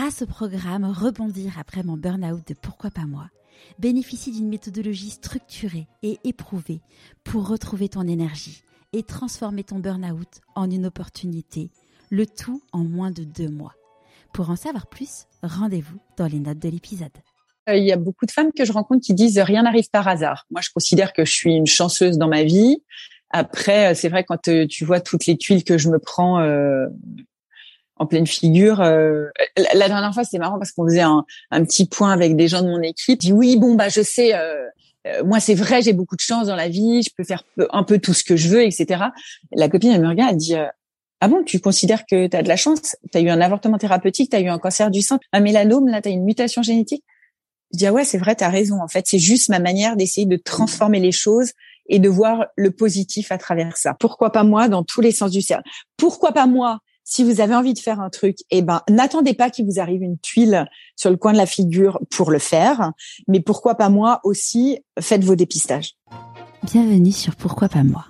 grâce au programme Rebondir après mon burn-out de Pourquoi pas moi, bénéficie d'une méthodologie structurée et éprouvée pour retrouver ton énergie et transformer ton burn-out en une opportunité, le tout en moins de deux mois. Pour en savoir plus, rendez-vous dans les notes de l'épisode. Euh, il y a beaucoup de femmes que je rencontre qui disent rien n'arrive par hasard. Moi, je considère que je suis une chanceuse dans ma vie. Après, euh, c'est vrai quand euh, tu vois toutes les tuiles que je me prends en pleine figure. la dernière fois, c'était marrant parce qu'on faisait un, petit point avec des gens de mon équipe. Dit oui, bon bah je sais. moi, c'est vrai, j'ai beaucoup de chance dans la vie. Je peux faire un peu tout ce que je veux, etc. La copine elle me regarde, elle dit ah bon, tu considères que tu as de la chance? Tu as eu un avortement thérapeutique, tu as eu un cancer du sein, un mélanome, là, tu as une mutation génétique Je dis, ah ouais, c'est vrai, tu as raison. En fait, c'est juste ma manière d'essayer de transformer les choses et de voir le positif à travers ça. Pourquoi pas moi dans tous les sens du cercle Pourquoi pas moi si vous avez envie de faire un truc, eh ben, n'attendez pas qu'il vous arrive une tuile sur le coin de la figure pour le faire. Mais pourquoi pas moi aussi, faites vos dépistages. Bienvenue sur Pourquoi pas moi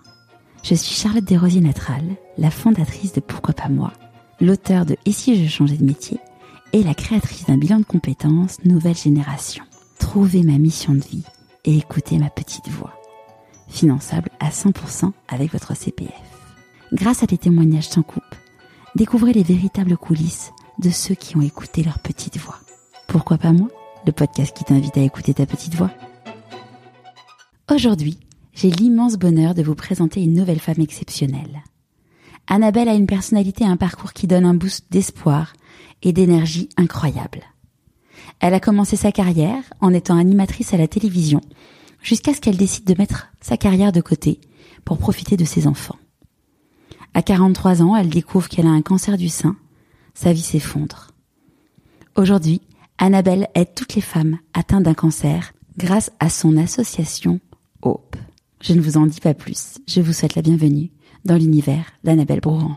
je suis Charlotte Desrosiers-Natral, la fondatrice de Pourquoi pas moi, l'auteur de Et si je changeais de métier et la créatrice d'un bilan de compétences Nouvelle Génération. Trouvez ma mission de vie et écoutez ma petite voix. Finançable à 100% avec votre CPF. Grâce à des témoignages sans coupe, découvrez les véritables coulisses de ceux qui ont écouté leur petite voix. Pourquoi pas moi Le podcast qui t'invite à écouter ta petite voix? Aujourd'hui, j'ai l'immense bonheur de vous présenter une nouvelle femme exceptionnelle. Annabelle a une personnalité et un parcours qui donnent un boost d'espoir et d'énergie incroyable. Elle a commencé sa carrière en étant animatrice à la télévision jusqu'à ce qu'elle décide de mettre sa carrière de côté pour profiter de ses enfants. À 43 ans, elle découvre qu'elle a un cancer du sein. Sa vie s'effondre. Aujourd'hui, Annabelle aide toutes les femmes atteintes d'un cancer grâce à son association Hope. Je ne vous en dis pas plus. Je vous souhaite la bienvenue dans l'univers d'Annabelle Brouran.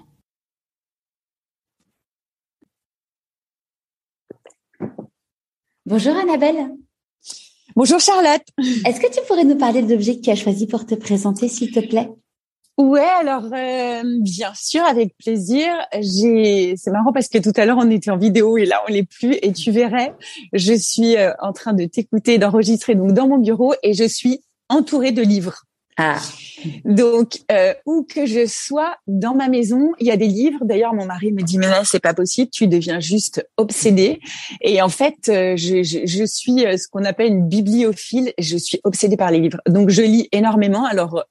Bonjour Annabelle. Bonjour Charlotte. Est-ce que tu pourrais nous parler de l'objet que tu as choisi pour te présenter, s'il te plaît? Ouais, alors euh, bien sûr, avec plaisir. J'ai, c'est marrant parce que tout à l'heure on était en vidéo et là on l'est plus. Et tu verrais, je suis euh, en train de t'écouter, d'enregistrer donc dans mon bureau et je suis entourée de livres. Ah. Donc, euh, où que je sois dans ma maison, il y a des livres. D'ailleurs, mon mari me dit mais là c'est pas possible, tu deviens juste obsédée. Et en fait, euh, je, je, je suis euh, ce qu'on appelle une bibliophile. Je suis obsédée par les livres. Donc, je lis énormément. Alors,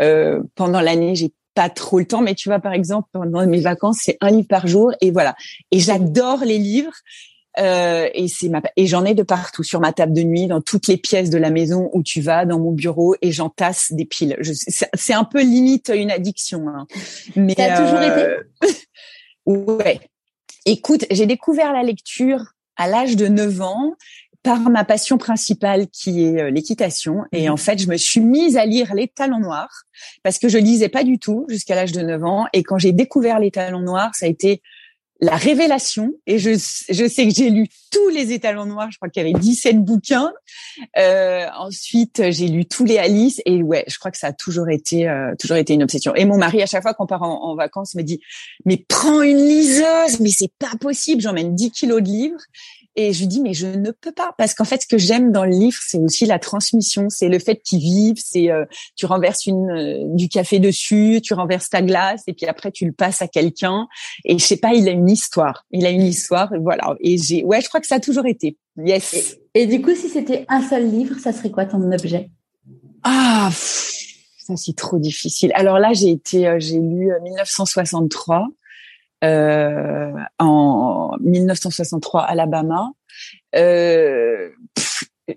euh, pendant l'année, j'ai pas trop le temps, mais tu vois, par exemple, pendant mes vacances, c'est un livre par jour, et voilà. Et j'adore les livres. Euh, et c'est ma et j'en ai de partout sur ma table de nuit, dans toutes les pièces de la maison où tu vas, dans mon bureau et j'entasse des piles. C'est un peu limite une addiction. Hein. Mais ça a toujours été? Euh, ouais. Écoute, j'ai découvert la lecture à l'âge de 9 ans par ma passion principale qui est euh, l'équitation. Et mmh. en fait, je me suis mise à lire les talons noirs parce que je lisais pas du tout jusqu'à l'âge de 9 ans. Et quand j'ai découvert les talons noirs, ça a été la révélation. Et je, je sais que j'ai lu tous les étalons noirs. Je crois qu'il y avait 17 bouquins. Euh, ensuite, j'ai lu tous les Alice. Et ouais, je crois que ça a toujours été, euh, toujours été une obsession. Et mon mari, à chaque fois qu'on part en, en, vacances, me dit, mais prends une liseuse, mais c'est pas possible. J'emmène 10 kilos de livres. Et je lui dis mais je ne peux pas parce qu'en fait ce que j'aime dans le livre c'est aussi la transmission, c'est le fait qu'il vive, c'est euh, tu renverses une euh, du café dessus, tu renverses ta glace et puis après tu le passes à quelqu'un et je sais pas, il a une histoire, il a une histoire et voilà. Et j'ai ouais, je crois que ça a toujours été. Yes. Et, du coup si c'était un seul livre, ça serait quoi ton objet? Ah ça c'est trop difficile. Alors là j'ai été euh, j'ai lu 1963 euh, en 1963 Alabama. Euh,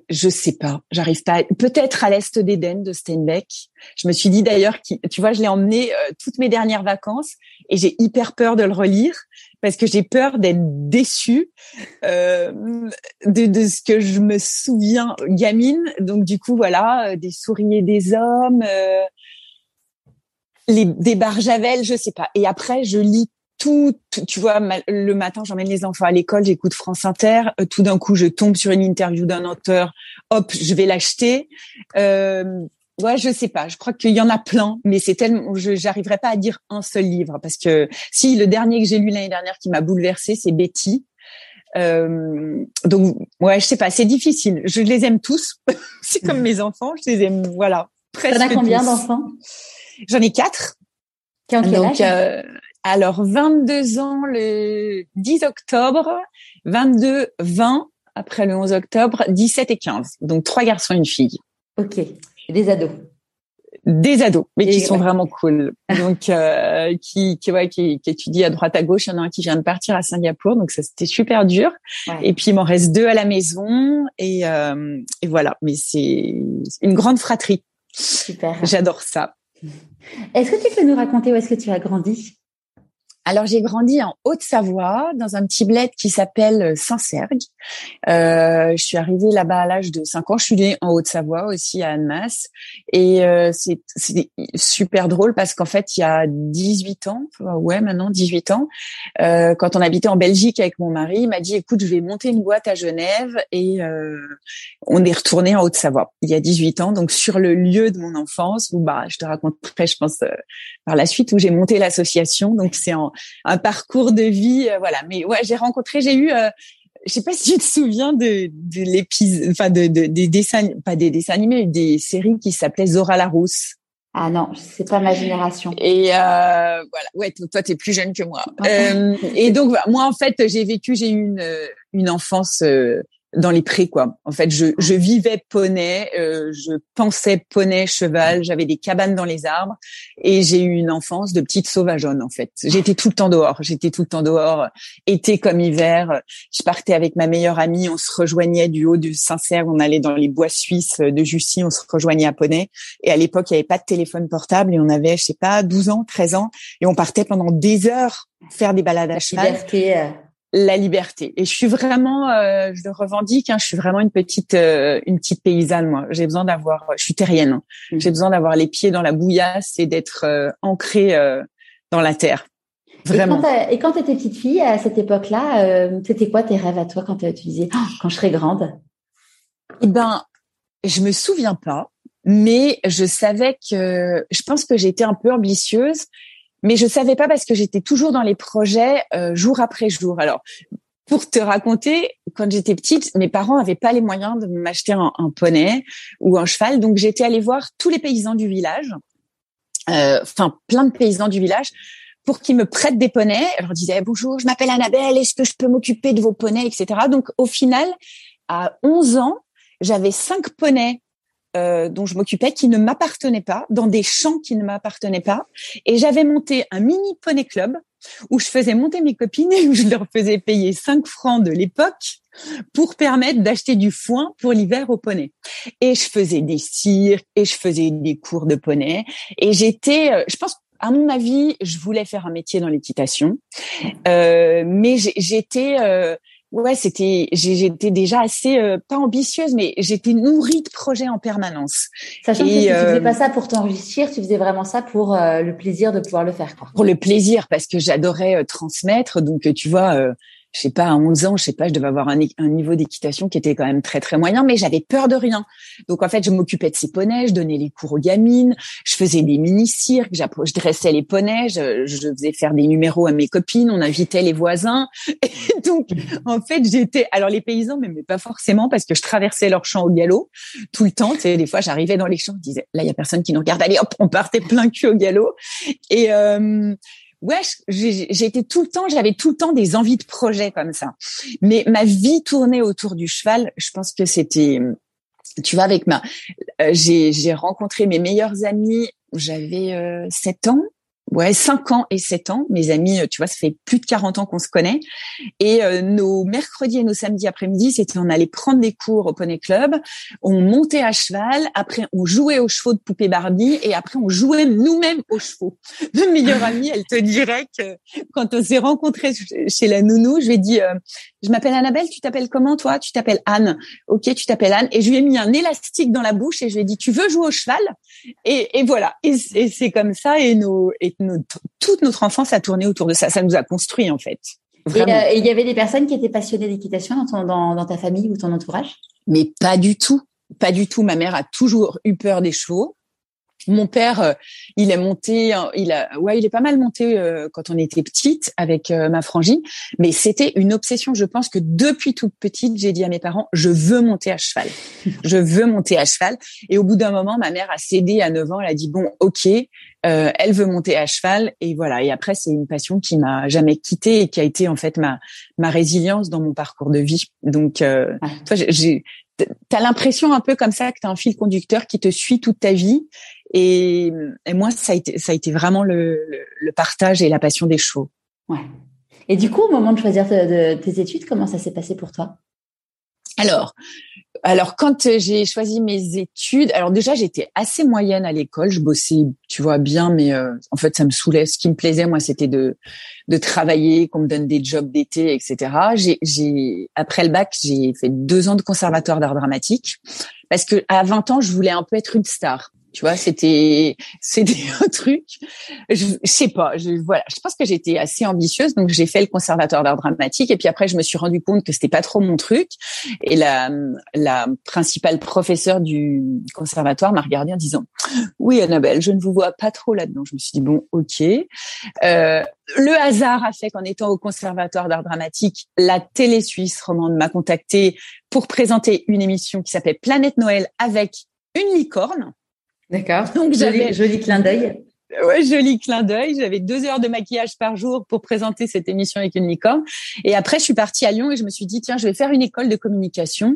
je sais pas, j'arrive pas. Peut-être à l'est d'Éden de Steinbeck. Je me suis dit d'ailleurs, tu vois, je l'ai emmené euh, toutes mes dernières vacances et j'ai hyper peur de le relire parce que j'ai peur d'être déçue euh, de, de, ce que je me souviens gamine. Donc du coup, voilà, euh, des souris des hommes, euh, les, des barjavel, je sais pas. Et après, je lis tout, tu vois, le matin, j'emmène les enfants à l'école, j'écoute France Inter. Euh, tout d'un coup, je tombe sur une interview d'un auteur. Hop, je vais l'acheter. Euh, ouais, je sais pas. Je crois qu'il y en a plein, mais c'est tellement, je j'arriverai pas à dire un seul livre parce que si le dernier que j'ai lu l'année dernière qui m'a bouleversé, c'est Betty. Euh, donc ouais, je sais pas, c'est difficile. Je les aime tous. c'est comme mes enfants, je les aime. Voilà. Presque. T'en as combien d'enfants? J'en ai quatre. Qui ont quel donc, âge? Alors 22 ans le 10 octobre, 22, 20 après le 11 octobre, 17 et 15. Donc trois garçons et une fille. Ok. Des ados des ados, mais qui sont vraiment cool. Donc, euh, qui, qui, ouais, qui, qui étudient à droite à gauche. Il y en a un qui vient de partir à Singapour, donc ça c'était super dur. Et puis il m'en reste deux à la maison, et, euh, et voilà. Mais c'est une grande fratrie. Super. J'adore ça. Est-ce que tu peux nous raconter où est-ce que tu as grandi? Alors j'ai grandi en Haute-Savoie dans un petit bled qui s'appelle euh, Saint-Sergue. Euh, je suis arrivée là-bas à l'âge de 5 ans. Je suis née en Haute-Savoie aussi à Annemasse et euh, c'est super drôle parce qu'en fait il y a 18 ans, ouais maintenant 18 ans, euh, quand on habitait en Belgique avec mon mari, il m'a dit écoute je vais monter une boîte à Genève et euh, on est retourné en Haute-Savoie il y a 18 ans donc sur le lieu de mon enfance où bah je te raconterai je pense euh, par la suite où j'ai monté l'association donc c'est un parcours de vie, euh, voilà. Mais ouais, j'ai rencontré, j'ai eu, euh, je sais pas si tu te souviens de, de l'épisode, enfin de, des dessins, pas des dessins animés, des séries qui s'appelaient Zora la Rousse. Ah non, c'est pas ma génération. Et euh, voilà, ouais, toi t'es plus jeune que moi. Euh, et donc moi en fait j'ai vécu, j'ai eu une une enfance dans les prés quoi. En fait, je, je vivais poney, euh, je pensais poney, cheval, j'avais des cabanes dans les arbres et j'ai eu une enfance de petite sauvageonne en fait. J'étais tout le temps dehors, j'étais tout le temps dehors, été comme hiver. Je partais avec ma meilleure amie, on se rejoignait du haut du Saint-Cerf, on allait dans les bois suisses de Jussy, on se rejoignait à poney et à l'époque, il n'y avait pas de téléphone portable et on avait je sais pas 12 ans, 13 ans et on partait pendant des heures faire des balades à cheval. Liberté euh, la liberté. Et je suis vraiment, euh, je le revendique, hein, je suis vraiment une petite, euh, une petite paysanne. Moi, j'ai besoin d'avoir, je suis terrienne. Hein. Mmh. J'ai besoin d'avoir les pieds dans la bouillasse et d'être euh, ancrée dans la terre. Vraiment. Et quand tu étais petite fille à cette époque-là, c'était quoi tes rêves à toi quand tu disais oh, quand je serai grande? Eh ben, je me souviens pas, mais je savais que, je pense que j'étais un peu ambitieuse mais je savais pas parce que j'étais toujours dans les projets euh, jour après jour. Alors, pour te raconter, quand j'étais petite, mes parents avaient pas les moyens de m'acheter un, poney ou un cheval, donc j'étais allée voir tous les paysans du village, euh, enfin plein de paysans du village, pour qu'ils me prêtent des poneys. Je leur disais bonjour, je m'appelle Annabelle, est-ce que je peux m'occuper de vos poneys, etc. Donc au final, à 11 ans, j'avais cinq poneys euh, dont je m'occupais qui ne m'appartenaient pas, dans des champs qui ne m'appartenaient pas. Et j'avais monté un mini poney club où je faisais monter mes copines et où je leur faisais payer 5 francs de l'époque pour permettre d'acheter du foin pour l'hiver au poney. Et je faisais des cirques et je faisais des cours de poney. Et j'étais, euh, je pense, à mon avis, je voulais faire un métier dans l'équitation, euh, mais j'étais euh, ouais, c'était, j'étais déjà assez euh, pas ambitieuse, mais j'étais nourrie de projets en permanence. Sachant que tu faisais euh, pas ça pour t'enrichir, tu faisais vraiment ça pour euh, le plaisir de pouvoir le faire. Quoi. Pour le plaisir, parce que j'adorais transmettre. Donc, tu vois, je sais pas, à 11 ans, je sais pas, je devais avoir un, niveau d'équitation qui était quand même très très moyen, mais j'avais peur de rien. Donc en fait, je m'occupais de ces poneys, je donnais les cours aux gamines, je faisais des mini cirques, je dressais les poneys, je, faisais faire des numéros à mes copines, on invitait les voisins. Et donc en fait, j'étais alors les paysans m'aimaient pas forcément parce que je traversais leurs champs au galop tout le temps. Tu sais, des fois, j'arrivais dans les champs, je disais là il y a personne qui nous regarde, allez hop, on partait plein cul au galop. Et euh, ouais, j'ai été tout le temps, j'avais tout le temps des envies de projet comme ça. Mais ma vie tournait autour du cheval. Je pense que c'était, tu vois, avec ma, euh, j'ai rencontré mes meilleurs amis. J'avais euh, 7 ans ouais, 5 ans et 7 ans. Mes amis, euh, tu vois, ça fait plus de 40 ans qu'on se connaît. Et euh, nos mercredis et nos samedis après-midi, c'était on allait prendre des cours au Poney Club, on montait à cheval, après on jouait aux chevaux de poupée Barbie et après on jouait nous-mêmes aux chevaux. Ma meilleure amie, elle te dirait que quand on s'est rencontrés chez la nounou, je lui ai dit, euh, je m'appelle Annabelle, tu t'appelles comment toi? Tu t'appelles Anne. Ok, tu t'appelles Anne. Et je lui ai mis un élastique dans la bouche et je lui ai dit, tu veux jouer au cheval et, et, voilà. Et, c'est comme ça et nos, et toute notre enfance a tourné autour de ça. Ça nous a construit en fait. Euh, et il y avait des personnes qui étaient passionnées d'équitation dans, dans, dans ta famille ou ton entourage? Mais pas du tout. Pas du tout. Ma mère a toujours eu peur des chevaux. Mon père, euh, il est monté, il a, ouais, il est pas mal monté euh, quand on était petite avec euh, ma frangine, mais c'était une obsession. Je pense que depuis toute petite, j'ai dit à mes parents, je veux monter à cheval, je veux monter à cheval. Et au bout d'un moment, ma mère a cédé à 9 ans. Elle a dit bon, ok, elle veut monter à cheval, et voilà. Et après, c'est une passion qui m'a jamais quittée et qui a été en fait ma ma résilience dans mon parcours de vie. Donc, toi, j'ai T'as l'impression un peu comme ça que t'as un fil conducteur qui te suit toute ta vie et, et, moi, ça a été, ça a été vraiment le, le, partage et la passion des chevaux. Ouais. Et du coup, au moment de choisir de, tes études, comment ça s'est passé pour toi? Alors, alors quand j'ai choisi mes études, alors déjà j'étais assez moyenne à l'école, je bossais, tu vois bien, mais euh, en fait ça me saoulait. Ce qui me plaisait moi, c'était de de travailler, qu'on me donne des jobs d'été, etc. J'ai, j'ai après le bac, j'ai fait deux ans de conservatoire d'art dramatique parce que à 20 ans, je voulais un peu être une star. Tu vois, c'était c'était un truc. Je, je sais pas. Je, voilà, je pense que j'étais assez ambitieuse, donc j'ai fait le conservatoire d'art dramatique. Et puis après, je me suis rendu compte que c'était pas trop mon truc. Et la la principale professeure du conservatoire m'a regardée en disant "Oui, Annabelle, je ne vous vois pas trop là-dedans." Je me suis dit bon, ok. Euh, le hasard a fait qu'en étant au conservatoire d'art dramatique, la télé suisse romande m'a contactée pour présenter une émission qui s'appelait Planète Noël avec une licorne. D'accord. Donc j'avais joli clin d'œil. Ouais, joli clin d'œil. J'avais deux heures de maquillage par jour pour présenter cette émission avec une licorne. Et après, je suis partie à Lyon et je me suis dit tiens, je vais faire une école de communication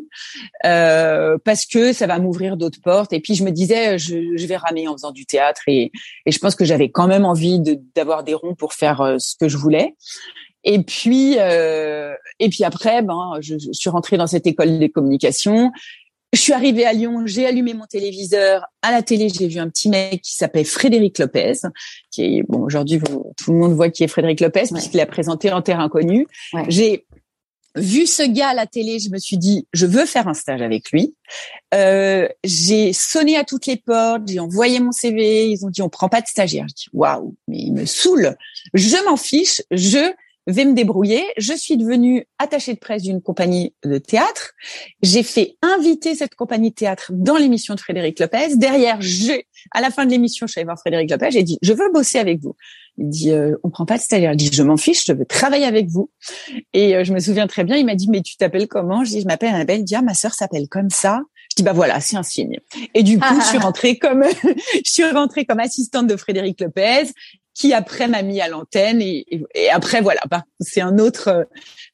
euh, parce que ça va m'ouvrir d'autres portes. Et puis je me disais, je, je, vais ramer en faisant du théâtre et, et je pense que j'avais quand même envie d'avoir des ronds pour faire euh, ce que je voulais. Et puis, euh, et puis après, ben, je, je, suis rentrée dans cette école de communication. Je suis arrivée à Lyon, j'ai allumé mon téléviseur. À la télé, j'ai vu un petit mec qui s'appelle Frédéric Lopez, qui est bon aujourd'hui tout le monde voit qui est Frédéric Lopez puisqu'il a présenté en terre inconnue. J'ai vu ce gars à la télé, je me suis dit je veux faire un stage avec lui. Euh, j'ai sonné à toutes les portes, j'ai envoyé mon CV, ils ont dit on prend pas de stagiaire. Je dis waouh, mais il me saoule. Je m'en fiche, je vais me débrouiller. Je suis devenue attachée de presse d'une compagnie de théâtre. J'ai fait inviter cette compagnie de théâtre dans l'émission de Frédéric Lopez. Derrière, j'ai, à la fin de l'émission, je suis allée voir Frédéric Lopez. J'ai dit, je veux bosser avec vous. Il dit, euh, on prend pas de stagiaire. Il dit, je m'en fiche, je veux travailler avec vous. Et euh, je me souviens très bien, il m'a dit, mais tu t'appelles comment? Je dis, je m'appelle Annabelle. Il dit, ah, ma sœur s'appelle comme ça. Je dis bah voilà, c'est un signe. Et du coup, je suis rentrée comme je suis rentrée comme assistante de Frédéric Lopez qui après m'a mis à l'antenne et, et, après voilà, c'est un autre euh,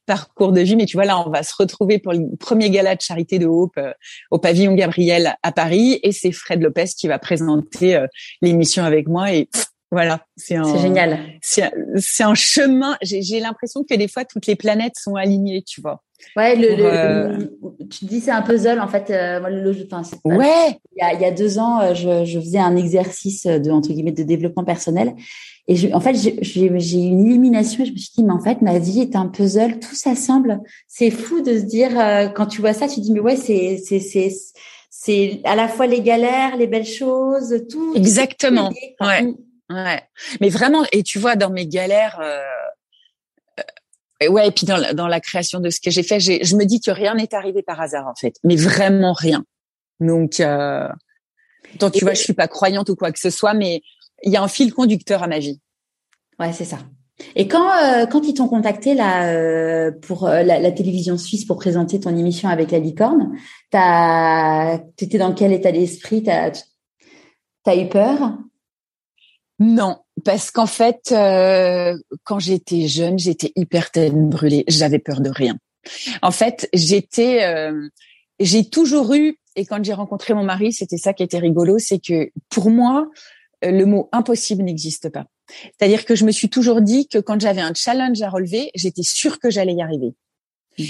parcours de vie. Mais tu vois là, on va se retrouver pour le premier gala de charité de Hope euh, au pavillon Gabriel à Paris et c'est Fred Lopez qui va présenter euh, l'émission avec moi et voilà, c'est génial. C'est un chemin. J'ai l'impression que des fois toutes les planètes sont alignées, tu vois. Ouais, le, le, tu dis c'est un puzzle en fait. Euh, le, enfin, ouais. Il y, a, il y a deux ans, je, je faisais un exercice de entre guillemets de développement personnel et je, en fait, j'ai une illumination je me suis dit, mais en fait, ma vie est un puzzle, tout s'assemble. C'est fou de se dire, euh, quand tu vois ça, tu te dis, mais ouais, c'est, c'est, c'est, c'est à la fois les galères, les belles choses, tout. Exactement. ouais. Ouais. Mais vraiment, et tu vois, dans mes galères, euh, euh ouais, et puis dans la, dans la création de ce que j'ai fait, je me dis que rien n'est arrivé par hasard, en fait. Mais vraiment rien. Donc, euh, donc tu vois, je suis pas croyante ou quoi que ce soit, mais il y a un fil conducteur à ma vie. Ouais, c'est ça. Et quand euh, quand ils t'ont contacté là euh, pour euh, la, télévision suisse pour présenter ton émission avec la licorne, t'as t'étais dans quel état d'esprit? T'as as eu peur? Non, parce qu'en fait, quand j'étais jeune, j'étais hyper tête brûlée. J'avais peur de rien. En fait, j'étais, j'ai toujours eu, et quand j'ai rencontré mon mari, c'était ça qui était rigolo, c'est que pour moi, euh, le mot impossible n'existe pas. C'est-à-dire que je me suis toujours dit que quand j'avais un challenge à relever, j'étais sûre que j'allais y arriver. Mmh.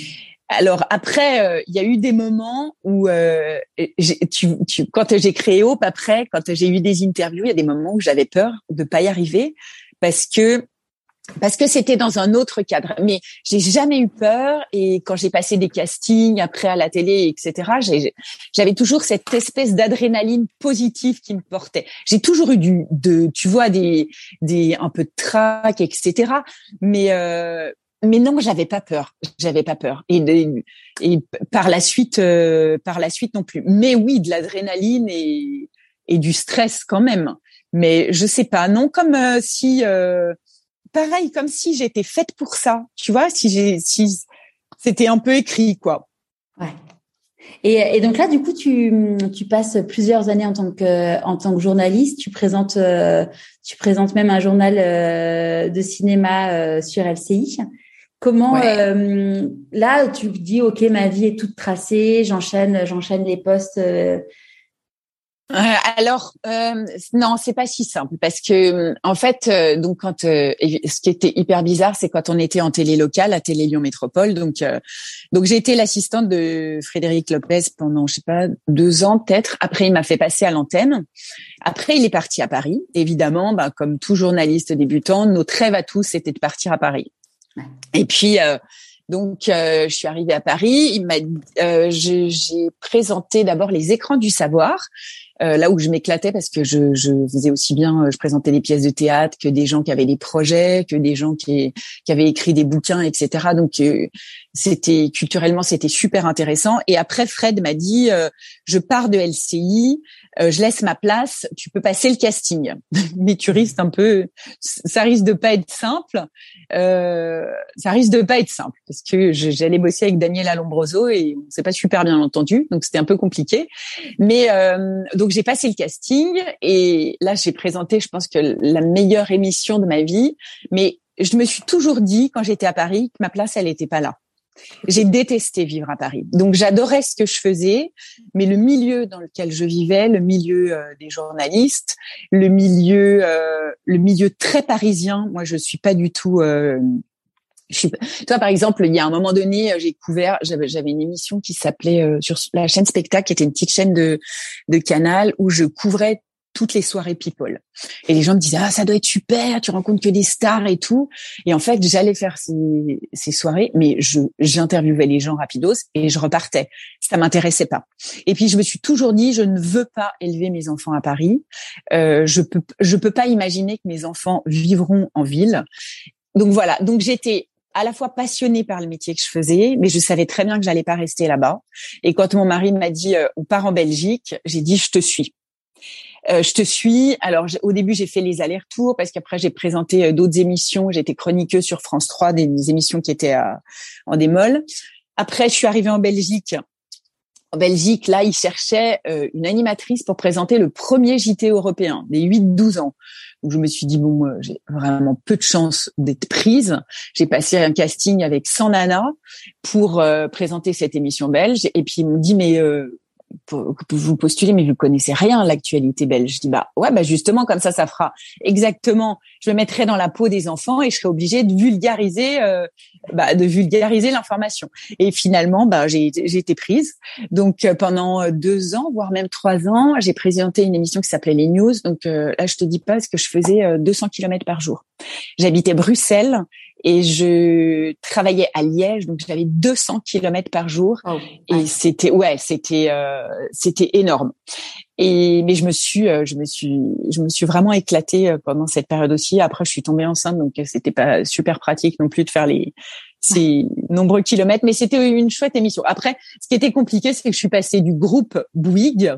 Alors après, euh, il y a eu des moments où, euh, tu, tu, quand j'ai créé Hope, après, quand j'ai eu des interviews, il y a des moments où j'avais peur de pas y arriver parce que parce que c'était dans un autre cadre. Mais j'ai jamais eu peur et quand j'ai passé des castings après à la télé, etc., j'avais toujours cette espèce d'adrénaline positive qui me portait. J'ai toujours eu du, de, tu vois, des, des, un peu de trac, etc. Mais, euh, mais non, j'avais pas peur. J'avais pas peur. Et, et par la suite, euh, par la suite non plus. Mais oui, de l'adrénaline et, et du stress quand même. Mais je sais pas, non, comme si pareil, comme si j'étais faite pour ça. Tu vois, si j'ai si c'était un peu écrit quoi. Ouais. Et, donc là, du coup, tu, tu passes plusieurs années en tant que en tant que journaliste. Tu présentes euh, tu présentes même un journal euh, de cinéma euh, sur LCI. Comment là tu dis ok ma vie est toute tracée, j'enchaîne j'enchaîne les postes euh, alors euh, non, c'est pas si simple parce que en fait, euh, donc quand ce qui était hyper bizarre, c'est quand on était en télé locale à Télé Lyon Métropole. Donc donc j'ai été l'assistante de Frédéric Lopez pendant je sais pas deux ans peut-être. Après, il m'a fait passer à l'antenne. Après, il est parti à Paris. Évidemment, bah, comme tout journaliste débutant, notre rêve à tous c'était de partir à Paris. Et puis donc, je suis arrivée à Paris. Il m'a, j'ai présenté d'abord les écrans du savoir. Euh, là où je m'éclatais parce que je, je, faisais aussi bien, euh, je présentais des pièces de théâtre que des gens qui avaient des projets, que des gens qui, qui avaient écrit des bouquins, etc. Donc euh, c'était culturellement c'était super intéressant. Et après Fred m'a dit, je pars de LCI, je laisse ma place, tu peux passer le casting. Mais tu risques un peu, ça risque de pas être simple. ça risque de pas être simple parce que j'allais bosser avec Daniel Alombroso et on s'est pas super bien entendu, donc c'était un peu compliqué. Mais donc j'ai passé le casting et là j'ai présenté, je pense que la meilleure émission de ma vie. Mais je me suis toujours dit quand j'étais à Paris que ma place elle n'était pas là. J'ai détesté vivre à Paris. Donc j'adorais ce que je faisais, mais le milieu dans lequel je vivais, le milieu euh, des journalistes, le milieu, euh, le milieu très parisien. Moi, je suis pas du tout euh, je toi, par exemple, il y a un moment donné, euh, j'ai couvert, j'avais, j'avais une émission qui s'appelait euh, sur la chaîne Spectacle, qui était une petite chaîne de, de Canal où je couvrais toutes les soirées people. Et les gens me disaient ah ça doit être super, tu rencontres que des stars et tout. Et en fait j'allais faire ces, ces soirées, mais je j'interviewais les gens rapidos et je repartais. Ça m'intéressait pas. Et puis je me suis toujours dit je ne veux pas élever mes enfants à Paris. Euh, je peux je peux pas imaginer que mes enfants vivront en ville. Donc voilà. Donc j'étais à la fois passionnée par le métier que je faisais, mais je savais très bien que j'allais pas rester là-bas. Et quand mon mari m'a dit euh, on part en Belgique, j'ai dit je te suis. Euh, je te suis. Alors au début j'ai fait les allers-retours parce qu'après j'ai présenté euh, d'autres émissions. J'étais chroniqueuse sur France 3 des, émissions qui étaient en démol. Après je suis arrivée en Belgique. En Belgique, là, ils cherchaient une animatrice pour présenter le premier JT européen des 8-12 ans où je me suis dit bon, j'ai vraiment peu de chance d'être prise. J'ai passé un casting avec 100 nanas pour euh, présenter cette émission belge, et puis ils m'ont dit mais euh, vous postuler, mais vous connaissez rien l'actualité belge. Je dis bah ouais, bah justement comme ça, ça fera exactement. Je me mettrai dans la peau des enfants et je serai obligée de vulgariser, euh, bah, de vulgariser l'information. Et finalement, bah j'ai j'ai été prise. Donc euh, pendant deux ans, voire même trois ans, j'ai présenté une émission qui s'appelait les News. Donc euh, là, je te dis pas ce que je faisais 200 km par jour. J'habitais Bruxelles et je travaillais à Liège, donc j'avais 200 kilomètres par jour oh, et c'était ouais, c'était euh, c'était énorme. Et mais je me suis euh, je me suis je me suis vraiment éclatée euh, pendant cette période aussi. Après, je suis tombée enceinte, donc c'était pas super pratique non plus de faire les ces nombreux kilomètres, mais c'était une chouette émission. Après, ce qui était compliqué, c'est que je suis passée du groupe Bouygues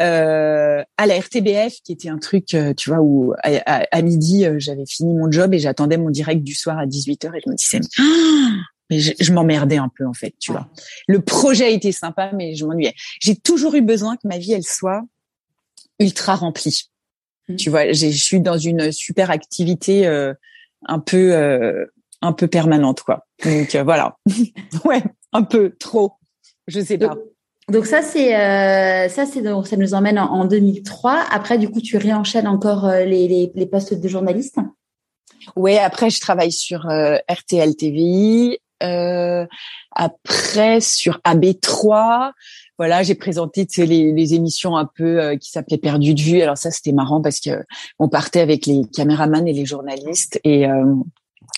euh, à la RTBF, qui était un truc, euh, tu vois, où à, midi, euh, j'avais fini mon job et j'attendais mon direct du soir à 18h et je me disais, mais je, m'emmerdais un peu en fait, tu vois. Le projet était sympa, mais je m'ennuyais. J'ai toujours eu besoin que ma vie, elle soit ultra remplie. Mmh. Tu vois, je suis dans une super activité un peu un peu permanente, quoi. Donc voilà, ouais, un peu trop, je sais pas. Donc ça c'est euh, ça c'est donc ça nous emmène en, 2003. Après du coup tu réenchaînes encore euh, les, les, postes de journaliste? Oui, après je travaille sur euh, RTL TVI. après sur AB3, voilà, j'ai présenté les, les émissions un peu qui s'appelaient Perdu de vue. Alors ça c'était marrant parce que on partait avec les caméramans et les journalistes et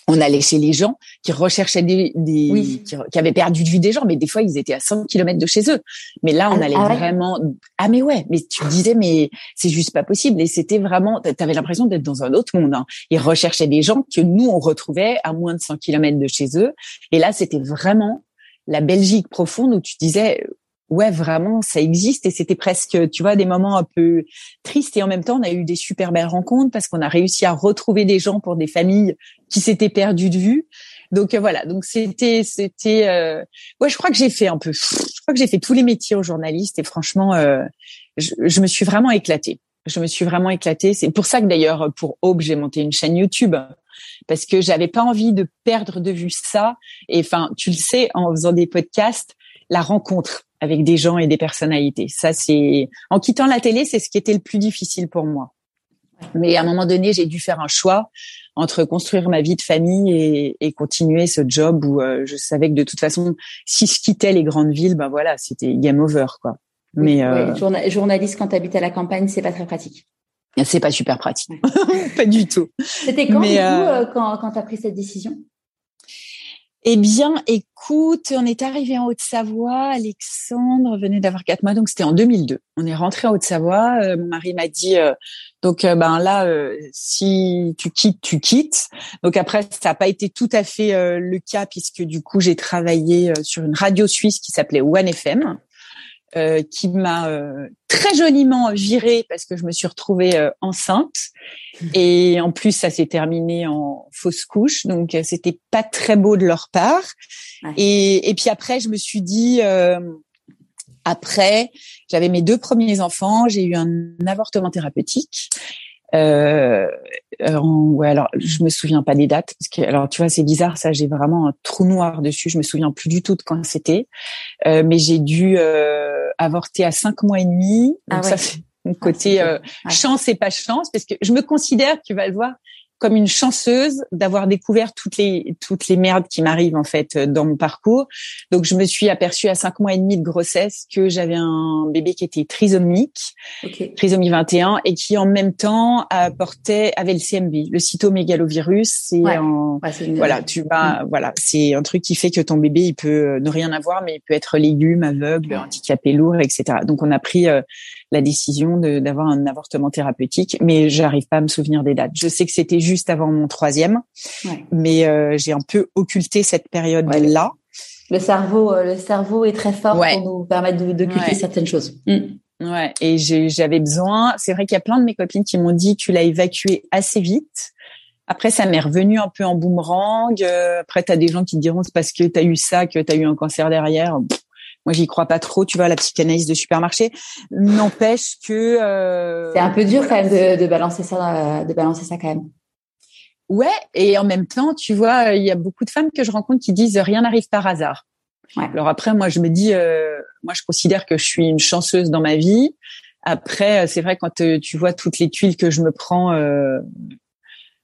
on allait chez les gens qui recherchaient des, des qui, avaient perdu de vue des gens, mais des fois ils étaient à 100 km de chez eux. Mais là, on ah, allait ah vraiment. Ah mais ouais, mais tu disais mais c'est juste pas possible. Et c'était vraiment, t'avais l'impression d'être dans un autre monde. Hein. Ils recherchaient des gens que nous on retrouvait à moins de 100 km de chez eux. Et là, c'était vraiment la Belgique profonde où tu disais ouais, vraiment, ça existe et c'était presque, tu vois, des moments un peu tristes et en même temps, on a eu des super belles rencontres parce qu'on a réussi à retrouver des gens pour des familles qui s'étaient perdues de vue. Donc euh, voilà, donc c'était, c'était, euh... ouais, je crois que j'ai fait un peu, je crois que j'ai fait tous les métiers aux journalistes et franchement, euh, je, je me suis vraiment éclatée. Je me suis vraiment éclatée. C'est pour ça que d'ailleurs, pour Aube, j'ai monté une chaîne YouTube parce que j'avais pas envie de perdre de vue ça. Et enfin, tu le sais, en faisant des podcasts, la rencontre avec des gens et des personnalités. Ça, c'est en quittant la télé, c'est ce qui était le plus difficile pour moi. Mais à un moment donné, j'ai dû faire un choix entre construire ma vie de famille et, et continuer ce job où euh, je savais que de toute façon, si je quittais les grandes villes, ben voilà, c'était game over, quoi. Mais euh... journaliste quand tu habites à la campagne, c'est pas très pratique. C'est pas super pratique, pas du tout. C'était quand, Mais, du coup, euh... quand, quand tu as pris cette décision? Eh bien, écoute, on est arrivé en Haute-Savoie. Alexandre venait d'avoir quatre mois, donc c'était en 2002. On est rentré en Haute-Savoie. Euh, mon mari m'a dit, euh, donc euh, ben là, si tu quittes, tu quittes. Donc après, ça n'a pas été tout à fait le cas puisque du coup, j'ai travaillé sur une radio suisse qui s'appelait One FM. Euh, qui m'a euh, très joliment virée parce que je me suis retrouvée euh, enceinte. Et en plus ça s'est terminé en fausse couche. Donc c'était pas très beau de leur part. Et, et puis après je me suis dit après j'avais mes deux premiers enfants. J'ai eu un avortement thérapeutique euh, ouais, alors je me souviens pas des dates parce que alors tu vois c'est bizarre ça j'ai vraiment un trou noir dessus je me souviens plus du tout de quand c'était. Euh, mais j'ai dû euh, avorter à cinq mois et demi donc ah ça c'est mon ah, côté euh, chance et pas chance parce que je me considère tu vas le voir comme une chanceuse d'avoir découvert toutes les toutes les merdes qui m'arrivent en fait dans mon parcours. Donc je me suis aperçue à cinq mois et demi de grossesse que j'avais un bébé qui était trisomique, trisomie 21, et qui en même temps apportait avait le CMV, le cytomégalovirus. C'est voilà, tu vas mm. voilà, c'est un truc qui fait que ton bébé il peut ne rien avoir, mais il peut être légume, aveugle, handicapé lourd, etc. Donc on a pris euh, la décision d'avoir un avortement thérapeutique, mais j'arrive pas à me souvenir des dates. Je sais que c'était juste avant mon troisième, mais euh, j'ai un peu occulté cette période-là. le cerveau, euh, le cerveau est très fort pour nous permettre d'occulter certaines choses. Mm. Ouais, et j'avais besoin. C'est vrai qu'il y a plein de mes copines qui m'ont dit tu l'as évacué assez vite. Après, ça m'est revenu un peu en boomerang. Euh, après, tu as des gens qui te diront c'est parce que tu as eu ça, que tu as eu un cancer derrière. Moi, j'y crois pas trop, tu vois, la psychanalyse de supermarché. N'empêche que euh, c'est un peu dur quand même de, de, balancer ça, de balancer ça quand même. Ouais, et en même temps, tu vois, il y a beaucoup de femmes que je rencontre qui disent rien n'arrive par hasard. Ouais. Alors après, moi, je me dis, euh, moi, je considère que je suis une chanceuse dans ma vie. Après, c'est vrai quand euh, tu vois toutes les tuiles que je me prends euh,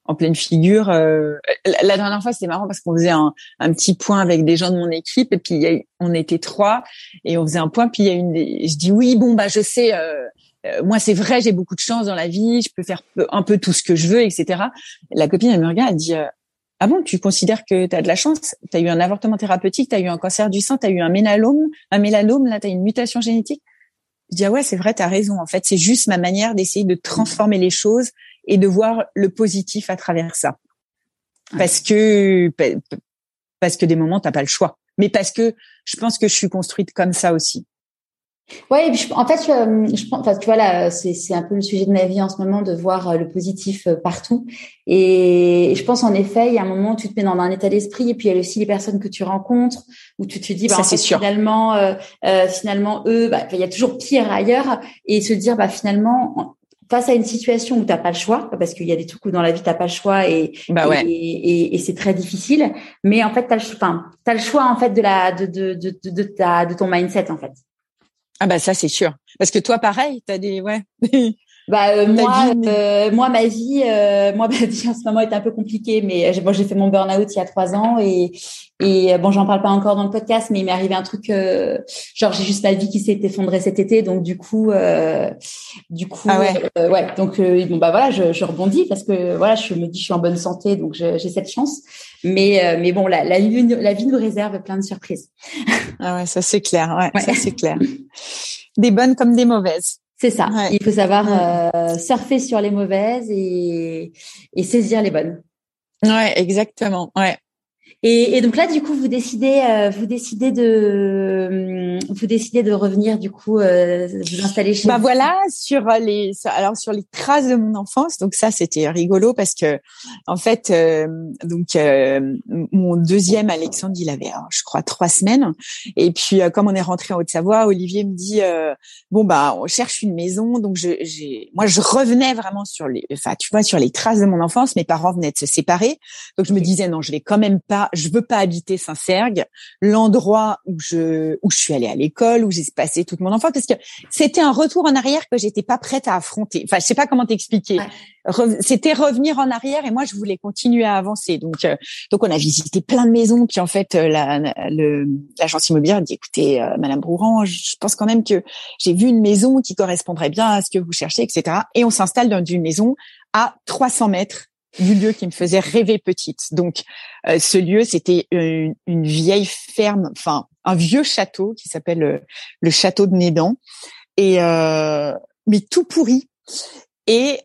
en pleine figure. Euh, la dernière fois, c'était marrant parce qu'on faisait un, un, petit point avec des gens de mon équipe et puis y a, on était trois et on faisait un point. Puis il y a une, je dis oui, bon bah je sais. Euh, euh, moi, c'est vrai, j'ai beaucoup de chance dans la vie, je peux faire un peu tout ce que je veux, etc. La copine, elle me regarde, elle dit, ah bon, tu considères que tu as de la chance? Tu as eu un avortement thérapeutique, tu as eu un cancer du sein, tu as eu un mélanome, un mélanome, là, tu as une mutation génétique? Je dis, ah ouais, c'est vrai, tu as raison. En fait, c'est juste ma manière d'essayer de transformer les choses et de voir le positif à travers ça. Parce que parce que des moments t'as pas le choix, mais parce que je pense que je suis construite comme ça aussi. Ouais, en fait, je, je enfin, tu vois là, c'est un peu le sujet de ma vie en ce moment de voir euh, le positif euh, partout. Et je pense en effet, il y a un moment où tu te mets dans un état d'esprit, et puis il y a aussi les personnes que tu rencontres où tu te dis, bah, ça, finalement, euh, euh, finalement eux, bah, il y a toujours pire ailleurs, et se dire, bah finalement, face à une situation où t'as pas le choix, parce qu'il y a des trucs où dans la vie t'as pas le choix et bah ouais. et, et, et c'est très difficile. Mais en fait, t'as le, enfin, as le choix en fait de la de de de de, ta, de ton mindset en fait. Ah bah ça c'est sûr. Parce que toi pareil, t'as des ouais. Bah euh, moi, euh, moi ma vie, euh, moi ma vie en ce moment est un peu compliquée, mais moi j'ai fait mon burn-out il y a trois ans et et bon j'en parle pas encore dans le podcast, mais il m'est arrivé un truc genre j'ai juste ma vie qui s'est effondrée cet été, donc du coup du coup ah ouais. ouais donc bon bah voilà je, je, rebondis parce que voilà je me dis je suis en bonne santé donc j'ai cette chance, mais mais bon la la vie, la vie nous réserve plein de surprises. ah ouais ça c'est clair ouais, ouais. ça c'est clair. Des bonnes comme des mauvaises. C'est ça. Il faut savoir euh, surfer sur les mauvaises et, et saisir les bonnes. Ouais, exactement. Ouais. Et, et, donc là, du coup, vous décidez, euh, vous décidez de, vous décidez de revenir, du coup, euh, vous installer chez. Bah voilà, sur les, alors sur les traces de mon enfance. Donc ça, c'était rigolo parce que, en fait, euh, donc euh, mon deuxième Alexandre, il avait, je crois, trois semaines. Et puis, comme on est rentré en Haute-Savoie, Olivier me dit, bon bah, on cherche une maison. Donc je, j'ai, moi, je revenais vraiment sur les, enfin, tu vois, sur les traces de mon enfance. Mes parents venaient de se séparer, donc je me disais non, je vais quand même pas je veux pas habiter Saint-Sergue, l'endroit où je où je suis allée à l'école, où j'ai passé toute mon enfance, parce que c'était un retour en arrière que j'étais pas prête à affronter. Enfin, je sais pas comment t'expliquer. C'était revenir en arrière et moi je voulais continuer à avancer. Donc euh, donc on a visité plein de maisons. Puis en fait euh, la l'agence immobilière dit écoutez euh, Madame Brouran, je pense quand même que j'ai vu une maison qui correspondrait bien à ce que vous cherchez, etc. Et on s'installe dans une maison à 300 mètres du lieu qui me faisait rêver petite. Donc, euh, ce lieu, c'était une, vieille ferme, enfin un vieux château qui s'appelle euh, le, château de Nédan, et euh, mais tout pourri. Et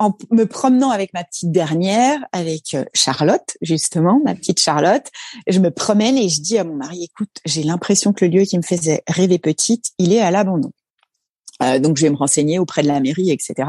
en me promenant avec ma petite dernière, avec Charlotte justement, ma petite Charlotte, je me promène et je dis à mon mari, écoute, j'ai l'impression que le lieu qui me faisait rêver petite, il est à l'abandon. Euh, donc je vais me renseigner auprès de la mairie, etc.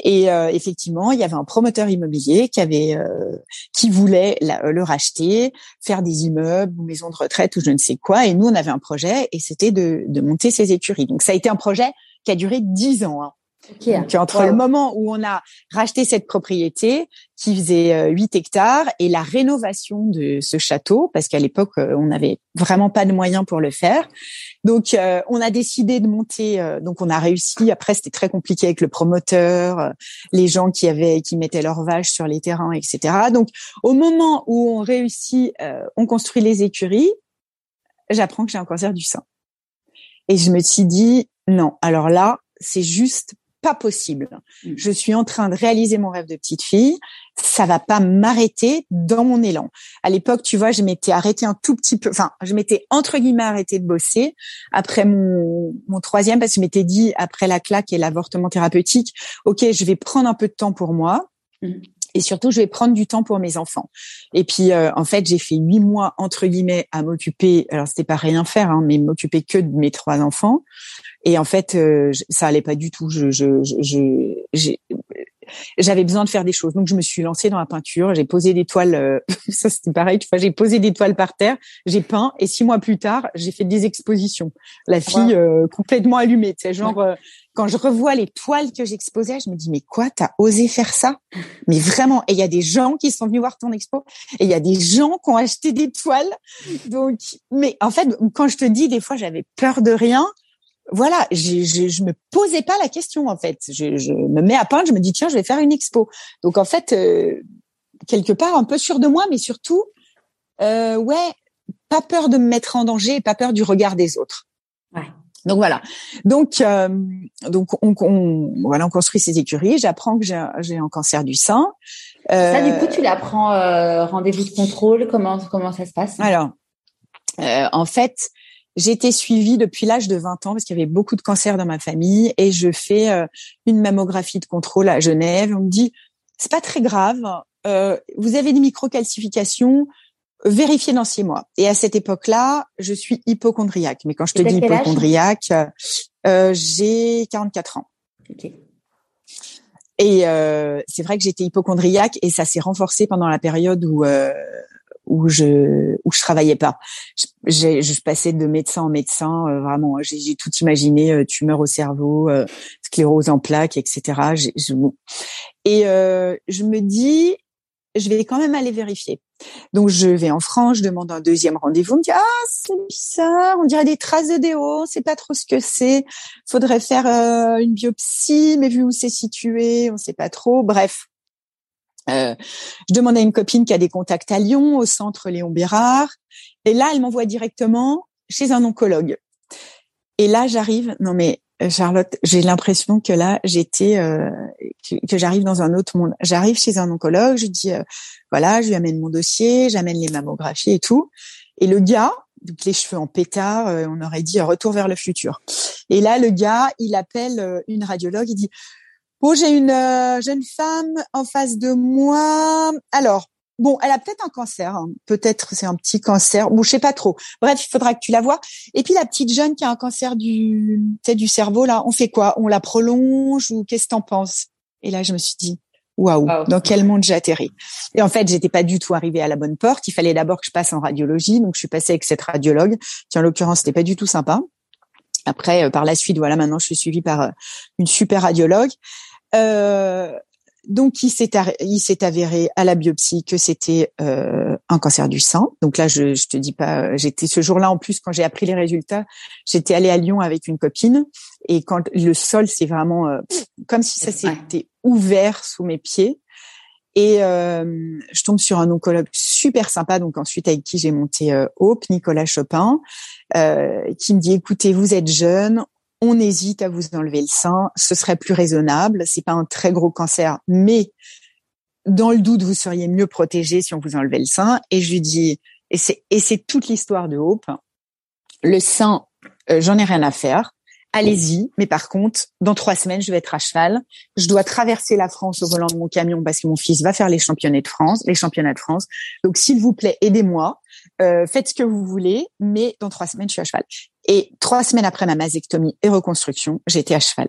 Et euh, effectivement, il y avait un promoteur immobilier qui avait euh, qui voulait le racheter, faire des immeubles ou maisons de retraite ou je ne sais quoi. Et nous, on avait un projet et c'était de, de monter ces écuries. Donc ça a été un projet qui a duré dix ans. Hein. Okay. entre le moment où on a racheté cette propriété qui faisait 8 euh, hectares et la rénovation de ce château, parce qu'à l'époque euh, on n'avait vraiment pas de moyens pour le faire. Donc euh, on a décidé de monter. donc on a réussi. Après c'était très compliqué avec le promoteur, les gens qui avaient qui mettaient leurs vaches sur les terrains, etc. Donc au moment où on réussit, on construit les écuries. J'apprends que j'ai un cancer du sein. Et je me suis dit non. Alors là, c'est juste pas possible. Mm. Je suis en train de réaliser mon rêve de petite fille. Ça va pas m'arrêter dans mon élan. À l'époque, tu vois, je m'étais arrêtée un tout petit peu, enfin, je m'étais entre guillemets arrêtée de bosser après mon, mon troisième parce que je m'étais dit après la claque et l'avortement thérapeutique, ok, je vais prendre un peu de temps pour moi. Mm. Et surtout, je vais prendre du temps pour mes enfants. Et puis, euh, en fait, j'ai fait huit mois entre guillemets à m'occuper. Alors, c'était pas rien faire, hein, mais m'occuper que de mes trois enfants. Et en fait, euh, ça allait pas du tout. Je, je, je, j'avais besoin de faire des choses. Donc je me suis lancée dans la peinture. J'ai posé des toiles. Euh, ça c'était pareil. Tu vois, j'ai posé des toiles par terre. J'ai peint. Et six mois plus tard, j'ai fait des expositions. La fille euh, complètement allumée. Tu sais, genre quand je revois les toiles que j'exposais, je me dis mais quoi, t'as osé faire ça? Mais vraiment. Et il y a des gens qui sont venus voir ton expo. Et il y a des gens qui ont acheté des toiles. Donc, mais en fait, quand je te dis des fois j'avais peur de rien voilà, je, je, je me posais pas la question en fait. Je, je, me mets à peindre, je me dis tiens, je vais faire une expo. Donc en fait, euh, quelque part un peu sûr de moi, mais surtout, euh, ouais, pas peur de me mettre en danger, pas peur du regard des autres. Ouais. Donc voilà. Donc euh, donc on, on, voilà, on construit ces écuries. J'apprends que j'ai un cancer du sein. Euh, ça, du coup, tu l'apprends euh, rendez-vous de contrôle. Comment comment ça se passe? Alors, en fait, j'ai été suivie depuis l'âge de 20 ans parce qu'il y avait beaucoup de cancers dans ma famille et je fais euh, une mammographie de contrôle à Genève. On me dit c'est pas très grave, euh, vous avez des microcalcifications, vérifiez dans six mois. Et à cette époque-là, je suis hypochondriaque. Mais quand je te dis hypochondriaque, euh, j'ai 44 ans. Et euh, c'est vrai que j'étais hypochondriaque et ça s'est renforcé pendant la période où euh, où je où je travaillais pas. Je, je passais de médecin en médecin, euh, vraiment. J'ai tout imaginé, euh, tumeur au cerveau, euh, sclérose en plaques, etc. Je, et je me dis, je vais quand même aller vérifier. Donc je vais en France, je demande un deuxième rendez-vous. On me dit ah c'est bizarre, on dirait des traces de déo, on sait pas trop ce que c'est. Faudrait faire une biopsie, mais vu où c'est situé, on sait pas trop. Bref, euh, je demande à une copine qui a des contacts à Lyon, au centre Léon Bérard, et là, elle m'envoie directement chez un oncologue. Et là, j'arrive. Non mais euh, Charlotte, j'ai l'impression que là, j'étais, euh, que, j'arrive dans un autre monde. J'arrive chez un oncologue, je dis, voilà, je lui amène mon dossier, j'amène les mammographies et tout. Et le gars, donc les cheveux en pétard, on aurait dit retour vers le futur. Et là, le gars, il appelle une radiologue, il dit, Bon, j'ai une euh, jeune femme en face de moi. Alors, bon, elle a peut-être un cancer. Hein. Peut-être c'est un petit cancer. Bon, je sais pas trop. Bref, il faudra que tu la vois. Et puis la petite jeune qui a un cancer du, du cerveau là, on fait quoi? On la prolonge ou qu'est-ce que t'en penses? Et là, je me suis dit, waouh, dans quel monde j'ai atterri? Et en fait, j'étais pas du tout arrivée à la bonne porte. Il fallait d'abord que je passe en radiologie, donc je suis passée avec cette radiologue, qui en l'occurrence n'était pas du tout sympa. Après, euh, par la suite, voilà, maintenant je suis suivie par euh, une super radiologue. Euh, donc, il s'est il s'est avéré à la biopsie que c'était euh, un cancer du sang. Donc là, je, je te dis pas, j'étais ce jour-là en plus quand j'ai appris les résultats, j'étais allée à Lyon avec une copine et quand le sol c'est vraiment euh, comme si ça s'était ouvert sous mes pieds. Et euh, je tombe sur un oncologue super sympa, donc ensuite avec qui j'ai monté euh, Hope, Nicolas Chopin, euh, qui me dit écoutez, vous êtes jeune, on hésite à vous enlever le sein, ce serait plus raisonnable. C'est pas un très gros cancer, mais dans le doute, vous seriez mieux protégé si on vous enlevait le sein. Et je lui dis, et c'est toute l'histoire de Hope. Le sein, euh, j'en ai rien à faire. Allez-y, mais par contre, dans trois semaines, je vais être à cheval. Je dois traverser la France au volant de mon camion parce que mon fils va faire les championnats de France, les championnats de France. Donc, s'il vous plaît, aidez-moi. Euh, faites ce que vous voulez, mais dans trois semaines, je suis à cheval. Et trois semaines après ma mastectomie et reconstruction, j'étais à cheval.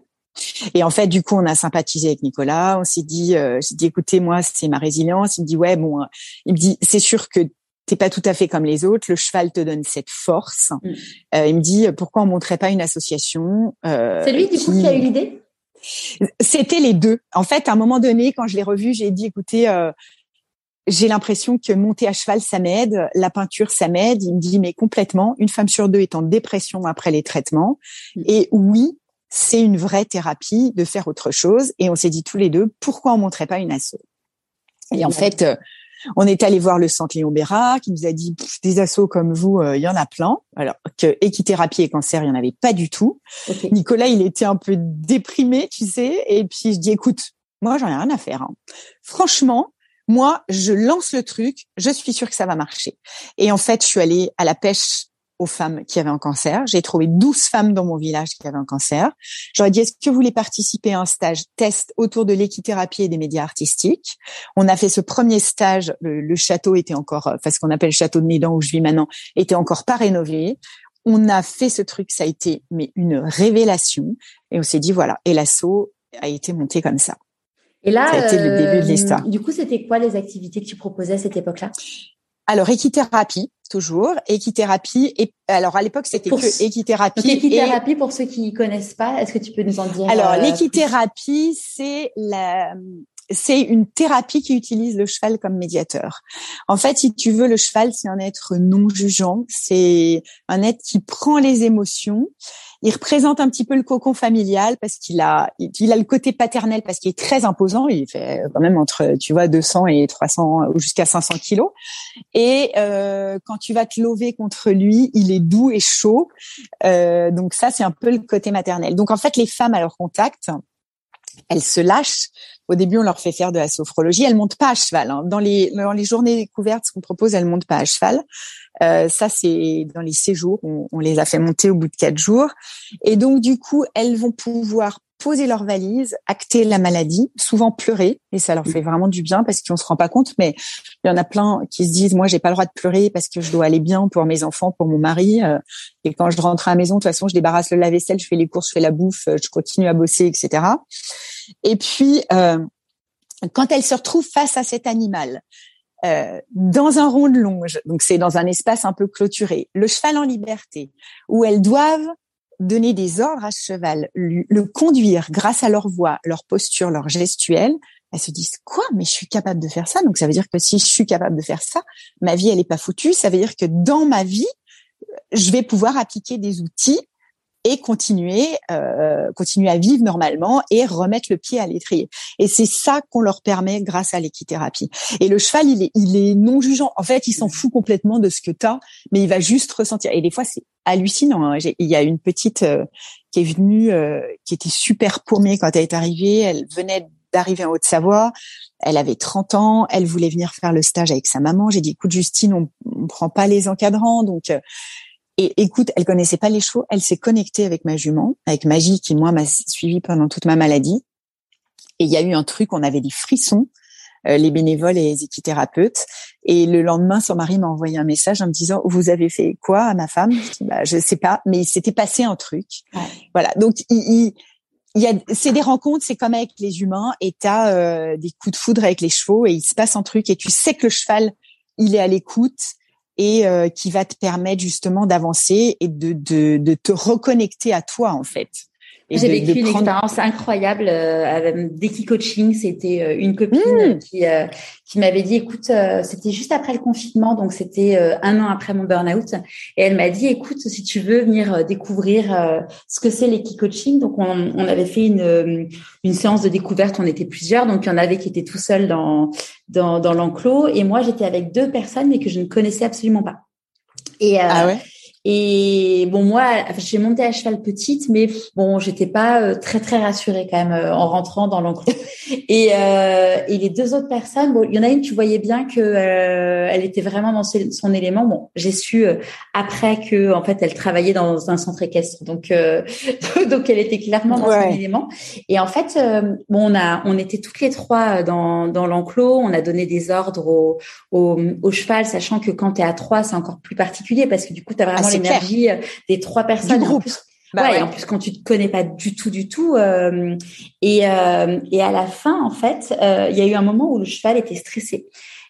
Et en fait, du coup, on a sympathisé avec Nicolas. On s'est dit, euh, j'ai dit, écoutez, moi, c'est ma résilience. Il me dit, ouais, bon, il me dit, c'est sûr que t'es pas tout à fait comme les autres. Le cheval te donne cette force. Mm. Euh, il me dit, pourquoi on montrait pas une association euh, C'est lui, du coup, qui a eu l'idée? C'était les deux. En fait, à un moment donné, quand je l'ai revu, j'ai dit, écoutez, euh, j'ai l'impression que monter à cheval, ça m'aide, la peinture, ça m'aide. Il me dit, mais complètement, une femme sur deux est en dépression après les traitements. Mm. Et oui, c'est une vraie thérapie de faire autre chose. Et on s'est dit tous les deux, pourquoi on montrait pas une asso? Et en fait, on est allé voir le centre Léon Béra, qui nous a dit des assos comme vous, euh, il y en a plein. Alors que équithérapie et cancer, il y en avait pas du tout. Nicolas, il était un peu déprimé, tu sais. Et puis je dis, écoute, moi j'en ai rien à faire. Hein. Franchement, moi, je lance le truc, je suis sûre que ça va marcher. Et en fait, je suis allée à la pêche aux femmes qui avaient un cancer. J'ai trouvé 12 femmes dans mon village qui avaient un cancer. J'aurais dit, est-ce que vous voulez participer à un stage test autour de l'équithérapie et des médias artistiques? On a fait ce premier stage. Le, château était encore, enfin ce qu'on appelle le château de Médan où je vis maintenant, était encore pas rénové. On a fait ce truc, ça a été mais une révélation. Et on s'est dit, voilà. Et l'assaut a été monté comme ça. Et là, ça a été le début de l'histoire. Du coup, c'était quoi les activités que tu proposais à cette époque-là? Alors, équithérapie, toujours. Équithérapie. Et alors, à l'époque, c'était que équithérapie. Donc, équithérapie, pour ceux qui connaissent pas, est-ce que tu peux nous en dire Alors, euh, l'équithérapie, c'est la c'est une thérapie qui utilise le cheval comme médiateur. En fait, si tu veux, le cheval, c'est un être non jugeant, c'est un être qui prend les émotions. Il représente un petit peu le cocon familial parce qu'il a, il a le côté paternel parce qu'il est très imposant. Il fait quand même entre, tu vois, 200 et 300 ou jusqu'à 500 kilos. Et euh, quand tu vas te lever contre lui, il est doux et chaud. Euh, donc ça, c'est un peu le côté maternel. Donc en fait, les femmes à leur contact, elles se lâchent. Au début, on leur fait faire de la sophrologie. Elles montent pas à cheval. Hein. Dans les dans les journées découvertes, ce qu'on propose, elles montent pas à cheval. Euh, ça, c'est dans les séjours. On, on, les a fait monter au bout de quatre jours. Et donc, du coup, elles vont pouvoir poser leur valise, acter la maladie, souvent pleurer, et ça leur fait vraiment du bien parce qu'on se rend pas compte, mais il y en a plein qui se disent moi j'ai pas le droit de pleurer parce que je dois aller bien pour mes enfants, pour mon mari, euh, et quand je rentre à la maison, de toute façon je débarrasse le lave-vaisselle, je fais les courses, je fais la bouffe, euh, je continue à bosser, etc. Et puis euh, quand elles se retrouvent face à cet animal, euh, dans un rond de longe, donc c'est dans un espace un peu clôturé, le cheval en liberté, où elles doivent donner des ordres à ce cheval, le conduire grâce à leur voix, leur posture, leur gestuelle, elles se disent quoi? Mais je suis capable de faire ça? Donc ça veut dire que si je suis capable de faire ça, ma vie elle est pas foutue. Ça veut dire que dans ma vie, je vais pouvoir appliquer des outils et continuer, euh, continuer à vivre normalement et remettre le pied à l'étrier. Et c'est ça qu'on leur permet grâce à l'équithérapie. Et le cheval, il est, il est non jugeant. En fait, il s'en fout complètement de ce que tu as, mais il va juste ressentir. Et des fois, c'est hallucinant. Hein. Il y a une petite euh, qui est venue, euh, qui était super paumée quand elle est arrivée. Elle venait d'arriver en Haute-Savoie. Elle avait 30 ans. Elle voulait venir faire le stage avec sa maman. J'ai dit, écoute, Justine, on, on prend pas les encadrants. Donc, euh, et écoute, elle connaissait pas les chevaux, elle s'est connectée avec ma jument, avec Magie qui moi m'a suivi pendant toute ma maladie. Et il y a eu un truc, on avait des frissons. les bénévoles et les équithérapeutes. Et le lendemain, son mari m'a envoyé un message en me disant vous avez fait quoi à ma femme? Je dis bah je sais pas, mais il s'était passé un truc. Voilà. Donc il, il y a, c'est des rencontres, c'est comme avec les humains, et t'as euh, des coups de foudre avec les chevaux, et il se passe un truc, et tu sais que le cheval, il est à l'écoute, et euh, qui va te permettre justement d'avancer et de, de, de te reconnecter à toi en fait. J'ai vécu une expérience incroyable euh, avec Deki Coaching. C'était euh, une copine mmh. qui euh, qui m'avait dit, écoute, c'était juste après le confinement, donc c'était un an après mon burn-out, et elle m'a dit, écoute, si tu veux venir découvrir ce que c'est l'Eki Coaching, donc on, on, avait fait une une séance de découverte, on était plusieurs, donc il y en avait qui étaient tout seuls dans dans, dans l'enclos, et moi j'étais avec deux personnes mais que je ne connaissais absolument pas. Et, ah ouais? Et bon, moi, j'ai monté à cheval petite, mais bon, j'étais pas euh, très très rassurée quand même euh, en rentrant dans l'enclos. Et, euh, et les deux autres personnes, bon, il y en a une, tu voyais bien que euh, elle était vraiment dans son élément. Bon, j'ai su après que en fait, elle travaillait dans un centre équestre, donc donc elle était clairement dans son élément. Et en fait, bon, on a, on était toutes les trois dans dans l'enclos. On a donné des ordres au, au, au cheval, sachant que quand tu es à trois, c'est encore plus particulier parce que du coup, tu as vraiment ah, l'énergie euh, des trois personnes. Du groupe. Bah ouais, en plus quand tu te connais pas du tout, du tout, euh, et euh, et à la fin en fait, euh, il y a eu un moment où le cheval était stressé,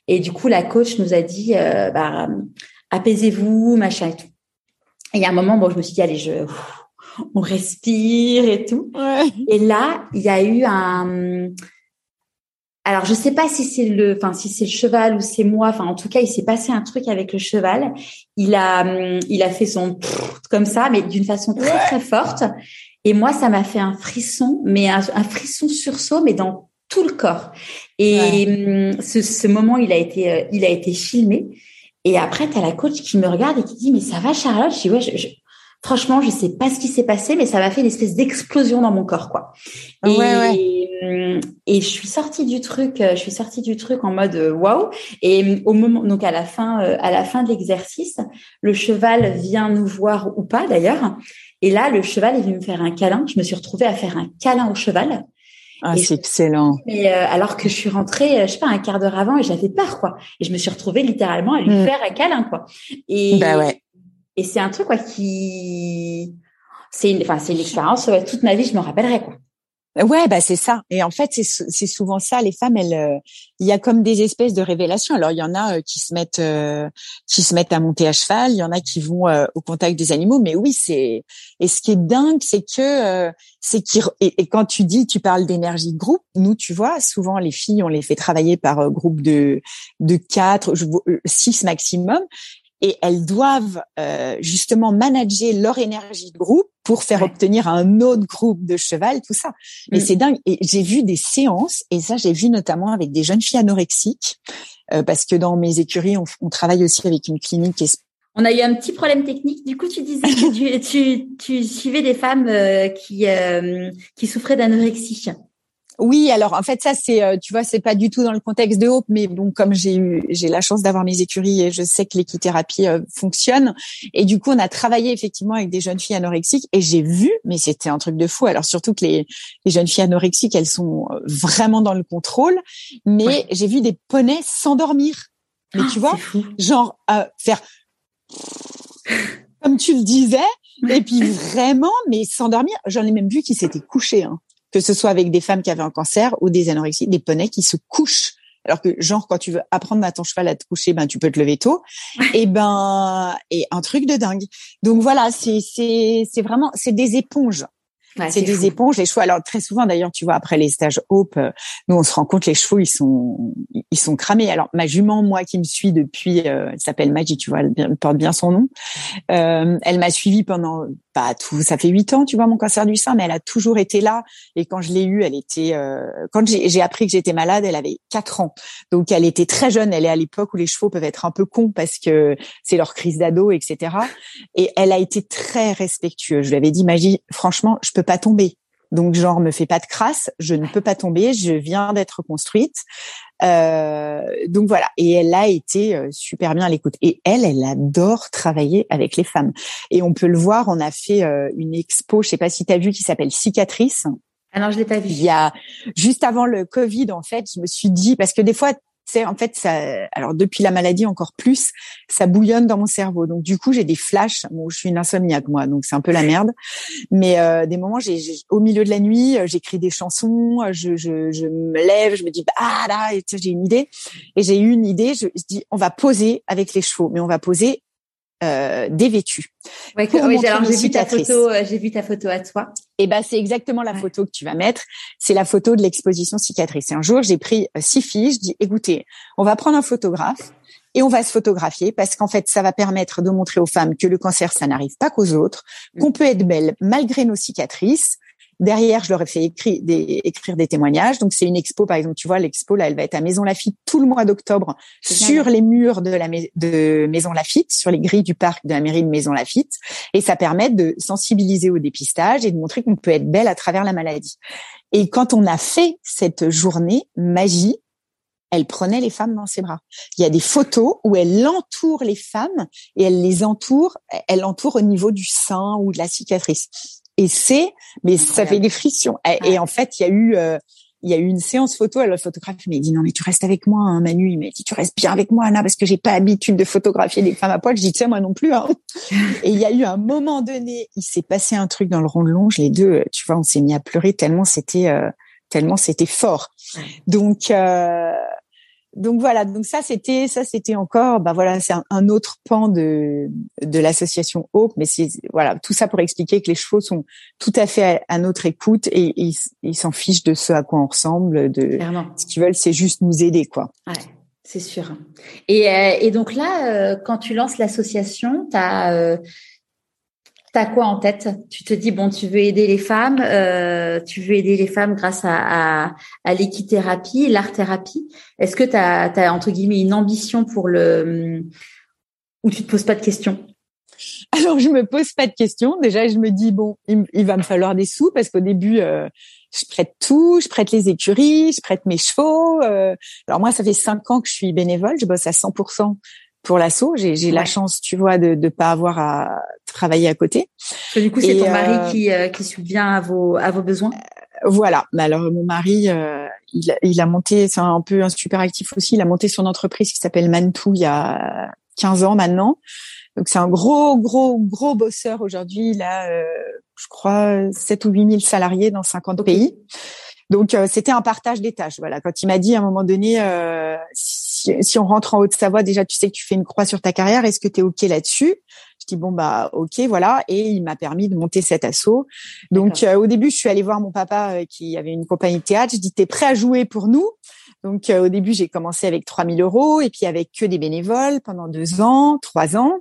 et du coup la coach nous a dit, bah apaisez-vous, machin et tout. Et il y a un moment, bon, je me suis dit allez, je, on respire et tout. Ouais. Et là, il y a eu un alors je sais pas si c'est le, enfin si c'est le cheval ou c'est moi. Enfin en tout cas, il s'est passé un truc avec le cheval. Il a, hum, il a fait son comme ça, mais d'une façon très très forte. Et moi, ça m'a fait un frisson, mais un, frisson sursaut, mais dans tout le corps. Et hum, ce, ce, moment, il a été, euh, il a été filmé. Et après, tu as la coach qui me regarde et qui dit, mais ça va, Charlotte? Je dis, ouais, je, franchement, je sais pas ce qui s'est passé, mais ça m'a fait une espèce d'explosion dans mon corps, quoi. Et, ouais, et je suis sortie du truc, euh, je suis sortie du truc en mode euh, waouh. Et au moment, donc à la fin, euh, à la fin de l'exercice, le cheval vient nous voir ou pas d'ailleurs. Et là, le cheval est venu me faire un câlin. Je me suis retrouvée à faire un câlin au cheval. Ah, c'est excellent. Mais alors que je suis rentrée, je sais pas, un quart d'heure avant et j'avais peur, quoi. Et je me suis retrouvée littéralement à lui mm. faire un câlin, quoi. Et, bah ouais. Et c'est un truc quoi qui, c'est une, enfin c'est une expérience. toute ma vie, je me rappellerai quoi. Ouais, bah c'est ça. Et en fait, c'est souvent ça. Les femmes, elles, euh, il y a comme des espèces de révélations. Alors, il y en a euh, qui se mettent, euh, qui se mettent à monter à cheval. Il y en a qui vont au contact des animaux. Mais oui, c'est. Et ce qui est dingue, c'est que c'est qui. Et, quand tu dis, tu parles d'énergie de groupe. Nous, tu vois, souvent les filles, on les fait travailler par groupe de de quatre, six maximum et elles doivent euh, justement manager leur énergie de groupe pour faire obtenir un autre groupe de cheval, tout ça. Mais mm. c'est dingue. Et j'ai vu des séances, et ça j'ai vu notamment avec des jeunes filles anorexiques, euh, parce que dans mes écuries, on, on, travaille aussi avec une clinique. On a eu un petit problème technique. Du coup, tu disais que tu, tu, tu suivais des femmes euh, qui, qui souffraient d'anorexie. Oui, alors en fait ça c'est euh, tu vois c'est pas du tout dans le contexte de Hope mais bon comme j'ai eu j'ai la chance d'avoir mes écuries et je sais que l'équithérapie euh, fonctionne. Et du coup on a travaillé effectivement avec des jeunes filles anorexiques et j'ai vu mais c'était un truc de fou. Alors surtout que les, les jeunes filles anorexiques elles sont euh, vraiment dans le contrôle mais j'ai vu des poneys s'endormir. Mais tu ah, vois genre faire comme tu le disais et puis vraiment mais s'endormir. J'en ai même vu qui s'étaient couchés hein que ce soit avec des femmes qui avaient un cancer ou des anorexies, des poneys qui se couchent. Alors que genre quand tu veux apprendre à ton cheval à te coucher, ben tu peux te lever tôt. et ben et un truc de dingue. Donc voilà, c'est c'est c'est vraiment c'est des éponges c'est des éponges, les chevaux. Alors très souvent, d'ailleurs, tu vois, après les stages Hope, euh, nous on se rend compte les chevaux, ils sont, ils sont cramés. Alors ma jument, moi, qui me suit depuis, euh, elle s'appelle Magie, tu vois, elle, porte bien son nom. Euh, elle m'a suivi pendant, pas tout, ça fait huit ans, tu vois, mon cancer du sein, mais elle a toujours été là. Et quand je l'ai eu, elle était, quand j'ai appris que j'étais malade, elle avait quatre ans. Donc elle était très jeune. Elle est à l'époque où les chevaux peuvent être un peu cons parce que c'est leur crise d'ado, etc. Et elle a été très respectueuse. Je lui avais dit, Magie, franchement, je peux pas tomber. Donc genre me fais pas de crasse, je ne peux pas tomber, je viens d'être construite. Euh, donc voilà, et elle a été euh, super bien à l'écoute. Et elle, elle adore travailler avec les femmes. Et on peut le voir, on a fait euh, une expo, je sais pas si tu as vu, qui s'appelle Cicatrice. Alors je l'ai pas vu. Il y a juste avant le Covid, en fait, je me suis dit parce que des fois c'est en fait ça alors depuis la maladie encore plus ça bouillonne dans mon cerveau. Donc du coup j'ai des flashs. Bon je suis une insomniaque moi donc c'est un peu la merde. Mais euh, des moments j'ai au milieu de la nuit euh, j'écris des chansons euh, je, je, me lève je me dis ah là j'ai une idée. Et j'ai eu une idée je dis on va poser avec les chevaux mais on va poser euh, dévêtue. Ouais, oui, alors j'ai vu ta photo, euh, j'ai vu ta photo à toi. Et eh ben c'est exactement la photo que tu vas mettre. C'est la photo de l'exposition cicatrice. Et un jour, j'ai pris euh, six filles. Je dis, écoutez, on va prendre un photographe et on va se photographier parce qu'en fait, ça va permettre de montrer aux femmes que le cancer, ça n'arrive pas qu'aux autres, mm. qu'on peut être belle malgré nos cicatrices, Derrière, je leur ai fait écrire des, écrire des témoignages. Donc, c'est une expo, par exemple, tu vois, l'expo, là, elle va être à Maison Lafitte tout le mois d'octobre sur les murs de la de Maison Lafitte, sur les grilles du parc de la mairie de Maison Lafitte. Et ça permet de sensibiliser au dépistage et de montrer qu'on peut être belle à travers la maladie. Et quand on a fait cette journée magie, elle prenait les femmes dans ses bras. Il y a des photos où elle entoure les femmes et elle les entoure, elle entoure au niveau du sein ou de la cicatrice et c'est, mais ça fait des frictions. Et, en fait, il y a eu, euh, il y a eu une séance photo. Alors, le photographe m'a dit non mais tu restes avec moi, hein, Manu. Il m'a dit tu restes bien avec moi, Anna, parce que j'ai pas l'habitude de photographier des femmes à poil. Je dis tiens moi non plus. Hein. et il y a eu un moment donné, il s'est passé un truc dans le rond de longe. Les deux, tu vois, on s'est mis à pleurer tellement c'était, euh, tellement c'était fort. Donc euh, donc voilà, donc ça c'était ça c'était encore bah voilà c'est un, autre pan de de l'association Hope, mais c'est voilà tout ça pour expliquer que les chevaux sont tout à fait à, notre écoute et, ils s'en fichent de ce à quoi on ressemble, de ce qu'ils veulent c'est juste nous aider quoi. Ouais. C'est sûr. Et, euh, et donc là, euh, quand tu lances l'association, tu as, euh, T'as quoi en tête? Tu te dis bon, tu veux aider les femmes, euh, tu veux aider les femmes grâce à, l'équithérapie, l'art-thérapie. Est-ce que tu as, entre guillemets une ambition pour le ou tu te poses pas de questions? Alors je me pose pas de questions. Déjà, je me dis bon, il, va me falloir des sous parce qu'au début, euh, je prête tout, je prête les écuries, je prête mes chevaux. Euh. alors moi, ça fait cinq ans que je suis bénévole, je bosse à 100% pour l'assaut. J'ai la chance, tu vois, de ne pas avoir à travailler à côté. du coup, c'est ton mari euh, qui, euh, qui subvient à vos, à vos besoins? Euh, Voilà. Mais alors, mon mari, il, il, a monté, c'est un peu un super actif aussi, il a monté son entreprise qui s'appelle Mantou il y a 15 ans maintenant. Donc, c'est un gros, gros, gros bosseur aujourd'hui. Il a, je crois, 7 ou 8 000 salariés dans 50 pays. Donc euh, c'était un partage des tâches. Voilà, quand il m'a dit à un moment donné, euh, si, si, on rentre en Haute-Savoie, déjà tu sais que tu fais une croix sur ta carrière, est-ce que tu es ok là-dessus? Je dis bon bah ok voilà, et il m'a permis de monter cet assaut. Donc euh, au début je suis allée voir mon papa qui avait une compagnie de théâtre. Je dis t'es prêt à jouer pour nous? Donc au début j'ai commencé avec 3000 euros et puis avec que des bénévoles pendant deux ans, trois ans.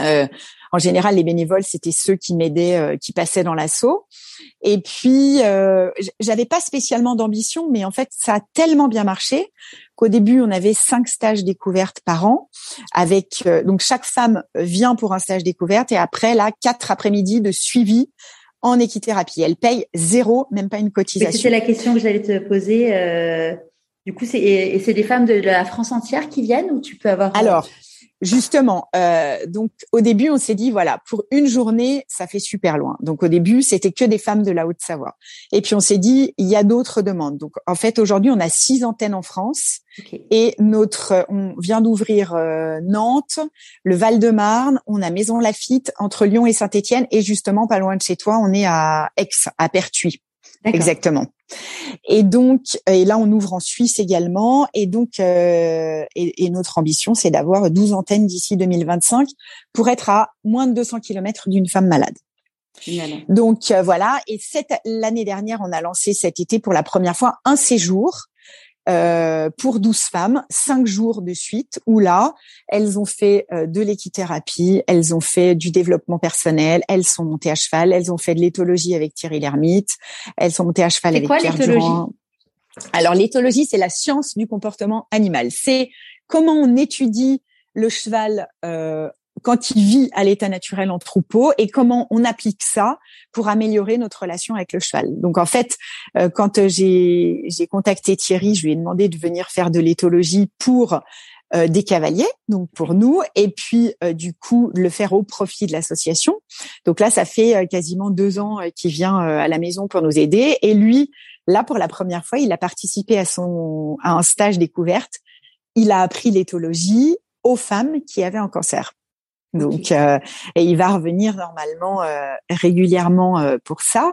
Euh, en général, les bénévoles, c'était ceux qui m'aidaient, euh, qui passaient dans l'assaut. Et puis, euh, j'avais pas spécialement d'ambition, mais en fait, ça a tellement bien marché qu'au début, on avait cinq stages découvertes par an, avec euh, donc chaque femme vient pour un stage découverte et après là, quatre après-midi de suivi en équithérapie. Elle paye zéro, même pas une cotisation. C'était la question que j'allais te poser. du coup, c'est et c'est des femmes de la France entière qui viennent ou tu peux avoir Alors, Justement, euh, donc au début, on s'est dit voilà, pour une journée, ça fait super loin. Donc au début, c'était que des femmes de la Haute-Savoie. Et puis on s'est dit il y a d'autres demandes. Donc en fait, aujourd'hui, on a six antennes en France et notre, on vient d'ouvrir euh, Nantes, le Val-de-Marne, on a Maison Lafitte entre Lyon et Saint-Étienne et justement pas loin de chez toi, on est à Aix, à Pertuis. Exactement. Et donc, et là, on ouvre en Suisse également. Et donc, euh, et, notre ambition, c'est d'avoir 12 antennes d'ici 2025 pour être à moins de 200 km d'une femme malade. Donc euh, voilà. Et cette l'année dernière, on a lancé cet été pour la première fois un séjour euh, pour 12 femmes, 5 jours de suite, où là, elles ont fait euh, de l'équithérapie, elles ont fait du développement personnel, elles sont montées à cheval, elles ont fait de l'éthologie avec Thierry Lhermitte, elles sont montées à cheval avec quoi, Pierre Durand. Alors l'éthologie, c'est la science du comportement animal. C'est comment on étudie le cheval euh, quand il vit à l'état naturel en troupeau et comment on applique ça pour améliorer notre relation avec le cheval. Donc en fait, euh, quand j'ai j'ai contacté Thierry, je lui ai demandé de venir faire de l'éthologie pour des cavaliers, donc pour nous, et puis du coup le faire au profit de l'association. Donc là, ça fait quasiment deux ans qu'il vient à la maison pour nous aider. Et lui, là pour la première fois, il a participé à son à un stage découverte. Il a appris l'éthologie aux femmes qui avaient un cancer. Donc, et il va revenir normalement régulièrement pour ça.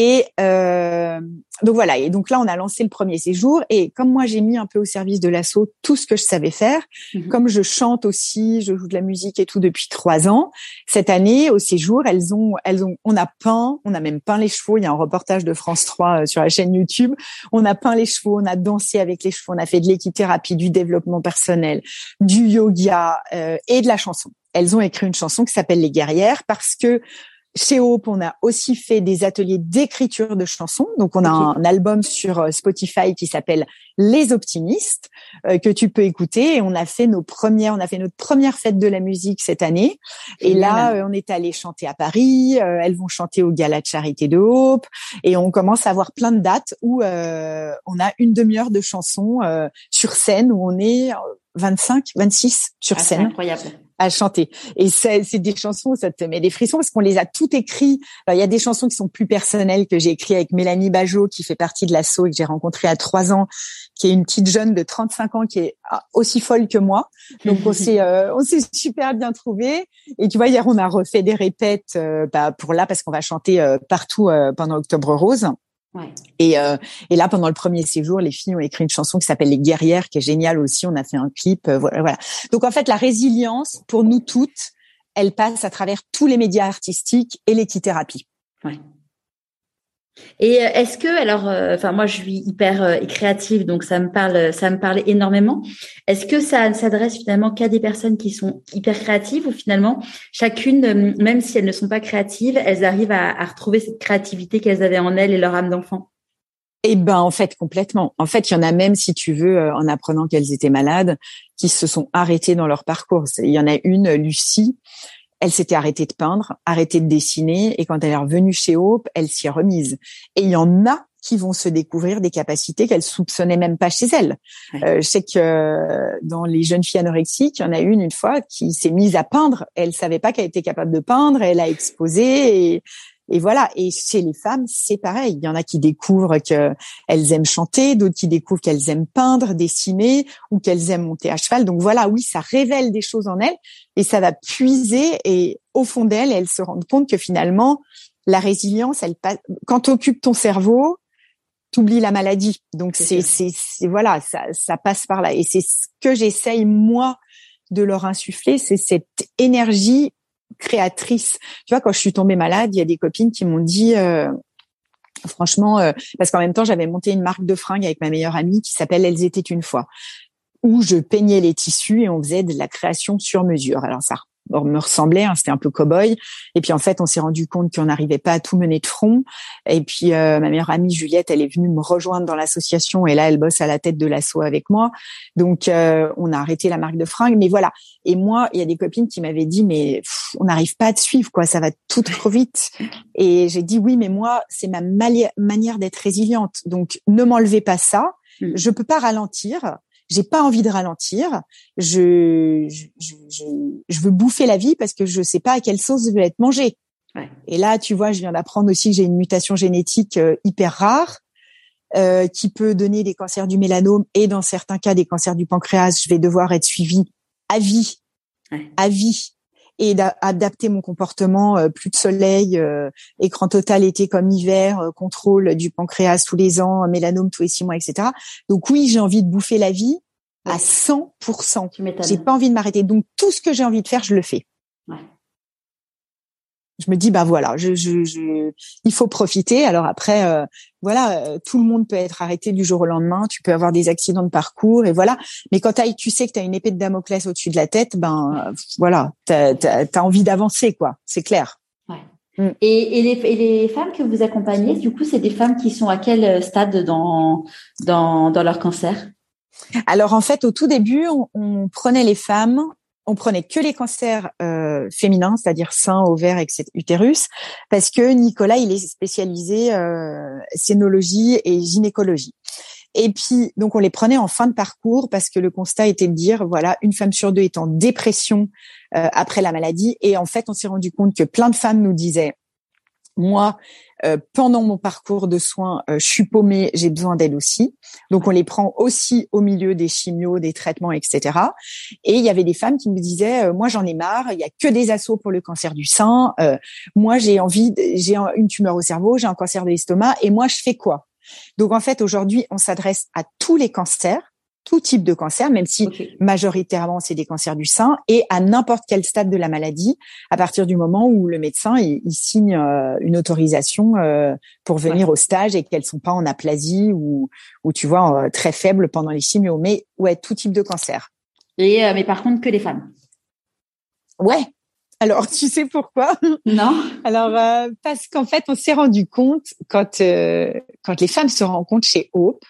Et euh, donc voilà. Et donc là, on a lancé le premier séjour. Et comme moi, j'ai mis un peu au service de l'assaut tout ce que je savais faire. Mhm. Comme je chante aussi, je joue de la musique et tout depuis trois ans. Cette année, au séjour, elles ont, elles ont, on a peint, on a même peint les chevaux. Il y a un reportage de France 3 euh, sur la chaîne YouTube. On a peint les chevaux, on a dansé avec les chevaux, on a fait de l'équithérapie, du développement personnel, du yoga euh, et de la chanson. Elles ont écrit une chanson qui s'appelle Les Guerrières parce que chez Hope, on a aussi fait des ateliers d'écriture de chansons. Donc, on a un album sur euh, Spotify qui s'appelle Les Optimistes euh, que tu peux écouter. Et on a fait nos premières, on a fait notre première fête de la musique cette année. Et là, euh, on est allé chanter à Paris. elles vont chanter au Gala de Charité de Hope. Et on commence à avoir plein de dates où on a une demi-heure de chansons sur scène où on est 25, 26 sur ah, scène. Incroyable à chanter. Et c'est des chansons, ça te met des frissons parce qu'on les a toutes écrites. Alors, il y a des chansons qui sont plus personnelles que j'ai écrites avec Mélanie Bajot, qui fait partie de l'assaut et que j'ai rencontrée à trois ans, qui est une petite jeune de 35 ans qui est aussi folle que moi. Donc, on s'est euh, on s'est super bien trouvé. Et tu vois, hier, on a refait des répètes euh, bah, pour là parce qu'on va chanter euh, partout pendant Octobre Rose. Et, euh, et là, pendant le premier séjour, les filles ont écrit une chanson qui s'appelle Les Guerrières, qui est géniale aussi. On a fait un clip, euh, voilà, voilà. Donc en fait, la résilience pour nous toutes, elle passe à travers tous les médias artistiques et l'équithérapie. Ouais. Et euh, est-ce que alors, euh, moi je suis hyper euh, créative, donc ça me parle, ça me parle énormément. Est-ce que ça ne s'adresse finalement qu'à des personnes qui sont hyper créatives ou finalement chacune, même si elles ne sont pas créatives, elles arrivent à, à retrouver cette créativité qu'elles avaient en elles et leur âme d'enfant? Eh ben en fait complètement. En fait, il y en a même si tu veux, en apprenant qu'elles étaient malades, qui se sont arrêtées dans leur parcours. Il y en a une, Lucie elle s'était arrêtée de peindre, arrêtée de dessiner, et quand elle est revenue chez Hope, elle s'y est remise. Et il y en a qui vont se découvrir des capacités qu'elles soupçonnaient même pas chez elles. Euh, je sais que euh, dans les jeunes filles anorexiques, il y en a une une fois qui s'est mise à peindre. Elle savait pas qu'elle était capable de peindre. Elle a exposé et et voilà. Et chez les femmes, c'est pareil. Il y en a qui découvrent qu'elles aiment chanter, d'autres qui découvrent qu'elles aiment peindre, dessiner ou qu'elles aiment monter à cheval. Donc voilà, oui, ça révèle des choses en elles et ça va puiser et au fond d'elles, elles se rendent compte que finalement, la résilience, elle quand tu occupes ton cerveau, t'oublies la maladie. Donc c'est c'est voilà, ça ça passe par là et c'est ce que j'essaye moi de leur insuffler, c'est cette énergie créatrice. Tu vois, quand je suis tombée malade, il y a des copines qui m'ont dit, euh, franchement, euh, parce qu'en même temps, j'avais monté une marque de fringues avec ma meilleure amie qui s'appelle Elles étaient une fois, où je peignais les tissus et on faisait de la création sur mesure. Alors ça me ressemblait, hein, c'était un peu cow-boy. Et puis en fait, on s'est rendu compte qu'on n'arrivait pas à tout mener de front. Et puis euh, ma meilleure amie Juliette, elle est venue me rejoindre dans l'association et là, elle bosse à la tête de l'asso avec moi. Donc euh, on a arrêté la marque de fringues, mais voilà. Et moi, il y a des copines qui m'avaient dit mais on n'arrive pas à te suivre quoi, ça va tout trop vite. Et j'ai dit oui, mais moi, c'est ma manière d'être résiliente. Donc ne m'enlevez pas ça. Mmh. Je peux pas ralentir j'ai pas envie de ralentir. Je, je, je, je, veux bouffer la vie parce que je sais pas à quelle sauce je vais être mangée. Ouais. Et là, tu vois, je viens d'apprendre aussi que j'ai une mutation génétique euh, hyper rare euh, qui peut donner des cancers du mélanome et dans certains cas des cancers du pancréas. Je vais devoir être suivie à vie, ouais. à vie et d'adapter mon comportement, euh, plus de soleil, euh, écran total été comme hiver, euh, contrôle du pancréas tous les ans, mélanome tous les six mois, etc. Donc oui, j'ai envie de bouffer la vie à 100%. J'ai pas envie de m'arrêter. Donc tout ce que j'ai envie de faire, je le fais. Ouais je me dis bah voilà, je, je, je, il faut profiter. Alors après, euh, voilà, euh, tout le monde peut être arrêté du jour au lendemain. Tu peux avoir des accidents de parcours et voilà. Mais quand tu sais que tu as une épée de Damoclès au-dessus de la tête, ben voilà, t'as as, envie d'avancer quoi. C'est clair. Ouais. Mm. Et, et, les, et, les, femmes que vous accompagnez, du coup, c'est des femmes qui sont à quel stade dans dans, dans leur cancer? Alors en fait, au tout début, on, on prenait les femmes on prenait que les cancers euh, féminins, c'est-à-dire sein, ovaire, etc., utérus, parce que Nicolas, il est spécialisé euh, scénologie et gynécologie. Et puis, donc, on les prenait en fin de parcours parce que le constat était de dire, voilà, une femme sur deux est en dépression euh, après la maladie. Et en fait, on s'est rendu compte que plein de femmes nous disaient, moi, pendant mon parcours de soins, euh, je suis paumée, j'ai besoin d'aide aussi. Donc on les prend aussi au milieu des chimios, des traitements, etc. Et il y avait des femmes qui me disaient, moi j'en ai marre, il y a que des assauts pour le cancer du sein. moi j'ai envie, j'ai une tumeur au cerveau, j'ai un cancer de l'estomac, et moi je fais quoi? Donc en fait aujourd'hui on s'adresse à tous les cancers tout type de cancer, même si majoritairement c'est des cancers du sein, et à n'importe quel stade de la maladie, à partir du moment où le médecin il, signe euh, une autorisation euh, pour venir au stage et qu'elles sont pas en aplasie ou, ou tu vois euh, très faibles pendant les chimios, mais ouais tout type de cancer. Et mais par contre que les femmes. Ouais, alors, tu sais pourquoi? Non. Alors, parce qu'en fait, on s'est rendu compte quand quand les femmes se rencontrent chez Hope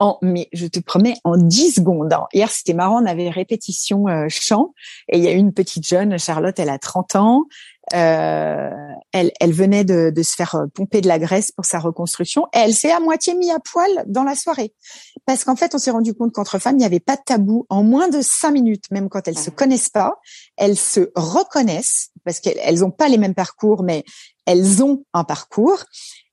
en, mais je te promets, en 10 secondes. Hier, c'était marrant, on avait répétition euh, chant et il y a une petite jeune, Charlotte, elle a 30 ans. Euh, elle, elle venait de, de, se faire euh, pomper de la graisse pour sa reconstruction et elle s'est à moitié mis à poil dans la soirée. Parce qu'en fait, on s'est rendu compte qu'entre femmes, il n'y avait pas de tabou. En moins de cinq minutes, même quand elles se connaissent pas, elles se reconnaissent parce qu'elles n'ont pas les mêmes parcours, mais elles ont un parcours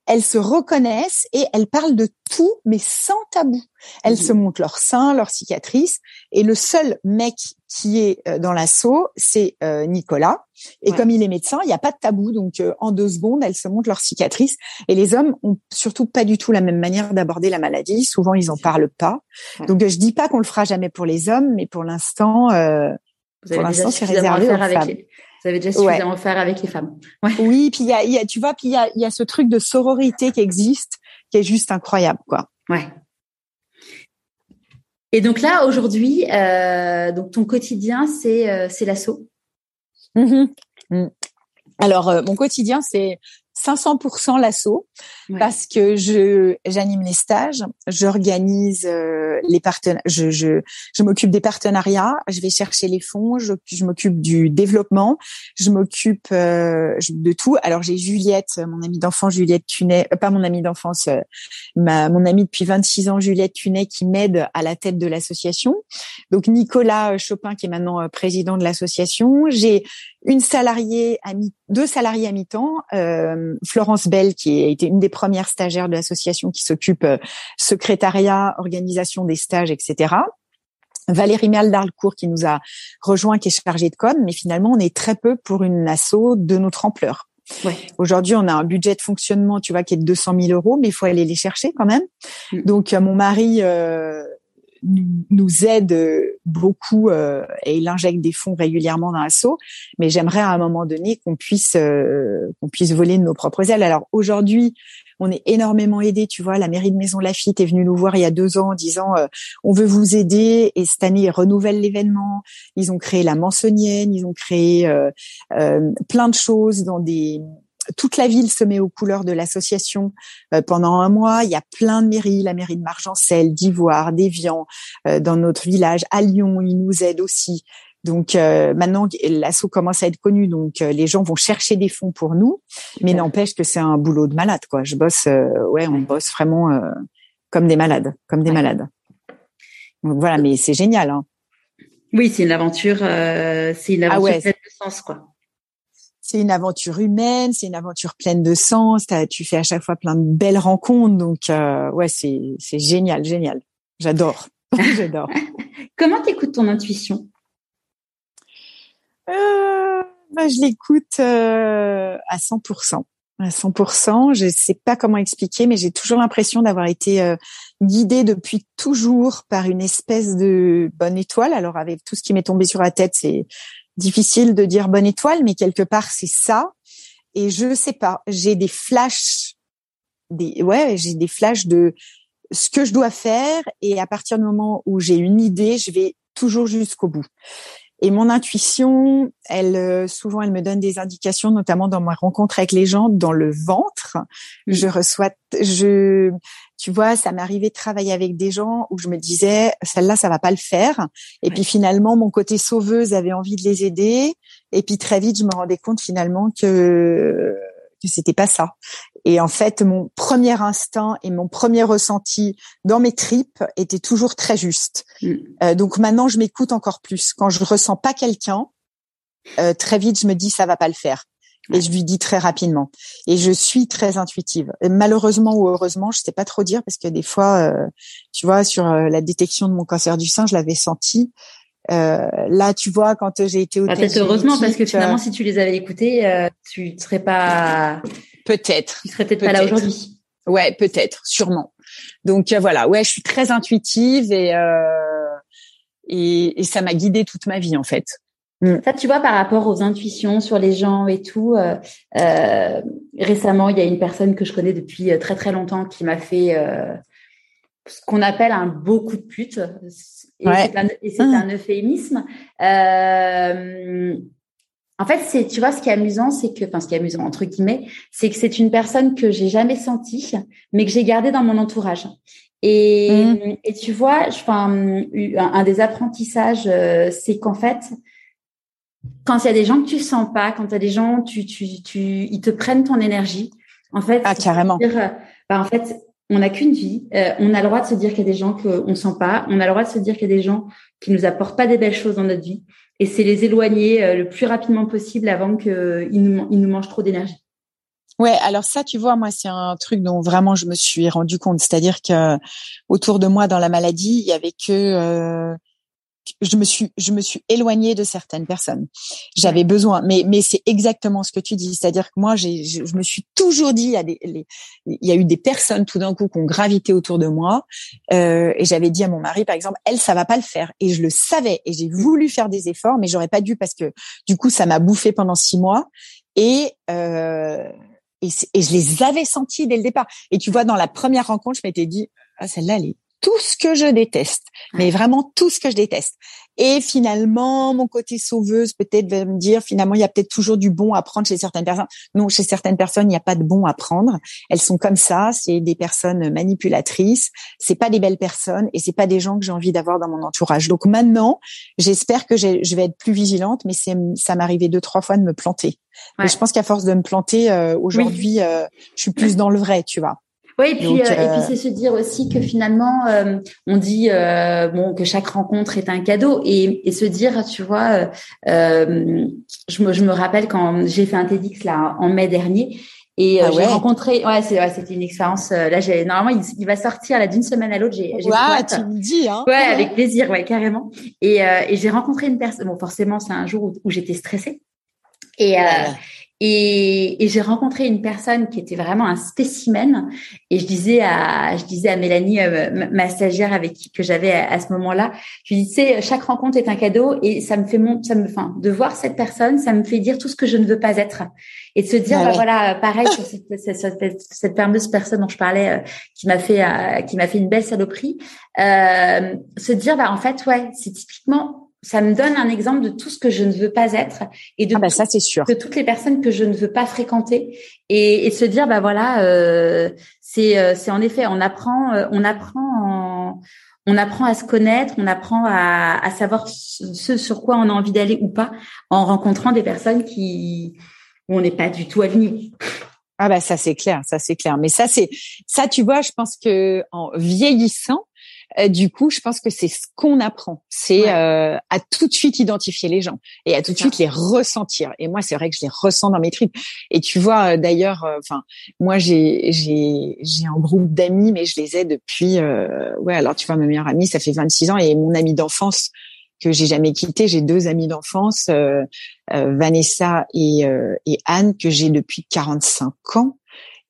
elles se reconnaissent et elles parlent de tout, mais sans tabou. Elles mhm. se montrent leurs seins, leurs cicatrices. Et le seul mec qui est euh, dans l'assaut, c'est euh, Nicolas. Et comme il est médecin, il n'y a pas de tabou. Donc, euh, en deux secondes, elles se montrent leurs cicatrices. Et les hommes ont surtout pas du tout la même manière d'aborder la maladie. Souvent, ils en parlent pas. Donc, je dis pas qu'on le fera jamais pour les hommes, mais pour l'instant, pour l'instant, c'est réservé aux femmes. Vous avez déjà suffisamment ouais. faire avec les femmes. Ouais. Oui, puis il y a, y a, tu vois, puis il y a, y a ce truc de sororité qui existe, qui est juste incroyable, quoi. Ouais. Et donc là, aujourd'hui, euh, donc ton quotidien, c'est euh, c'est l'assaut. Mmh mmh. Alors, euh, mon quotidien, c'est 500% l'assaut parce que je j'anime les stages, j'organise euh, les partenaires, je je, je m'occupe des partenariats, je vais chercher les fonds, je, je m'occupe du développement, je m'occupe euh, de tout. Alors j'ai Juliette, mon amie d'enfance Juliette Tunet, euh, pas mon amie d'enfance, ma mon amie depuis 26 ans Juliette Tunet qui m'aide à la tête de l'association. Donc Nicolas Chopin qui est maintenant président de l'association. J'ai une salariée à mi deux salariés à mi-temps, euh, Florence Bell qui a été une des premières stagiaires de l'association qui s'occupe euh, secrétariat, organisation des stages, etc. Valérie Mial d'Arlecourt qui nous a rejoint, qui est chargée de com, mais finalement on est très peu pour une asso de notre ampleur. Ouais. Aujourd'hui, on a un budget de fonctionnement, tu vois, qui est de 200 000 euros, mais il faut aller les chercher quand même. Mm. Donc, mon mari euh, nous aide beaucoup euh, et il injecte des fonds régulièrement dans l'assaut. Mais j'aimerais à un moment donné qu'on puisse euh, qu'on puisse voler de nos propres ailes. Alors aujourd'hui, on est énormément aidé. Tu vois, la mairie de Maison Lafitte est venue nous voir il y a deux ans en disant euh, on veut vous aider. Et cette année, ils renouvellent l'événement. Ils ont créé la Mansonienne, ils ont créé plein de choses dans des toute la ville se met aux couleurs de l'association euh, pendant un mois. Il y a plein de mairies, la mairie de Margencel, d'Ivoire, d'Evian, euh, dans notre village. À Lyon, ils nous aident aussi. Donc euh, maintenant, l'asso commence à être connu, donc les gens vont chercher des fonds pour nous, mais n'empêche que c'est un boulot de malade, quoi. Je bosse, ouais, on bosse vraiment comme des malades, comme des malades. Donc, voilà, mais c'est génial. Hein. Oui, c'est une aventure, c'est une ah aventure de sens, quoi c'est une aventure humaine, c'est une aventure pleine de sens. Tu fais à chaque fois plein de belles rencontres, donc euh, ouais, c'est c'est génial, génial. J'adore, j'adore. Comment t'écoutes ton intuition? Euh, bah, je l'écoute euh, à 100%. À 100%, je sais pas comment expliquer, mais j'ai toujours l'impression d'avoir été euh, guidée depuis toujours par une espèce de bonne étoile. Alors avec tout ce qui m'est tombé sur la tête, c'est difficile de dire bonne étoile, mais quelque part c'est ça. Et je sais pas, j'ai des flashs, des ouais, j'ai des flashs de ce que je dois faire. Et à partir du moment où j'ai une idée, je vais toujours jusqu'au bout. Et mon intuition, elle, euh, souvent, elle me donne des indications, notamment dans ma rencontre avec les gens, dans le ventre. Je reçois, je, tu vois, ça m'est arrivé de travailler avec des gens où je me disais, celle-là, ça va pas le faire. Et puis finalement, mon côté sauveuse avait envie de les aider. Et puis très vite, je me rendais compte finalement que que c'était pas ça. Et en fait, mon premier instinct et mon premier ressenti dans mes tripes était toujours très juste. Mm. Euh, donc maintenant, je m'écoute encore plus. Quand je ressens pas quelqu'un, euh, très vite, je me dis ça va pas le faire. Et je lui dis très rapidement. Et je suis très intuitive. malheureusement ou heureusement, je sais pas trop dire parce que des fois, euh, tu vois, sur la détection de mon cancer du sein, je l'avais senti. Euh, là, tu vois, quand j'ai été au ah, Peut-être heureusement, parce que finalement, si tu les avais écoutés, euh, tu ne serais pas. Peut-être. Tu serais peut-être pas là aujourd'hui. Ouais, peut-être, sûrement. Donc euh, voilà, ouais, je suis très intuitive et et, et, ça m'a guidée toute ma vie en fait. Mm. Ça, tu vois, par rapport aux intuitions sur les gens et tout. récemment, il y a une personne que je connais depuis très très longtemps qui m'a fait ce qu'on appelle un beau coup de pute. Et c'est un, ah. euphémisme. Euh, en fait, c'est, tu vois, ce qui est amusant, c'est que, enfin, ce qui est amusant entre guillemets, c'est que c'est une personne que j'ai jamais sentie, mais que j'ai gardée dans mon entourage. Et, mmh. et tu vois, enfin, un, des apprentissages, euh, c'est qu'en fait, quand il y a des gens que tu sens pas, quand il y a des gens, tu, tu, tu, ils te prennent ton énergie. En fait, ah, carrément. Dire, bah, en fait, on n'a qu'une vie. Euh, on a le droit de se dire qu'il y a des gens qu'on ne sent pas. On a le droit de se dire qu'il y a des gens qui nous apportent pas des belles choses dans notre vie. Et c'est les éloigner euh, le plus rapidement possible avant qu'ils euh, nous, ils nous mangent trop d'énergie. Ouais, alors ça, tu vois, moi, c'est un truc dont vraiment je me suis rendu compte. C'est-à-dire que autour de moi, dans la maladie, il y avait que je me suis je me suis éloignée de certaines personnes. J'avais besoin, mais mais c'est exactement ce que tu dis, c'est-à-dire que moi j'ai je, me suis toujours dit il y a des il y a eu des personnes tout d'un coup qui ont gravité autour de moi euh, et j'avais dit à mon mari par exemple elle ça va pas le faire. Et je le savais. Et j'ai voulu faire des efforts mais j'aurais pas dû parce que du coup ça m'a bouffé pendant six mois. Et euh, et, et, je les avais sentis dès le départ. Et tu vois, dans la première rencontre, je m'étais dit, ah, celle-là, elle est tout ce que je déteste, mais vraiment tout ce que je déteste. Et finalement, mon côté sauveuse peut-être va me dire, finalement, il y a peut-être toujours du bon à prendre chez certaines personnes. Non, chez certaines personnes, il n'y a pas de bon à prendre. Elles sont comme ça. C'est des personnes manipulatrices. C'est pas des belles personnes et c'est pas des gens que j'ai envie d'avoir dans mon entourage. Donc maintenant, j'espère que je vais être plus vigilante, mais ça m'arrivait deux, trois fois de me planter. Et je pense qu'à force de me planter, euh, aujourd'hui, euh, je suis plus dans le vrai, tu vois. Oui, et puis, euh, et puis euh, c'est se dire aussi que finalement, euh, on dit bon que chaque rencontre est un cadeau et, et se dire, tu vois, je me, je me rappelle quand j'ai fait un TEDx là en mai dernier et ah j'ai rencontré, ouais, c'est, ouais, c'était une expérience. là, j'ai normalement, il, va sortir là d'une semaine à l'autre. J'ai, j'ai tu me dis, hein. Ouais, avec plaisir, ouais, carrément. Et, et j'ai rencontré une personne. Bon, forcément, c'est un jour où, où j'étais stressée. Et, et, et j'ai rencontré une personne qui était vraiment un spécimen. Et je disais à, je disais à Mélanie, euh, ma stagiaire avec qui que j'avais à, ce moment-là, je lui disais, chaque rencontre est un cadeau et ça me fait mon, ça me, enfin, de voir cette personne, ça me fait dire tout ce que je ne veux pas être et de se dire, bah, voilà, pareil sur cette, cette, cette, fameuse personne dont je parlais, euh, qui m'a fait, euh, qui m'a fait une belle saloperie, se dire, bah en fait, ouais, c'est typiquement ça me donne un exemple de tout ce que je ne veux pas être et de, ah bah ça, c'est sûr. de toutes les personnes que je ne veux pas fréquenter et, et se dire bah voilà euh, c'est euh, c'est en effet on apprend euh, on apprend on apprend à se connaître on apprend à, à savoir ce sur quoi on a envie d'aller ou pas en rencontrant des personnes qui où on n'est pas du tout aligné. Ah bah ça c'est clair, ça c'est clair. Mais ça c'est ça tu vois, je pense que en vieillissant, euh, du coup, je pense que c'est ce qu'on apprend, c'est euh, à tout de suite identifier les gens et à tout de suite les ressentir. Et moi, c'est vrai que je les ressens dans mes tripes. Et tu vois, euh, d'ailleurs, enfin, moi, j'ai j'ai j'ai un groupe d'amis, mais je les ai depuis. ouais, alors tu vois, ma meilleure amie, ça fait 26 ans, et mon amie d'enfance que j'ai jamais quitté. J'ai deux amies d'enfance, Vanessa et, et Anne, que j'ai depuis 45 ans.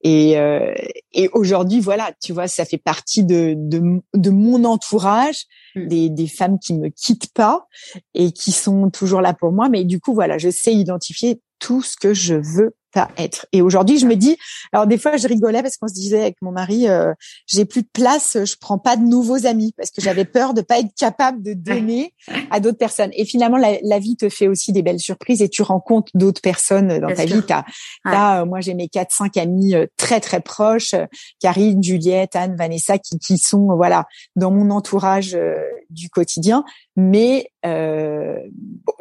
Et, euh, et aujourd'hui, voilà, tu vois, ça fait partie de, de, de mon entourage, mmh. des, des femmes qui me quittent pas et qui sont toujours là pour moi. Mais du coup, voilà, je sais identifier tout ce que je veux être. Et aujourd'hui, je me dis, alors des fois, je rigolais parce qu'on se disait avec mon mari, euh, j'ai plus de place, je prends pas de nouveaux amis parce que j'avais peur de pas être capable de donner à d'autres personnes. Et finalement, la, vie te fait aussi des belles surprises et tu rencontres d'autres personnes dans ta vie. T'as, as, euh, moi, j'ai mes quatre, cinq amis euh, très très proches, Karine, Juliette, Anne, Vanessa, qui, qui sont voilà dans mon entourage du quotidien. Mais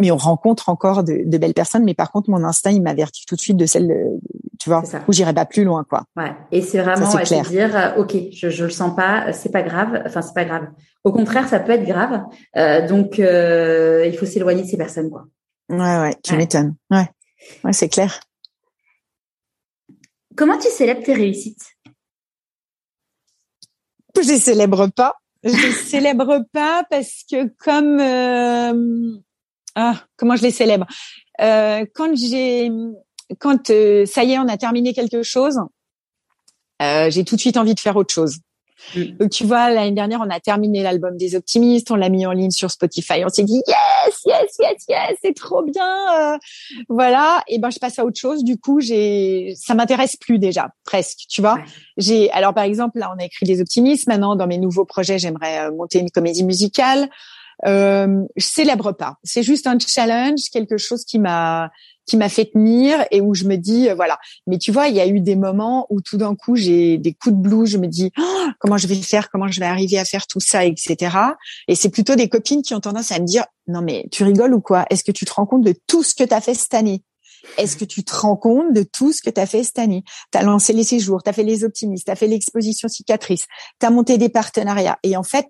mais on rencontre encore de, de, belles personnes. Mais par contre, mon instinct, il m'avertit tout de suite de celles tu vois, ou j'irai pas plus loin, quoi. Ouais. Et c'est vraiment ouais, se dire, euh, ok, je je le sens pas, c'est pas grave. Enfin, c'est pas grave. Au contraire, ça peut être grave. Euh, donc, euh, il faut s'éloigner de ces personnes, quoi. Ouais, ouais. Tu m'étonnes. Ouais. Ouais, c'est clair. Comment tu célèbres tes réussites? Je les célèbre pas. Je les célèbre pas parce que comme euh, ah comment je les célèbre? Euh, quand j'ai quand euh, ça y est on a terminé quelque chose j'ai tout de suite envie de faire autre chose. Donc tu vois, l'année dernière, on a terminé l'album des optimistes, on l'a mis en ligne sur Spotify, on s'est dit yes, yes, yes, yes, c'est trop bien, euh, voilà. Et ben je passe à autre chose. Du coup, j'ai, ça m'intéresse plus déjà, presque, tu vois. J'ai, alors par exemple, là, on a écrit des optimistes. Maintenant, dans mes nouveaux projets, j'aimerais euh, monter une comédie musicale. Euh, je célèbre pas. C'est juste un challenge, quelque chose qui m'a qui m'a fait tenir et où je me dis euh, voilà. Mais tu vois, il y a eu des moments où tout d'un coup j'ai des coups de blues. Je me dis oh, comment je vais faire, comment je vais arriver à faire tout ça, etc. Et c'est plutôt des copines qui ont tendance à me dire non mais tu rigoles ou quoi? Est-ce que tu te rends compte de tout ce que tu as fait cette année? Est-ce que tu te rends compte de tout ce que tu as fait cette année? Tu as lancé les séjours, tu as fait les optimistes, tu as fait l'exposition cicatrice, tu as monté des partenariats. Et en fait,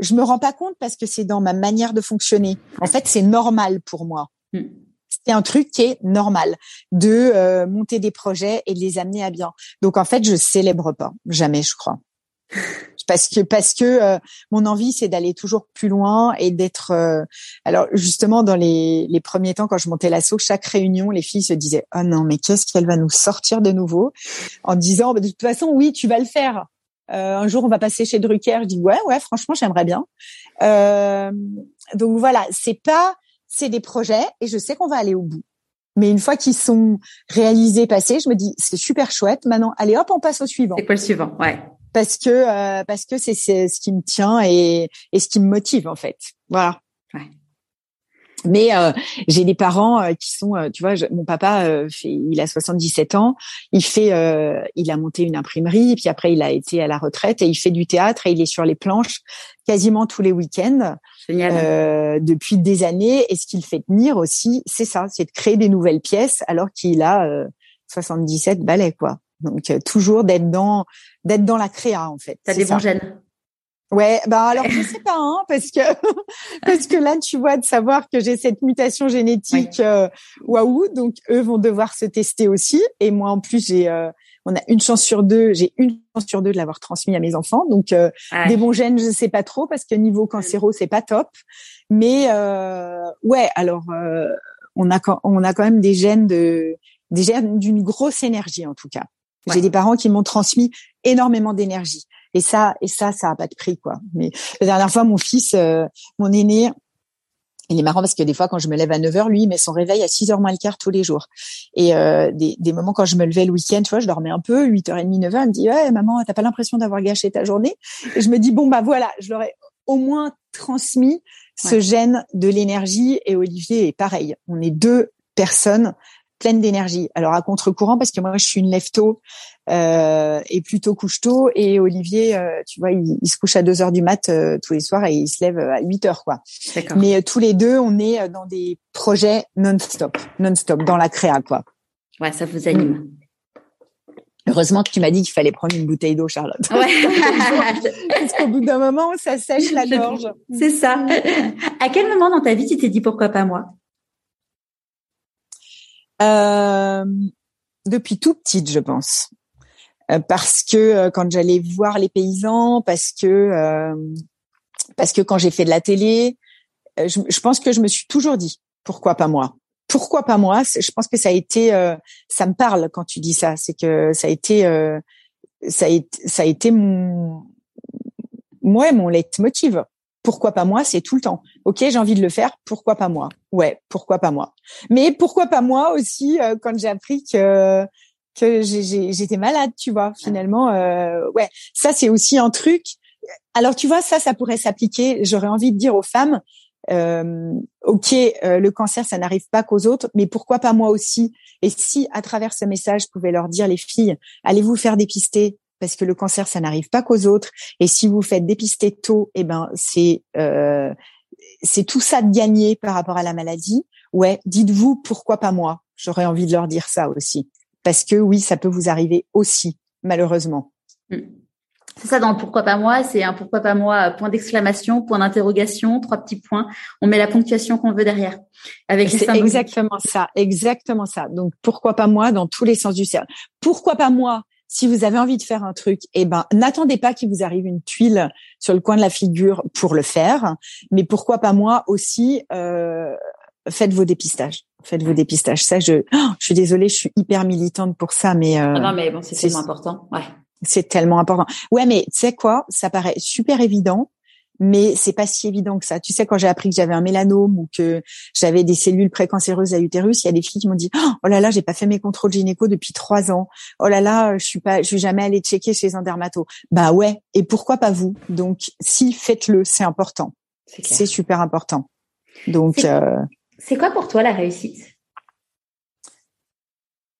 je me rends pas compte parce que c'est dans ma manière de fonctionner. En fait, c'est normal pour moi. Hmm c'est un truc qui est normal de euh, monter des projets et de les amener à bien. Donc en fait, je célèbre pas jamais, je crois. Parce que parce que euh, mon envie c'est d'aller toujours plus loin et d'être euh, alors justement dans les, les premiers temps quand je montais l'assaut chaque réunion les filles se disaient oh non mais qu'est-ce qu'elle va nous sortir de nouveau? en disant bah, de toute façon oui tu vas le faire un jour on va passer chez Drucker je dis ouais ouais franchement j'aimerais bien donc voilà c'est pas c'est des projets et je sais qu'on va aller au bout. Mais une fois qu'ils sont réalisés, passés, je me dis c'est super chouette. Maintenant, allez hop, on passe au suivant. C'est quoi le suivant? Ouais. Parce que euh, parce que c'est ce qui me tient et et ce qui me motive en fait. Voilà. Mais euh, j'ai des parents euh, qui sont, tu vois, mon papa, fait, il a 77 ans, il fait, il a monté une imprimerie, puis après il a été à la retraite et il fait du théâtre et il est sur les planches quasiment tous les week-ends euh, depuis des années. Et ce qu'il fait tenir aussi, c'est ça, c'est de créer des nouvelles pièces alors qu'il a euh, 77 ballets, quoi. Donc euh, toujours d'être dans d'être dans la créa en fait. T'as des bons gènes. Ouais, bah alors je sais pas, hein, parce que parce que là tu vois de savoir que j'ai cette mutation génétique, euh, waouh, donc eux vont devoir se tester aussi, et moi en plus j'ai euh, on a une chance sur deux, j'ai une chance sur deux de l'avoir transmis à mes enfants. Donc euh, des bons gènes, je sais pas trop parce que niveau cancéro, c'est pas top. Mais euh, ouais, alors euh, on a on a quand même des gènes de des gènes d'une grosse énergie en tout cas. J'ai des parents qui m'ont transmis énormément d'énergie. Et ça, et ça, ça a pas de prix, quoi. Mais la dernière fois, mon fils, mon aîné, il est marrant parce que des fois, quand je me lève à 9 h lui, il met son réveil à 6 h moins le quart tous les jours. Et euh, des, des, moments quand je me levais le week-end, tu vois, je dormais un peu, 8h30, 9h, il me dit, ouais, maman, t'as pas l'impression d'avoir gâché ta journée? Et je me dis, bon, bah voilà, je leur ai au moins transmis ce gène de l'énergie et Olivier est pareil. On est deux personnes pleine d'énergie. Alors à contre-courant parce que moi je suis une lève tôt euh, et plutôt couche tôt et Olivier, euh, tu vois, il, se couche à 2 heures du mat euh, tous les soirs et il se lève à 8 heures quoi. Mais euh, tous les deux, on est dans des projets non-stop, non-stop dans la créa quoi. Ouais, ça vous anime. Heureusement que tu m'as dit qu'il fallait prendre une bouteille d'eau, Charlotte. Ouais. Parce qu'au bout d'un moment, ça sèche la gorge. C'est ça. À quel moment dans ta vie tu t'es dit pourquoi pas moi? Euh, depuis tout petite, je pense. Euh, parce que euh, quand j'allais voir les paysans, parce que parce que quand j'ai fait de la télé, je, je, pense que je me suis toujours dit pourquoi pas moi? Pourquoi pas moi? Je pense que ça a été, ça me parle quand tu dis ça. C'est que ça a été, ça a été, ça a été mon, moi mon leitmotiv pourquoi pas moi, c'est tout le temps. Ok, j'ai envie de le faire, pourquoi pas moi? Ouais, pourquoi pas moi? Mais pourquoi pas moi aussi euh, quand j'ai appris que que j'étais malade, tu vois. Finalement, euh, ouais, ça c'est aussi un truc. Alors tu vois, ça, ça pourrait s'appliquer. J'aurais envie de dire aux femmes, euh, ok, euh, le cancer, ça n'arrive pas qu'aux autres, mais pourquoi pas moi aussi? Et si à travers ce message, je pouvais leur dire, les filles, allez vous faire dépister, parce que le cancer, ça n'arrive pas qu'aux autres. Et si vous faites dépister tôt, eh ben c'est euh, c'est tout ça de gagner par rapport à la maladie. Ouais, dites-vous pourquoi pas moi. J'aurais envie de leur dire ça aussi, parce que oui, ça peut vous arriver aussi, malheureusement. Mm. C'est ça dans le pourquoi pas moi, c'est un pourquoi pas moi, point d'exclamation, point d'interrogation, trois petits points. On met la ponctuation qu'on veut derrière. Avec c'est exactement ça, exactement ça. Donc pourquoi pas moi dans tous les sens du cercle. Pourquoi pas moi si vous avez envie de faire un truc, eh ben, n'attendez pas qu'il vous arrive une tuile sur le coin de la figure pour le faire. Mais pourquoi pas moi aussi, euh, faites vos dépistages. Faites vos dépistages. Ça, je, oh, je suis désolée, je suis hyper militante pour ça, mais euh, ah non, mais bon, c'est tellement important. Ouais. C'est tellement important. Ouais, mais tu sais quoi? Ça paraît super évident, mais c'est pas si évident que ça. Tu sais, quand j'ai appris que j'avais un mélanome ou que j'avais des cellules précancéreuses à l'utérus, il y a des filles qui m'ont dit "Oh là là, j'ai pas fait mes contrôles gynéco depuis trois ans. Oh là là, je suis pas, je suis jamais allée checker chez un dermato." Bah ouais. Et pourquoi pas vous? Donc, si faites-le, c'est important. C'est super important. Donc, c'est euh, quoi pour toi la réussite?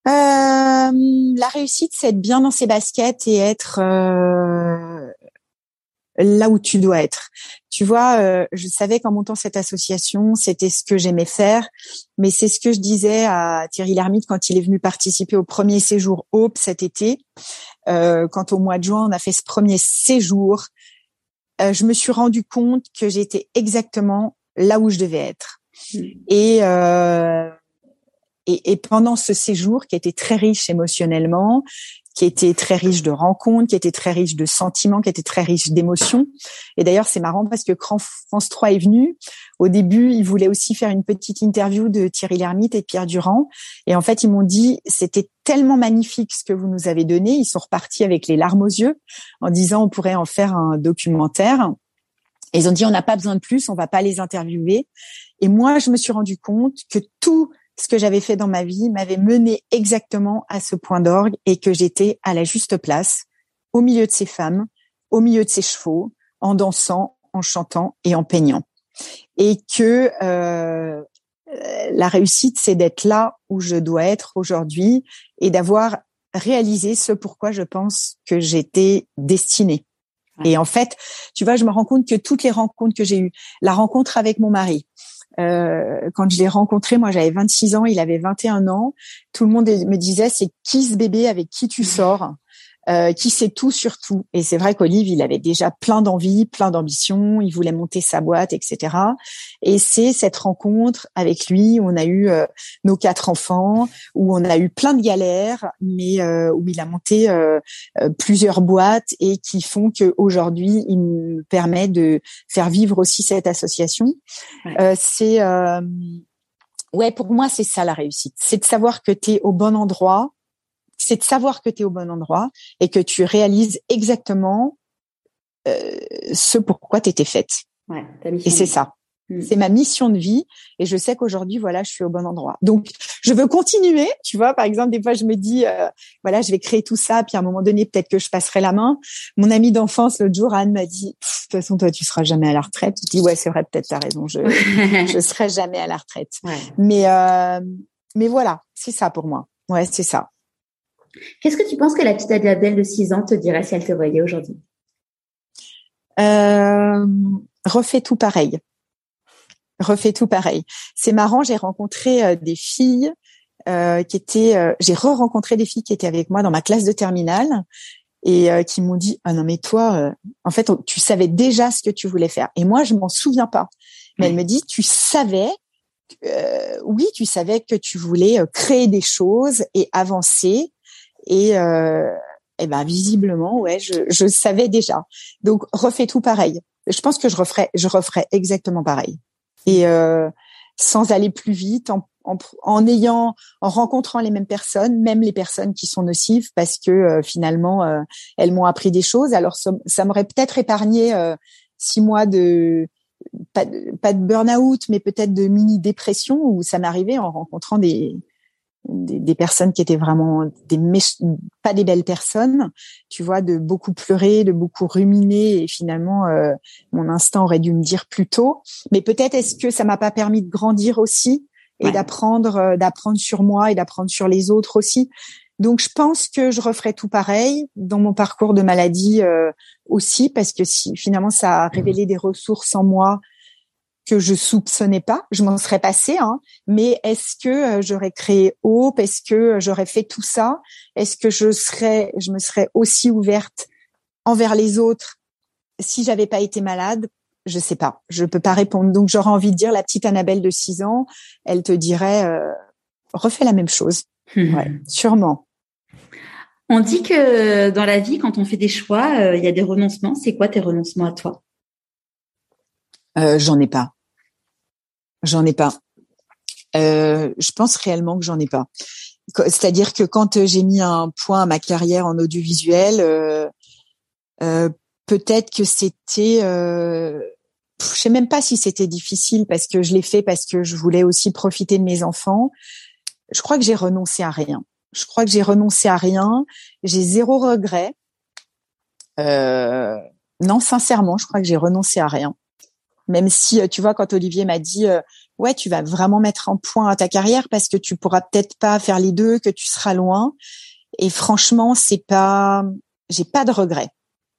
Euh, la réussite, c'est être bien dans ses baskets et être euh, là où tu dois être. Tu vois, euh, je savais qu'en montant cette association, c'était ce que j'aimais faire, mais c'est ce que je disais à Thierry Lhermitte quand il est venu participer au premier séjour Hope cet été. quand au mois de juin, on a fait ce premier séjour, je me suis rendu compte que j'étais exactement là où je devais être. Mmh. Et et, et, pendant ce séjour qui était très riche émotionnellement, qui était très riche de rencontres, qui était très riche de sentiments, qui était très riche d'émotions. Et d'ailleurs, c'est marrant parce que quand France 3 est venu, au début, ils voulaient aussi faire une petite interview de Thierry Lhermitte et de Pierre Durand. Et en fait, ils m'ont dit, c'était tellement magnifique ce que vous nous avez donné. Ils sont repartis avec les larmes aux yeux en disant, on pourrait en faire un documentaire. Et ils ont dit, on n'a pas besoin de plus, on va pas les interviewer. Et moi, je me suis rendu compte que tout ce que j'avais fait dans ma vie m'avait mené exactement à ce point d'orgue et que j'étais à la juste place, au milieu de ces femmes, au milieu de ces chevaux, en dansant, en chantant et en peignant. Et que euh, la réussite, c'est d'être là où je dois être aujourd'hui et d'avoir réalisé ce pourquoi je pense que j'étais destinée. Et en fait, tu vois, je me rends compte que toutes les rencontres que j'ai eues, la rencontre avec mon mari, euh, quand je l'ai rencontré, moi j'avais 26 ans, il avait 21 ans. Tout le monde me disait c'est qui ce bébé avec qui tu sors? Euh, qui sait tout sur tout. Et c'est vrai qu'Olive, il avait déjà plein d'envie, plein d'ambition, il voulait monter sa boîte, etc. Et c'est cette rencontre avec lui où on a eu euh, nos quatre enfants, où on a eu plein de galères, mais euh, où il a monté plusieurs boîtes et qui font qu'aujourd'hui, il nous permet de faire vivre aussi cette association. c'est ouais, pour moi, c'est ça la réussite. C'est de savoir que tu es au bon endroit, c'est de savoir que tu es au bon endroit et que tu réalises exactement euh, ce pourquoi tu étais faite. Ouais, et c'est ça. Hmm. C'est ma mission de vie et je sais qu'aujourd'hui voilà je suis au bon endroit. Donc je veux continuer, tu vois par exemple des fois je me dis euh, voilà je vais créer tout ça puis à un moment donné peut-être que je passerai la main. Mon ami d'enfance l'autre jour Anne m'a dit de toute façon toi tu seras jamais à la retraite. Je dis ouais c'est vrai peut-être t'as raison je je serai jamais à la retraite. Mais euh, mais voilà c'est ça pour moi. Ouais c'est ça. Qu'est-ce que tu penses que la petite Adèle de 6 ans te dirait si elle te voyait aujourd'hui? Euh, Refais tout pareil. Refais tout pareil. C'est marrant, j'ai rencontré euh, des filles euh, qui étaient, euh, j'ai re-rencontré des filles qui étaient avec moi dans ma classe de terminale et qui m'ont dit ah non mais toi en fait tu savais déjà ce que tu voulais faire et moi je m'en souviens pas mais elle me dit tu savais oui tu savais que tu voulais créer des choses et avancer et, euh, et ben visiblement, ouais, je, je savais déjà. Donc refais tout pareil. Je pense que je referais, je referais exactement pareil. Et euh, sans aller plus vite, en, en, en, ayant, en rencontrant les mêmes personnes, même les personnes qui sont nocives, parce que euh, finalement euh, elles m'ont appris des choses. Alors ça, ça m'aurait peut-être épargné euh, six mois de pas de, pas de burn-out, mais peut-être de mini dépression où ça m'arrivait en rencontrant des des, personnes qui étaient vraiment des pas des belles personnes, tu vois, de beaucoup pleurer, de beaucoup ruminer et finalement euh, mon instinct aurait dû me dire plus tôt. Mais peut-être est-ce que ça m'a pas permis de grandir aussi et d'apprendre euh, d'apprendre sur moi et d'apprendre sur les autres aussi. Donc je pense que je referai tout pareil dans mon parcours de maladie euh, aussi parce que si finalement ça a révélé des ressources en moi que je soupçonnais pas. Je m'en serais passé, hein. Mais est-ce que j'aurais créé Hope? Est-ce que j'aurais fait tout ça? Est-ce que je serais, je me serais aussi ouverte envers les autres si j'avais pas été malade? Je sais pas. Je peux pas répondre. Donc j'aurais envie de dire la petite Annabelle de 6 ans, elle te dirait euh, refais la même chose. Ouais, sûrement. On dit que dans la vie, quand on fait des choix, euh, il y a des renoncements. C'est quoi tes renoncements à toi? Euh, J'en ai pas. J'en ai pas. Euh, je pense réellement que j'en ai pas. C'est-à-dire que quand j'ai mis un point à ma carrière en audiovisuel, peut-être que c'était, je sais même pas si c'était difficile parce que je l'ai fait parce que je voulais aussi profiter de mes enfants. Je crois que j'ai renoncé à rien. Je crois que j'ai renoncé à rien. J'ai zéro regret. Euh, non, sincèrement, je crois que j'ai renoncé à rien. Même si, euh, tu vois, quand Olivier m'a dit, euh, ouais, tu vas vraiment mettre en point ta carrière parce que tu pourras peut-être pas faire les deux, que tu seras loin. Et franchement, c'est pas, j'ai pas de regret.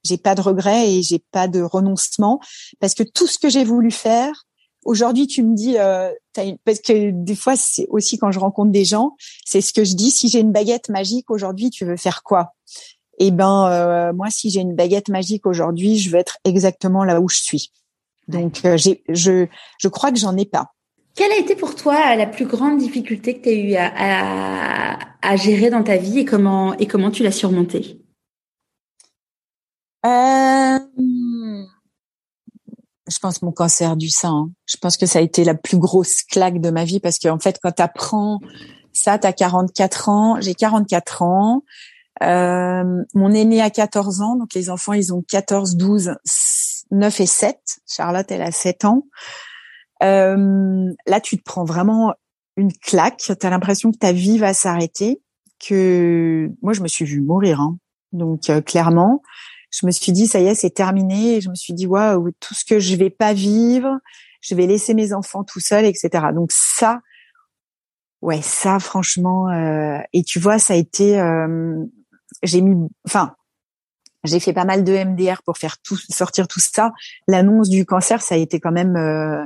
J'ai pas de regret et j'ai pas de renoncement parce que tout ce que j'ai voulu faire, Aujourd'hui, tu me dis, euh, parce que des fois, c'est aussi quand je rencontre des gens, c'est ce que je dis. Si j'ai une baguette magique aujourd'hui, tu veux faire quoi? Eh ben, euh, moi, si j'ai une baguette magique aujourd'hui, je veux être exactement là où je suis. Donc, euh, j'ai, je, je crois que j'en ai pas. Quelle a été pour toi la plus grande difficulté que tu as eu à, à, à, gérer dans ta vie et comment et comment tu l'as surmontée? Euh, je pense mon cancer du sein. Hein. Je pense que ça a été la plus grosse claque de ma vie parce qu'en fait, quand tu apprends ça, tu as 44 ans, j'ai 44 ans. Euh, mon aîné a 14 ans, donc les enfants, ils ont 14, 12, 9 et 7. Charlotte, elle a 7 ans. Euh, là, tu te prends vraiment une claque. Tu as l'impression que ta vie va s'arrêter. Que moi, je me suis vue mourir. Hein. Donc, euh, clairement, je me suis dit ça y est, c'est terminé. Je me suis dit waouh, tout ce que je vais pas vivre, je vais laisser mes enfants tout seuls, etc. Donc ça, ouais, ça franchement. Euh, et tu vois, ça a été, euh, j'ai mis, enfin, j'ai fait pas mal de MDR pour faire tout sortir tout ça. L'annonce du cancer, ça a été quand même. Euh,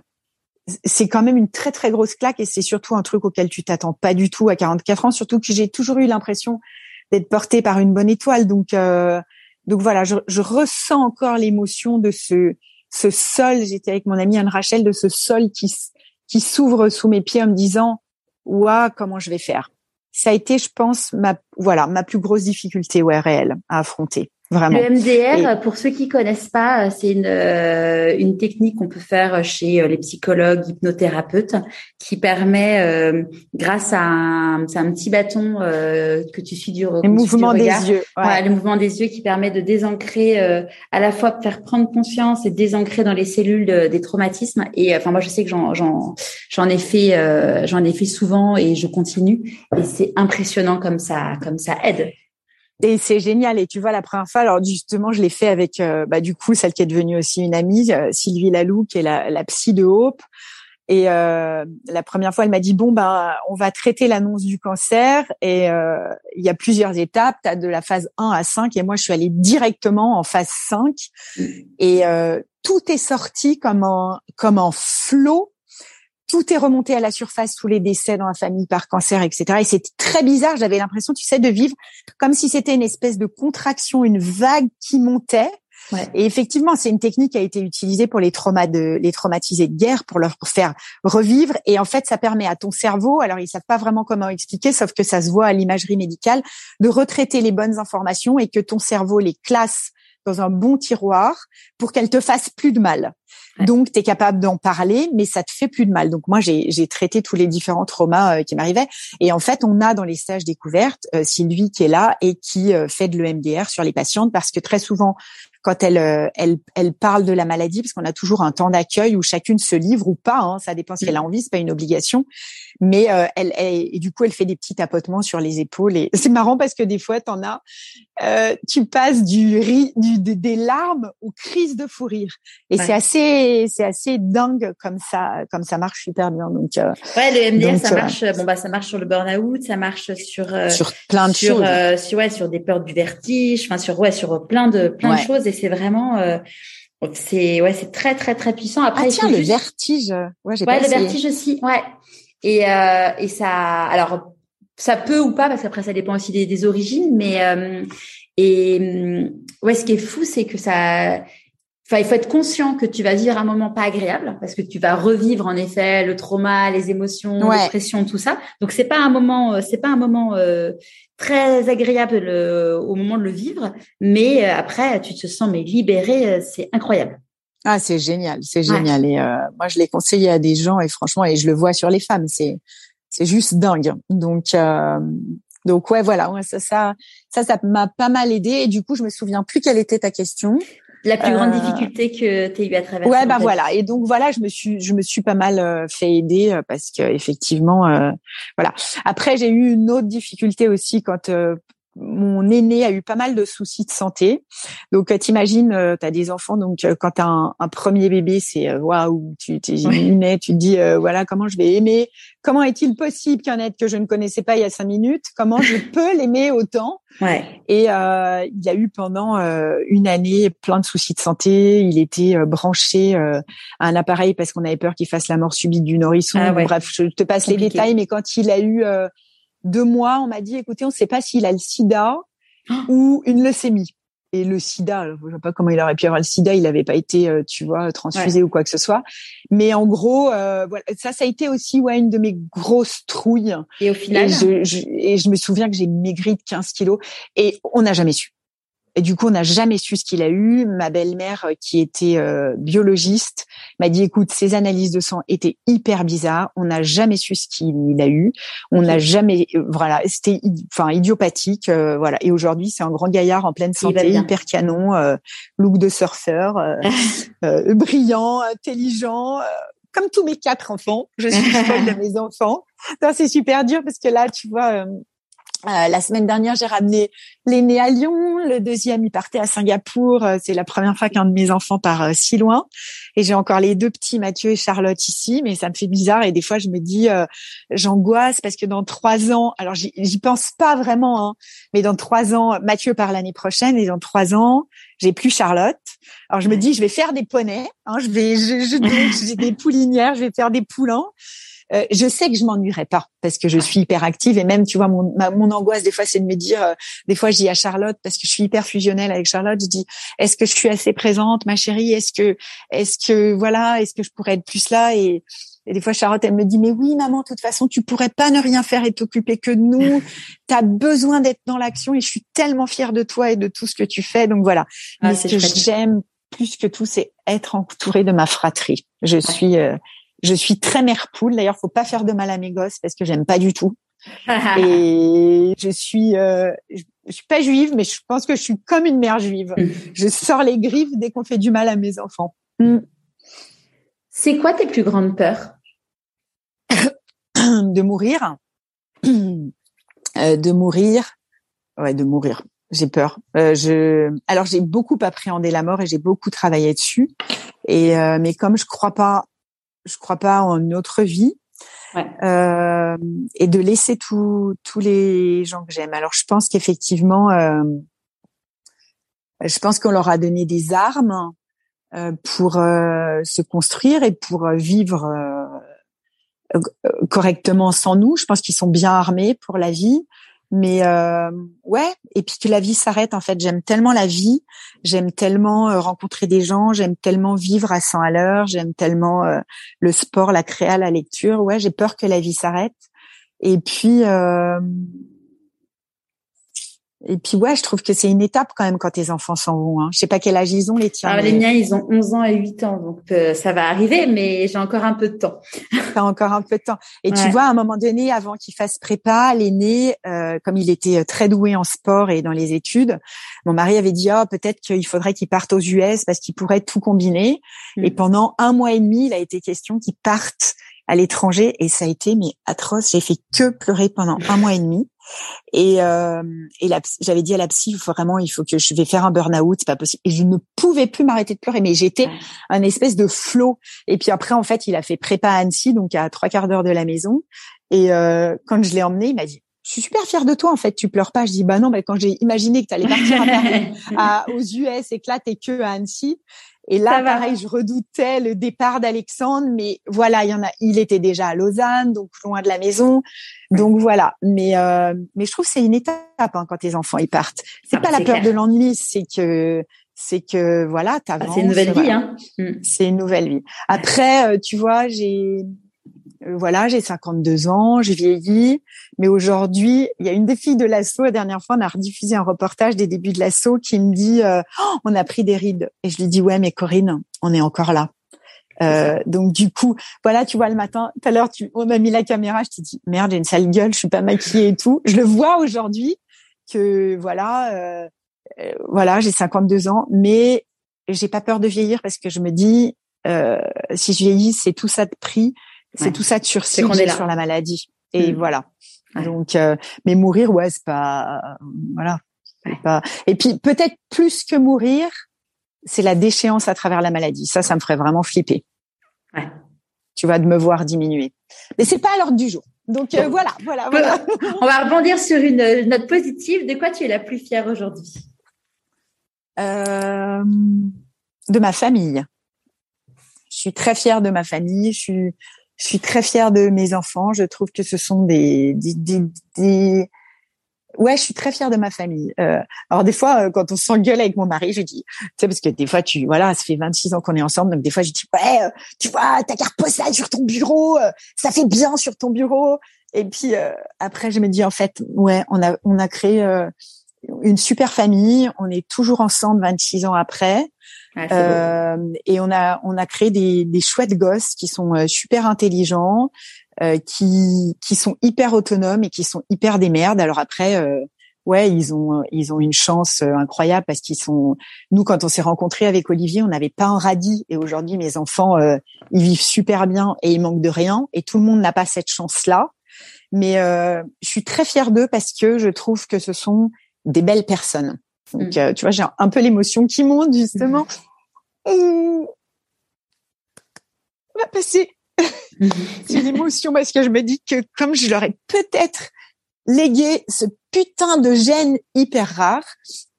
c'est quand même une très très grosse claque et c'est surtout un truc auquel tu t'attends pas du tout à 44 ans, surtout que j'ai toujours eu l'impression d'être portée par une bonne étoile. Donc euh, donc voilà, je, je ressens encore l'émotion de ce ce sol. J'étais avec mon amie Anne Rachel de ce sol qui qui s'ouvre sous mes pieds en me disant waouh comment je vais faire? Ça a été, je pense, ma voilà ma plus grosse difficulté ouais réelle à affronter. Vraiment. Le MDR, pour ceux qui connaissent pas, c'est une, euh, une technique qu'on peut faire chez euh, les psychologues, hypnothérapeutes, qui permet, euh, grâce à un, c'est un petit bâton que tu suis du, le mouvement des yeux, ouais. le mouvement des yeux qui permet de désancrer, à la fois de faire prendre conscience et désancrer dans les cellules des traumatismes. Et enfin, moi, je sais que j'en, j'en, j'en ai fait, j'en ai fait souvent et je continue. Et c'est impressionnant comme ça, comme ça aide. Et c'est génial. Et tu vois, la première fois, alors justement, je l'ai fait avec, euh, bah, du coup, celle qui est devenue aussi une amie, euh, Sylvie Lalou, qui est la, la psy de Hope. Et euh, la première fois, elle m'a dit bon ben, on va traiter l'annonce du cancer et il y a plusieurs étapes. Tu as de la phase 1 à 5 et moi je suis allée directement en phase 5 mmh. et tout est sorti comme un comme un flot tout est remonté à la surface, tous les décès dans la famille par cancer, etc. Et c'était très bizarre. J'avais l'impression, tu sais, de vivre comme si c'était une espèce de contraction, une vague qui montait. Ouais. Et effectivement, c'est une technique qui a été utilisée pour les traumas de les traumatisés de guerre, pour leur faire revivre. Et en fait, ça permet à ton cerveau, alors ils savent pas vraiment comment expliquer, sauf que ça se voit à l'imagerie médicale, de retraiter les bonnes informations et que ton cerveau les classe dans un bon tiroir pour qu'elles te fassent plus de mal. Donc, tu es capable d'en parler, mais ça te fait plus de mal. Donc, moi, j'ai traité tous les différents traumas euh, qui m'arrivaient. Et en fait, on a dans les stages découvertes euh, Sylvie qui est là et qui euh, fait de l'EMDR sur les patientes parce que très souvent, quand elle, elle, elle parle de la maladie, parce qu'on a toujours un temps d'accueil où chacune se livre ou pas, hein, ça dépend si elle a envie, c'est pas une obligation. Mais elle, et du coup, elle fait des petits tapotements sur les épaules. Et c'est marrant parce que des fois, t'en as, euh, tu passes du, ri, du des larmes aux crises de fou rire. Et c'est assez c'est assez dingue comme ça comme ça marche super bien. Donc euh, ouais, le MDR ça euh, marche. Bon bah ça marche sur le burn-out, ça marche sur euh, sur plein de sur, choses. sur ouais sur des peurs du vertige, enfin sur ouais sur plein de plein de choses et c'est vraiment c'est ouais, c'est très très très puissant. Après, ah, tiens, le vertige. Ouais, j'ai ouais, le vertige aussi. Ouais. Et euh, et ça, alors ça peut ou pas parce qu'après ça dépend aussi des, des origines, mais euh, et ouais, ce qui est fou, c'est que ça Enfin, il faut être conscient que tu vas vivre un moment pas agréable parce que tu vas revivre en effet le trauma, les émotions, la pression, tout ça. Donc c'est pas un moment, euh, c'est pas un moment euh, très agréable euh, au moment de le vivre, mais après tu te sens mais libéré, c'est incroyable. Ah, c'est génial, c'est génial. Et moi, je l'ai conseillé à des gens et franchement, et je le vois sur les femmes, c'est c'est juste dingue. Donc donc ouais, voilà, ça ça ça ça m'a pas mal aidé. Et du coup, je me souviens plus quelle était ta question. La plus grande euh, difficulté que tu as eu à traverser. Ouais, bah voilà. Et donc voilà, je me suis, je me suis pas mal euh, fait aider euh, parce que effectivement, voilà. Après, j'ai eu une autre difficulté aussi quand mon aîné a eu pas mal de soucis de santé. Donc, euh, t'imagines, euh, tu as des enfants, donc euh, quand tu as un, premier bébé, c'est waouh, tu tu te dis voilà comment je vais aimer? Comment est-il possible qu'un être que je ne connaissais pas il y a cinq minutes, comment je peux l'aimer autant? Ouais. Et il a eu pendant une année plein de soucis de santé. Il était branché à un appareil parce qu'on avait peur qu'il fasse la mort subite du nourrisson. Ah Bref, je te passe les détails, mais quand il a eu deux mois, on m'a dit, écoutez, on ne sait pas s'il a le sida oh. ou une leucémie. Et le sida, je ne sais pas comment il aurait pu avoir le sida, il n'avait pas été, euh, tu vois, transfusé ou quoi que ce soit. Mais en gros, euh, voilà, ça, ça a été aussi ouais une de mes grosses trouilles. Et au final, et je, et je me souviens que j'ai maigri de 15 kilos et on n'a jamais su. Et du coup, on n'a jamais su ce qu'il a eu. Ma belle-mère, euh, qui était euh, biologiste, m'a dit "Écoute, ces analyses de sang étaient hyper bizarres. On n'a jamais su ce qu'il a eu. On n'a jamais, euh, voilà, c'était, enfin, idiopathique, voilà. Et aujourd'hui, c'est un grand gaillard en pleine santé, hyper canon, look de surfeur, brillant, intelligent." comme tous mes quatre enfants, je suis folle de mes enfants. C'est super dur parce que là, tu vois, euh, la semaine dernière, j'ai ramené l'aîné à Lyon, le deuxième il partait à Singapour. Euh, c'est la première fois qu'un de mes enfants part euh, si loin. Et j'ai encore les deux petits, Mathieu et Charlotte ici, mais ça me fait bizarre. Et des fois, je me dis, j'angoisse parce que dans trois ans, alors j'y pense pas vraiment, hein, mais dans trois ans, Mathieu part l'année prochaine et dans trois ans, j'ai plus Charlotte. Alors je me dis, je vais faire des poneys, hein, je vais, j'ai des poulinières, je vais faire des poulains. Euh, je sais que je m'ennuierai pas parce que je suis hyper active et même tu vois mon, mon angoisse des fois c'est de me dire euh, des fois je dis à Charlotte parce que je suis hyper fusionnelle avec Charlotte je dis est-ce que je suis assez présente ma chérie? Est-ce que est-ce que voilà est-ce que je pourrais être plus là? Et, et des fois, Charlotte, elle me dit, mais oui, maman, de toute façon, tu pourrais pas ne rien faire et t'occuper que de nous. Tu as besoin d'être dans l'action et je suis tellement fière de toi et de tout ce que tu fais. Donc voilà. Ah, mais ce que j'aime plus que tout, c'est être entourée de ma fratrie. Je suis, euh, je suis très mère poule. D'ailleurs, faut pas faire de mal à mes gosses parce que j'aime pas du tout. et je suis, euh, je, suis pas juive, mais je pense que je suis comme une mère juive. Mm. Je sors les griffes dès qu'on fait du mal à mes enfants. Mm. C'est quoi tes plus grandes peurs? De mourir. Euh, de mourir. Ouais, de mourir. J'ai peur. Euh, je, alors j'ai beaucoup appréhendé la mort et j'ai beaucoup travaillé dessus. Et mais comme je crois pas je crois pas en une autre vie. Euh, et de laisser tous tous les gens que j'aime. Alors je pense qu'effectivement, euh, je pense qu'on leur a donné des armes euh, pour euh, se construire et pour vivre euh, correctement sans nous. Je pense qu'ils sont bien armés pour la vie. Mais euh, ouais, et puis que la vie s'arrête en fait. J'aime tellement la vie, j'aime tellement euh, rencontrer des gens, j'aime tellement vivre à 100 à l'heure, j'aime tellement euh, le sport, la créa, la lecture. Ouais, j'ai peur que la vie s'arrête. Et puis euh, et puis ouais, je trouve que c'est une étape quand même quand tes enfants s'en vont. Hein. Je sais pas quel âge ils ont les tiens. Ah, Les miens, ils ont 11 ans et 8 ans, donc euh, ça va arriver, mais j'ai encore un peu de temps. T'as encore un peu de temps. Et tu vois, à un moment donné, avant qu'il fasse prépa, l'aîné, euh, comme il était euh, très doué en sport et dans les études, mon mari avait dit oh peut-être qu'il faudrait qu'il parte aux US parce qu'il pourrait tout combiner. Mm. Et pendant un mois et demi, il a été question qu'il parte à l'étranger et ça a été mais atroce. J'ai fait que pleurer pendant un mois et demi. Et, euh, et j'avais dit à la psy, vraiment, il faut que je vais faire un burn-out, c'est pas possible. Et je ne pouvais plus m'arrêter de pleurer, mais j'étais un espèce de flot. Et puis après, en fait, il a fait prépa à Annecy, donc à trois quarts d'heure de la maison. Et euh, quand je l'ai emmené, il m'a dit, je suis super fière de toi en fait. Tu pleures pas. Je dis bah non, mais quand j'ai imaginé que tu allais partir à aux US et que là t'es que à Annecy. Et là, pareil, je redoutais le départ d'Alexandre, mais voilà, il y en a. Il était déjà à Lausanne, donc loin de la maison, donc voilà. Mais euh, mais je trouve c'est une étape hein, quand tes enfants ils partent. C'est ah, pas la peur de l'ennui, c'est que c'est que voilà, t'avances. Ah, c'est une nouvelle vie, hein. Mm. C'est une nouvelle vie. Après, euh, tu vois, j'ai voilà, j'ai 52 ans, j'ai vieilli, mais aujourd'hui, il y a une des filles de l'assaut, la dernière fois, on a rediffusé un reportage des débuts de l'assaut qui me dit euh, oh, on a pris des rides et je lui dis ouais mais Corinne, on est encore là. Euh, donc du coup, voilà, tu vois le matin, tout à l'heure, tu, on a mis la caméra, je t'ai dit merde, j'ai une sale gueule, je suis pas maquillée et tout. Je le vois aujourd'hui que voilà, euh, euh voilà, j'ai 52 ans, mais j'ai pas peur de vieillir parce que je me dis euh, si je vieillis, c'est tout ça de prix c'est tout ça de sursis sur la maladie. Et mm. voilà. Donc, euh, mais mourir, ouais, c'est pas, voilà, pas. Et puis peut-être plus que mourir, c'est la déchéance à travers la maladie. Ça, ça me ferait vraiment flipper. Ouais. Tu vas de me voir diminuer. Mais c'est pas à l'ordre du jour. Donc euh, voilà, voilà, voilà. On va rebondir sur une note positive. De quoi tu es la plus fière aujourd'hui? Euh, De ma famille. Je suis très fière de ma famille. Je suis, je suis très fière de mes enfants. Je trouve que ce sont des, des, des, ouais, je suis très fière de ma famille. Euh, alors des fois, euh, quand on s'engueule avec mon mari, je dis, tu sais, parce que des fois, tu, voilà, ça fait 26 ans qu'on est ensemble, donc des fois, je dis, ouais, euh, tu vois, ta carte postale sur ton bureau, euh, ça fait bien sur ton bureau. Et puis après, je me dis, en fait, ouais, on a, on a créé une super famille. On est toujours ensemble 26 ans après. Euh, et on a on a créé des, des chouettes gosses qui sont euh, super intelligents, euh, qui qui sont hyper autonomes et qui sont hyper des merdes. Alors après, euh, ouais, ils ont ils ont une chance euh, incroyable parce qu'ils sont. Nous, quand on s'est rencontrés avec Olivier, on n'avait pas un radis et aujourd'hui, mes enfants, ils vivent super bien et ils manquent de rien. Et tout le monde n'a pas cette chance-là. Mais je suis très fière d'eux parce que je trouve que ce sont des belles personnes. Donc, mm. tu vois, j'ai un peu l'émotion qui monte justement. on va passer c'est une émotion parce que je me dis que comme je leur ai peut-être légué ce putain de gène hyper rare,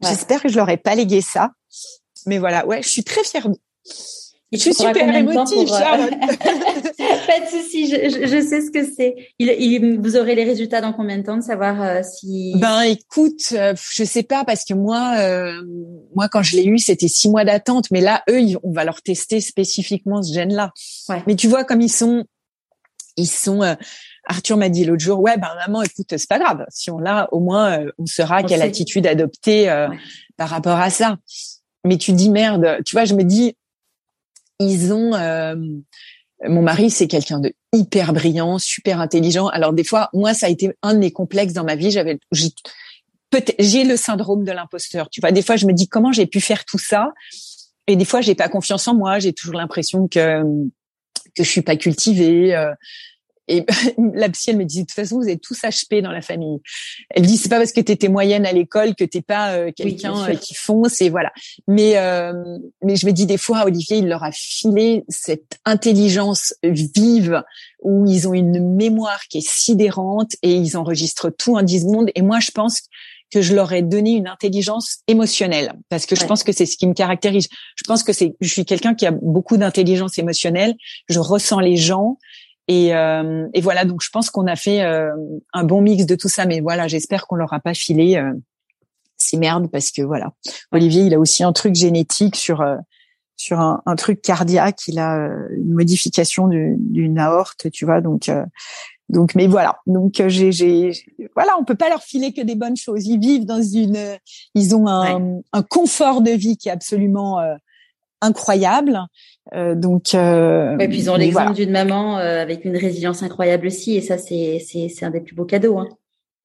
j'espère que je leur ai pas légué ça. Mais voilà, ouais, je suis très fière je suis super émotive, euh, Pas de souci, je, je, sais ce que c'est. Il, il, vous aurez les résultats dans combien de temps de savoir euh, si. Ben écoute, euh, je sais pas parce que moi, euh, moi quand je l'ai eu, c'était six mois d'attente, mais là, eux, on va leur tester spécifiquement ce gène-là. Ouais. Mais tu vois comme ils sont, ils sont. Arthur m'a dit l'autre jour, ouais, ben maman, écoute, c'est pas grave. Si on l'a, au moins, on saura quelle attitude adopter par rapport à ça. Mais tu dis merde, tu vois, je me dis ils ont euh, mon mari, c'est quelqu'un de hyper brillant, super intelligent. Alors des fois, moi, ça a été un de mes complexes dans ma vie. J'avais, j'ai le syndrome de l'imposteur. Tu vois, des fois, je me dis comment j'ai pu faire tout ça, et des fois, j'ai pas confiance en moi. J'ai toujours l'impression que que je suis pas cultivée. Euh, et la psy, elle me dit, de toute façon, vous êtes tous HP dans la famille. Elle dit, c'est pas parce que tu étais moyenne à l'école que t'es pas euh, quelqu'un euh, qui fonce et voilà. Mais euh, mais je me dis des fois, Olivier, il leur a filé cette intelligence vive où ils ont une mémoire qui est sidérante et ils enregistrent tout en 10 secondes. Et moi, je pense que je leur ai donné une intelligence émotionnelle parce que je pense que c'est ce qui me caractérise. Je pense que c'est je suis quelqu'un qui a beaucoup d'intelligence émotionnelle, je ressens les gens et, euh, et, voilà, donc je pense qu'on a fait euh, un bon mix de tout ça. Mais voilà, j'espère qu'on leur a pas filé euh, ces merdes parce que voilà, Olivier, il a aussi un truc génétique sur euh, sur un, un, truc cardiaque. Il a euh, une modification d'une aorte, tu vois. Donc donc, mais voilà. Donc j'ai j'ai voilà, on peut pas leur filer que des bonnes choses. Ils vivent dans une, ils ont un, un confort de vie qui est absolument incroyable. Euh, donc, euh, et puis ils ont l'exemple d'une maman euh, avec une résilience incroyable aussi, et ça c'est c'est c'est un des plus beaux cadeaux. Hein.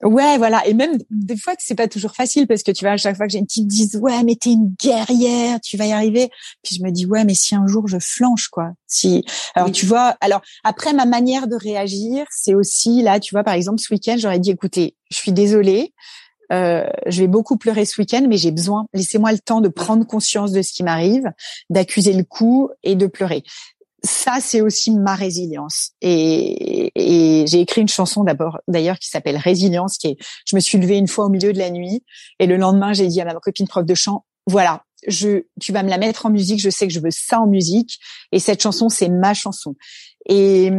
Ouais, voilà. Et même des fois que c'est pas toujours facile parce que tu vois, à chaque fois que j'ai une petite dise ouais, mais t'es une guerrière, tu vas y arriver. Puis je me dis ouais, mais si un jour je flanche quoi. Si alors tu vois, alors après ma manière de réagir, c'est aussi là, tu vois, par exemple ce week-end, j'aurais dit écoutez, je suis désolée, euh, je vais beaucoup pleurer ce week-end, mais j'ai besoin, laissez-moi le temps de prendre conscience de ce qui m'arrive, d'accuser le coup et de pleurer. ça, c'est aussi ma résilience. Et, et j'ai écrit une chanson d'abord, d'ailleurs, qui s'appelle Résilience, qui est, je me suis levée une fois au milieu de la nuit, et le lendemain, j'ai dit à ma copine prof de chant, voilà, je, tu vas me la mettre en musique, je sais que je veux ça en musique, et cette chanson, c'est ma chanson. Et,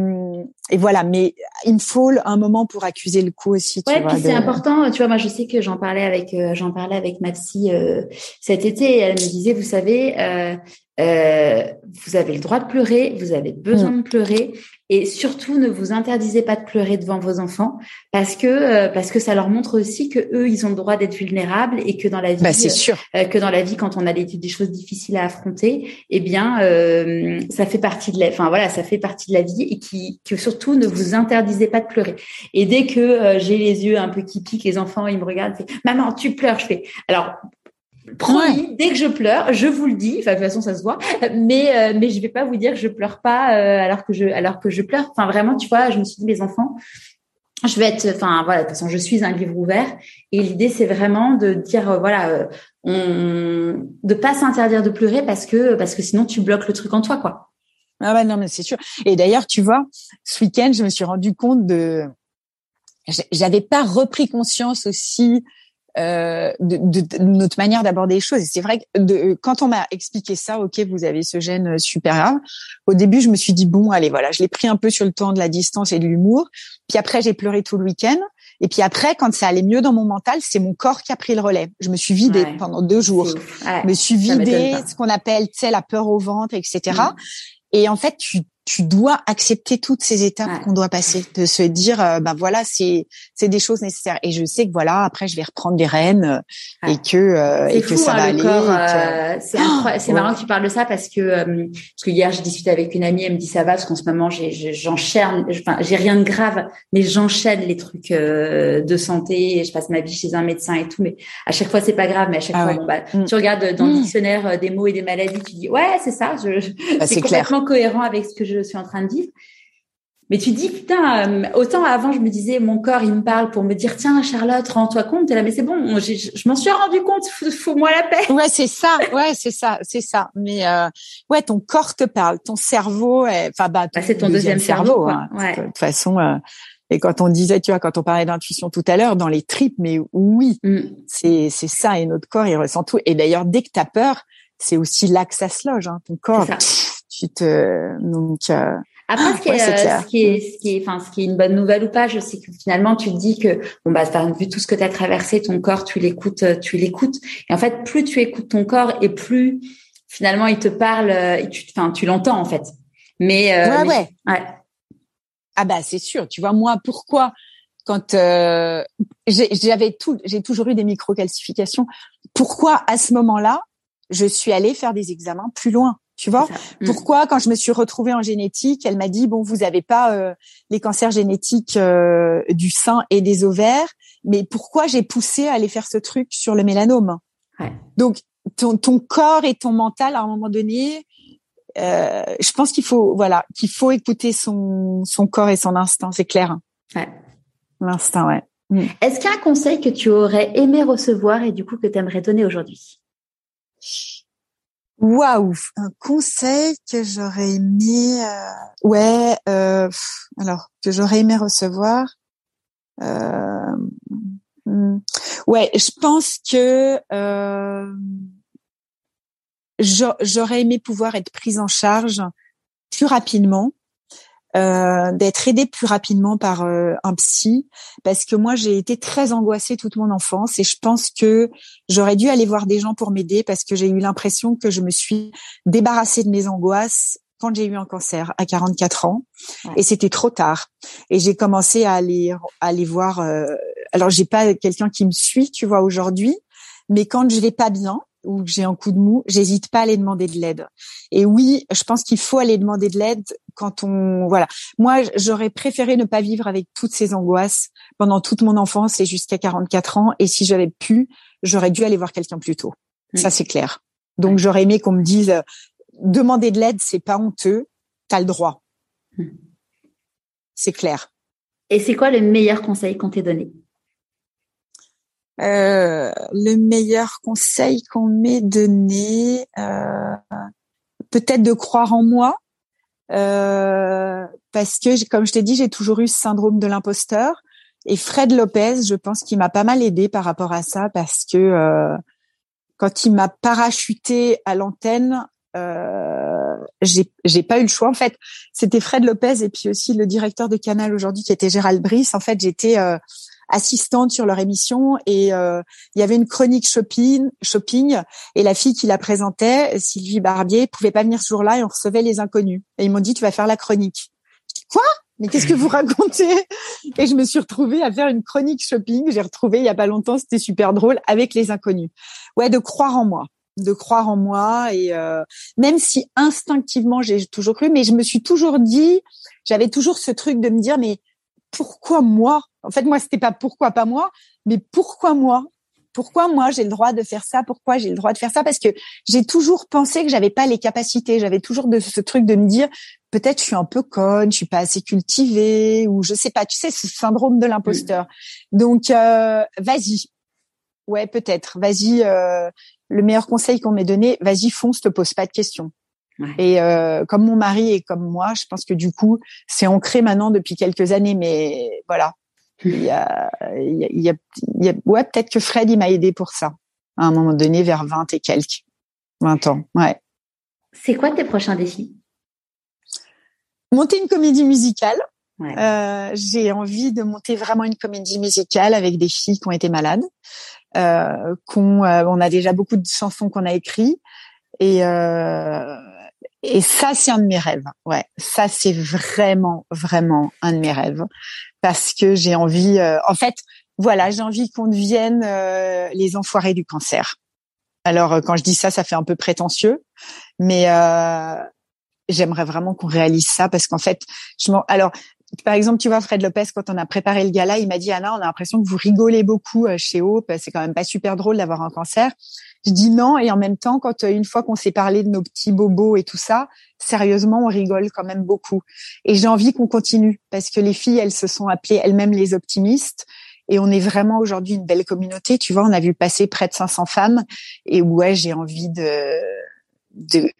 et, voilà, mais il me faut un moment pour accuser le coup aussi. Tu ouais, puis c'est important. Tu vois, moi, je sais que j'en parlais avec, euh, j'en parlais avec ma psy euh, cet été. Elle me disait, vous savez, euh, euh, vous avez le droit de pleurer, vous avez besoin mm. de pleurer, et surtout ne vous interdisez pas de pleurer devant vos enfants parce que euh, parce que ça leur montre aussi que eux ils ont le droit d'être vulnérables et que dans la vie bah, sûr. Euh, que dans la vie quand on a des, des choses difficiles à affronter, eh bien ça fait partie de la enfin voilà ça fait partie de la vie et qui que surtout ne vous interdisez pas de pleurer. Et dès que j'ai les yeux un peu qui piquent, les enfants ils me regardent, fait, maman tu pleures, je fais alors Promis, dès que je pleure, je vous le dis. Enfin, de toute façon, ça se voit. Mais euh, mais je vais pas vous dire que je pleure pas euh, alors que je alors que je pleure. Enfin, vraiment, tu vois, je me suis dit, mes enfants, je vais être. Enfin, voilà. De toute façon, je suis un livre ouvert. Et l'idée, c'est vraiment de dire, euh, voilà, on, de pas s'interdire de pleurer parce que parce que sinon, tu bloques le truc en toi, quoi. Ah bah non, mais c'est sûr. Et d'ailleurs, tu vois, ce week-end, je me suis rendu compte de, j'avais pas repris conscience aussi euh, de, de, notre manière d'aborder les choses. Et c'est vrai que de, quand on m'a expliqué ça, ok, vous avez ce gène euh, super grave. Au début, je me suis dit bon, allez, voilà, je l'ai pris un peu sur le temps de la distance et de l'humour. Puis après, j'ai pleuré tout le week-end. Et puis après, quand ça allait mieux dans mon mental, c'est mon corps qui a pris le relais. Je me suis vidée pendant deux jours. je me suis vidée, ce qu'on appelle, tu sais, la peur au ventre, etc. Mm. Et en fait, tu tu dois accepter toutes ces étapes qu'on doit passer, de se dire, euh, ben voilà, c'est c'est des choses nécessaires. Et je sais que voilà, après je vais reprendre les rênes euh, et que euh, et que ça hein, va aller. Euh, c'est c'est marrant que tu parles de ça parce que parce que hier j'ai discuté avec une amie, elle me dit ça va parce qu'en ce moment j'ai j'enchaîne, enfin j'ai rien de grave, mais j'enchaîne les trucs de santé. Je passe ma vie chez un médecin et tout, mais à chaque fois c'est pas grave, mais à chaque ah fois bah, mm. tu regardes dans le mm. dictionnaire des mots et des maladies, tu dis ouais c'est ça, je, bah, c'est complètement cohérent avec ce que je je suis en train de vivre. Mais tu dis, putain, euh, autant avant, je me disais, mon corps, il me parle pour me dire, tiens, Charlotte, rends-toi compte. Et là, mais c'est bon, je, m'en suis rendu compte, fous-moi la paix. Ouais, c'est ça, ouais, c'est ça, c'est ça. Mais euh, ouais, ton corps te parle, ton cerveau, enfin, bah, bah c'est ton deuxième, cerveau. Hein, de toute façon, euh, et quand on disait, tu vois, quand on parlait d'intuition tout à l'heure, dans les tripes, mais oui, mm. c'est ça, et notre corps, il ressent tout. Et d'ailleurs, dès que tu as peur, c'est aussi là que ça se loge, hein, ton corps te donc euh, après, ce qui, est, euh, ce, qui est, ce qui est, enfin, ce qui est une bonne nouvelle ou pas, je sais que finalement, tu te dis que, bon, bah, vu tout ce que tu as traversé, ton corps, tu l'écoutes, euh, tu l'écoutes. Et en fait, plus tu écoutes ton corps et plus, finalement, il te parle, et tu, enfin, tu l'entends, en fait. Mais, euh, ouais, ouais. Ah, bah, c'est sûr. Tu vois, moi, pourquoi, quand, euh, j'avais tout, j'ai toujours eu des micro-calcifications. Pourquoi, à ce moment-là, je suis allée faire des examens plus loin? Tu vois? Mm. pourquoi quand je me suis retrouvée en génétique, elle m'a dit bon vous avez pas euh, les cancers génétiques euh, du sein et des ovaires, mais pourquoi j'ai poussé à aller faire ce truc sur le mélanome? Ouais. Donc ton, ton corps et ton mental à un moment donné, euh, je pense qu'il faut voilà qu'il faut écouter son son corps et son instinct, c'est clair. Ouais. L'instinct, ouais. Mm. Est-ce qu'il y a un conseil que tu aurais aimé recevoir et du coup que tu aimerais donner aujourd'hui? Waouh, un conseil que j'aurais aimé, euh, ouais, euh, alors que j'aurais aimé recevoir. Euh, hmm, ouais, je pense que euh, j'aurais aimé pouvoir être prise en charge plus rapidement euh, d'être aidée plus rapidement par euh, un psy. Parce que moi j'ai été très angoissée toute mon enfance et je pense que j'aurais dû aller voir des gens pour m'aider parce que j'ai eu l'impression que je me suis débarrassée de mes angoisses quand j'ai eu un cancer à 44 ans. Et c'était trop tard. Et j'ai commencé à aller à aller voir euh, alors j'ai pas quelqu'un qui me suit tu vois aujourd'hui mais quand je vais pas bien ou que j'ai un coup de mou, j'hésite pas à aller demander de l'aide. Et oui, je pense qu'il faut aller demander de l'aide quand on voilà. Moi, j'aurais préféré ne pas vivre avec toutes ces angoisses pendant toute mon enfance et jusqu'à 44 ans et si j'avais pu, j'aurais dû aller voir quelqu'un plus tôt. Ça c'est clair. Donc j'aurais aimé qu'on me dise demander de l'aide, c'est pas honteux, t'as le droit. Mm. C'est clair. Et c'est quoi le meilleur conseil qu'on t'ait donné? Euh, le meilleur conseil qu'on m'ait donné, euh, peut-être de croire en moi, euh, parce que, comme je t'ai dit, j'ai toujours eu ce syndrome de l'imposteur. Et Fred Lopez, je pense qu'il m'a pas mal aidé par rapport à ça, parce que euh, quand il m'a parachuté à l'antenne, euh, j'ai pas eu le choix. En fait, c'était Fred Lopez et puis aussi le directeur de Canal aujourd'hui qui était Gérald Brice. En fait, j'étais assistante sur leur émission et euh, il y avait une chronique shopping, shopping et la fille qui la présentait, Sylvie Barbier, pouvait pas venir ce jour-là et on recevait les inconnus. Et ils m'ont dit tu vas faire la chronique. Quoi? Mais qu'est-ce que vous racontez? Et je me suis retrouvée à faire une chronique shopping. J'ai retrouvé il y a pas longtemps, c'était super drôle avec les inconnus. Ouais, de croire en moi de croire en moi et euh, même si instinctivement j'ai toujours cru mais je me suis toujours dit j'avais toujours ce truc de me dire mais pourquoi moi? En fait, moi, c'était pas pourquoi pas moi, mais pourquoi moi? Pourquoi moi j'ai le droit de faire ça? Pourquoi j'ai le droit de faire ça? Parce que j'ai toujours pensé que j'avais pas les capacités. J'avais toujours de ce truc de me dire peut-être je suis un peu conne, je suis pas assez cultivée ou je sais pas. Tu sais, ce syndrome de l'imposteur. Donc, euh, vas-y. Ouais, peut-être. Vas-y. Euh, le meilleur conseil qu'on m'ait donné, vas-y, fonce, te pose pas de questions. Et euh, comme mon mari et comme moi, je pense que du coup, c'est ancré maintenant depuis quelques années. Mais voilà, il y a, il y a, il y a, ouais, peut-être que Fred, il m'a aidé pour ça. À un moment donné, vers 20 et quelques, 20 ans. Ouais. C'est quoi tes prochains défis? Monter une comédie musicale. Ouais. Euh, j'ai envie de monter vraiment une comédie musicale avec des filles qui ont été malades. Euh, qu'on, euh, on a déjà beaucoup de chansons qu'on a écrites et euh, et ça, c'est un de mes rêves. Ouais, ça, c'est vraiment, vraiment un de mes rêves parce que j'ai envie. Euh, en fait, voilà, j'ai envie qu'on devienne euh, les enfoirés du cancer. Alors, euh, quand je dis ça, ça fait un peu prétentieux, mais euh, j'aimerais vraiment qu'on réalise ça parce qu'en fait, je m'en. Alors, par exemple, tu vois, Fred Lopez, quand on a préparé le gala, il m'a dit Anna, on a l'impression que vous rigolez beaucoup chez Hope. C'est quand même pas super drôle d'avoir un cancer. Je dis non et en même temps, quand euh, une fois qu'on s'est parlé de nos petits bobos et tout ça, sérieusement, on rigole quand même beaucoup. Et j'ai envie qu'on continue parce que les filles, elles se sont appelées elles-mêmes les optimistes. Et on est vraiment aujourd'hui une belle communauté. Tu vois, on a vu passer près de 500 femmes. Et ouais, j'ai envie de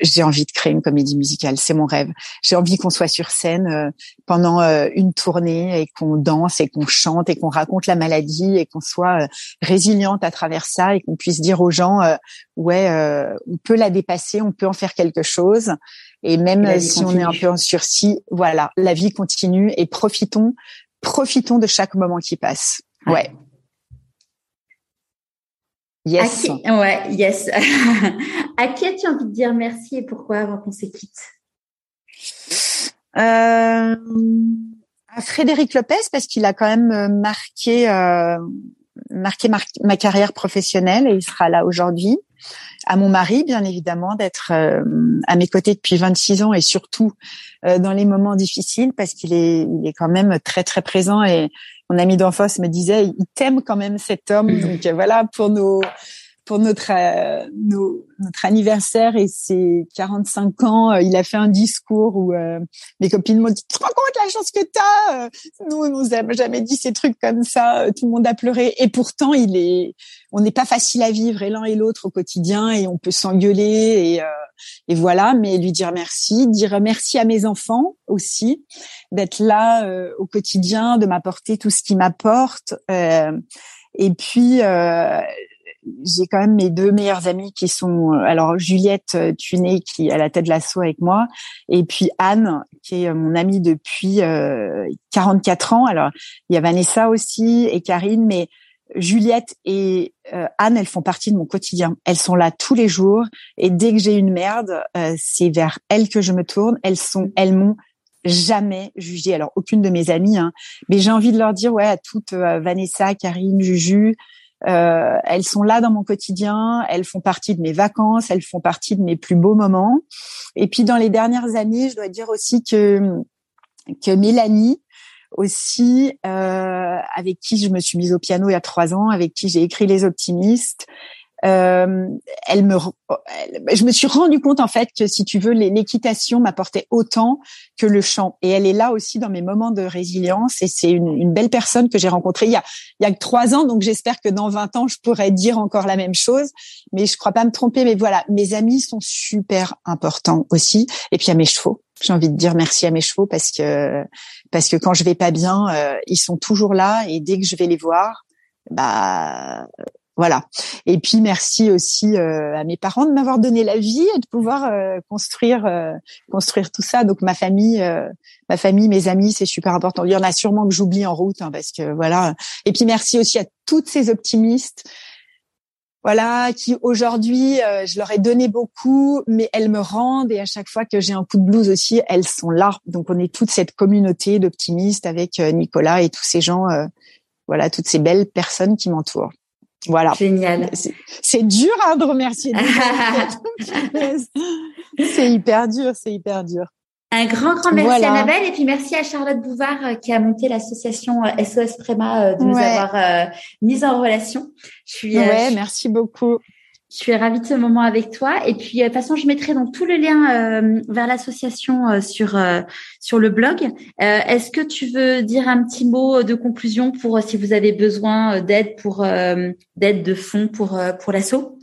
j'ai envie de créer une comédie musicale, c'est mon rêve. J'ai envie qu'on soit sur scène euh, pendant euh, une tournée et qu'on danse et qu'on chante et qu'on raconte la maladie et qu'on soit euh, résiliente à travers ça et qu'on puisse dire aux gens ouais, on peut la dépasser, on peut en faire quelque chose et même si on est un peu en sursis, voilà, la vie continue et profitons profitons de chaque moment qui passe. Ouais. Yes. ouais, yes. à qui as-tu envie de dire merci et pourquoi avant qu'on se quitte? Euh, À Frédéric Lopez parce qu'il a quand même euh, marqué euh, marqué ma carrière professionnelle et il sera là aujourd'hui. À mon mari, bien évidemment, d'être euh, à mes côtés depuis 26 ans et surtout dans les moments difficiles parce qu'il est, il est quand même très très présent et mon ami d'enfance me disait, il t'aime quand même cet homme. Mm. Donc euh, voilà pour nos pour notre euh, notre anniversaire et ses 45 ans, euh, il a fait un discours où mes copines m'ont dit "Tu te rends compte la chance que t'as Nous, on nous a jamais dit ces trucs comme ça. Tout le monde a pleuré et pourtant, il est, on n'est pas facile à vivre et l'un et l'autre au quotidien et on peut s'engueuler et et voilà, mais lui dire merci, dire merci à mes enfants aussi, d'être là euh, au quotidien, de m'apporter tout ce qui m'apporte. Euh, et puis euh, j'ai quand même mes deux meilleures amies qui sont alors Juliette Tuné qui est à la tête de l'assaut avec moi et puis Anne qui est mon amie depuis 44 ans. Alors il y a Vanessa aussi et Karine, mais Juliette et euh, Anne, elles font partie de mon quotidien. Elles sont là tous les jours et dès que j'ai une merde, euh, c'est vers elles que je me tourne. Elles sont, elles m'ont jamais jugé. Alors aucune de mes amies, hein, mais j'ai envie de leur dire ouais à toutes euh, Vanessa, Karine, Juju. Elles sont là dans mon quotidien, elles font partie de mes vacances, elles font partie de mes plus beaux moments. Et puis dans les dernières années, je dois dire aussi que que Mélanie, aussi euh, avec qui je me suis mise au piano il y a trois ans, avec qui j'ai écrit Les Optimistes. Euh, elle me, je me suis rendu compte en fait que si tu veux, l'équitation m'apportait autant que le chant. Et elle est là aussi dans mes moments de résilience. Et c'est une, belle personne que j'ai rencontrée il y a il y a trois ans. Donc j'espère que dans 20 ans je pourrais dire encore la même chose. Mais je crois pas me tromper. Mais voilà, mes amis sont super importants aussi. Et puis à mes chevaux j'ai envie de dire merci à mes chevaux parce que parce que quand je vais pas bien, euh, ils sont toujours là et dès que je vais les voir, bah voilà. Et puis merci aussi euh, à mes parents de m'avoir donné la vie et de pouvoir euh, construire construire tout ça. Donc ma famille, ma famille, mes amis, c'est super important. Il y en a sûrement que j'oublie en route hein, parce que voilà. Et puis merci aussi à toutes ces optimistes voilà, qui aujourd'hui, euh, je leur ai donné beaucoup, mais elles me rendent et à chaque fois que j'ai un coup de blues aussi, elles sont là. Donc on est toute cette communauté d'optimistes avec euh, Nicolas et tous ces gens, euh, voilà, toutes ces belles personnes qui m'entourent. Voilà. Génial. C'est dur hein, de remercier. c'est hyper dur, c'est hyper dur. Un grand, grand merci à Annabelle et puis merci à Charlotte Bouvard euh, qui a monté l'association SOS euh, Préma euh, de nous avoir mis en relation. Je suis, ouais, merci beaucoup. Je suis ravie de ce moment avec toi. Et puis, de toute façon, je mettrai donc tout le lien vers l'association sur sur le blog. Est-ce que tu veux dire un petit mot de conclusion pour si vous avez besoin d'aide pour d'aide de fonds pour pour l'asso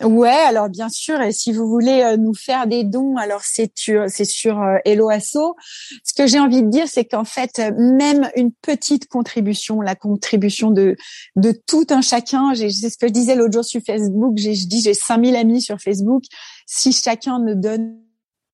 Ouais, alors bien sûr, et si vous voulez euh, nous faire des dons, alors c'est sur c'est sur euh, Hello Asso. Ce que j'ai envie de dire, c'est qu'en fait, même une petite contribution, la contribution de de tout un chacun, c'est ce que je disais l'autre jour sur Facebook, j'ai je dis j'ai 5000 amis sur Facebook, si chacun ne donne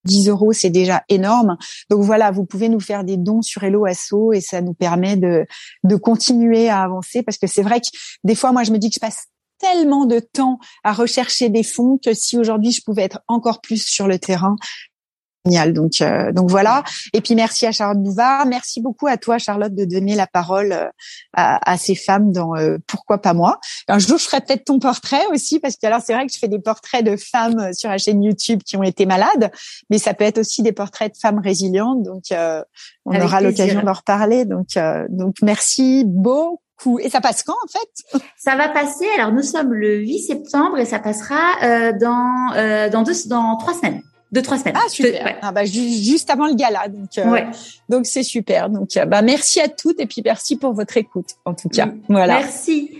10 euros, c'est déjà énorme. Donc voilà, vous pouvez nous faire des dons sur Hello Asso et ça nous permet de, de continuer à avancer parce que c'est vrai que des fois, moi, je me dis que je passe tellement de temps à rechercher des fonds que si aujourd'hui je pouvais être encore plus sur le terrain, génial. Donc euh, donc voilà. Et puis merci à Charlotte Bouvard, merci beaucoup à toi Charlotte de donner la parole euh, à, ces femmes dans euh, pourquoi pas moi? Un jour je ferai peut-être ton portrait aussi parce que alors c'est vrai que je fais des portraits de femmes sur la chaîne YouTube qui ont été malades, mais ça peut être aussi des portraits de femmes résilientes. Donc on aura l'occasion d'en reparler. Donc donc merci beaucoup et ça passe quand en fait? Ça va passer. Alors nous sommes le 8 septembre et ça passera euh, dans euh, dans deux dans trois semaines. Deux trois semaines. Ah super. Ah, bah, juste avant le gala. Donc euh, donc c'est super. Donc bah merci à toutes et puis merci pour votre écoute en tout cas. Voilà. Merci.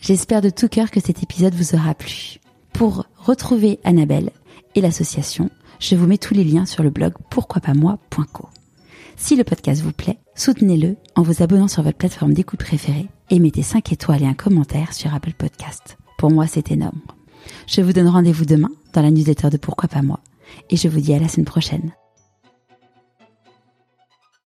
J'espère de tout cœur que cet épisode vous aura plu. Pour retrouver Annabelle et l'association, je vous mets tous les liens sur le blog pourquoipasmoi.co. Si le podcast vous plaît, soutenez-le en vous abonnant sur votre plateforme d'écoute préférée et mettez 5 étoiles et un commentaire sur Apple Podcast. Pour moi, c'est énorme. Je vous donne rendez-vous demain dans la newsletter de Pourquoi pas moi et je vous dis à la semaine prochaine.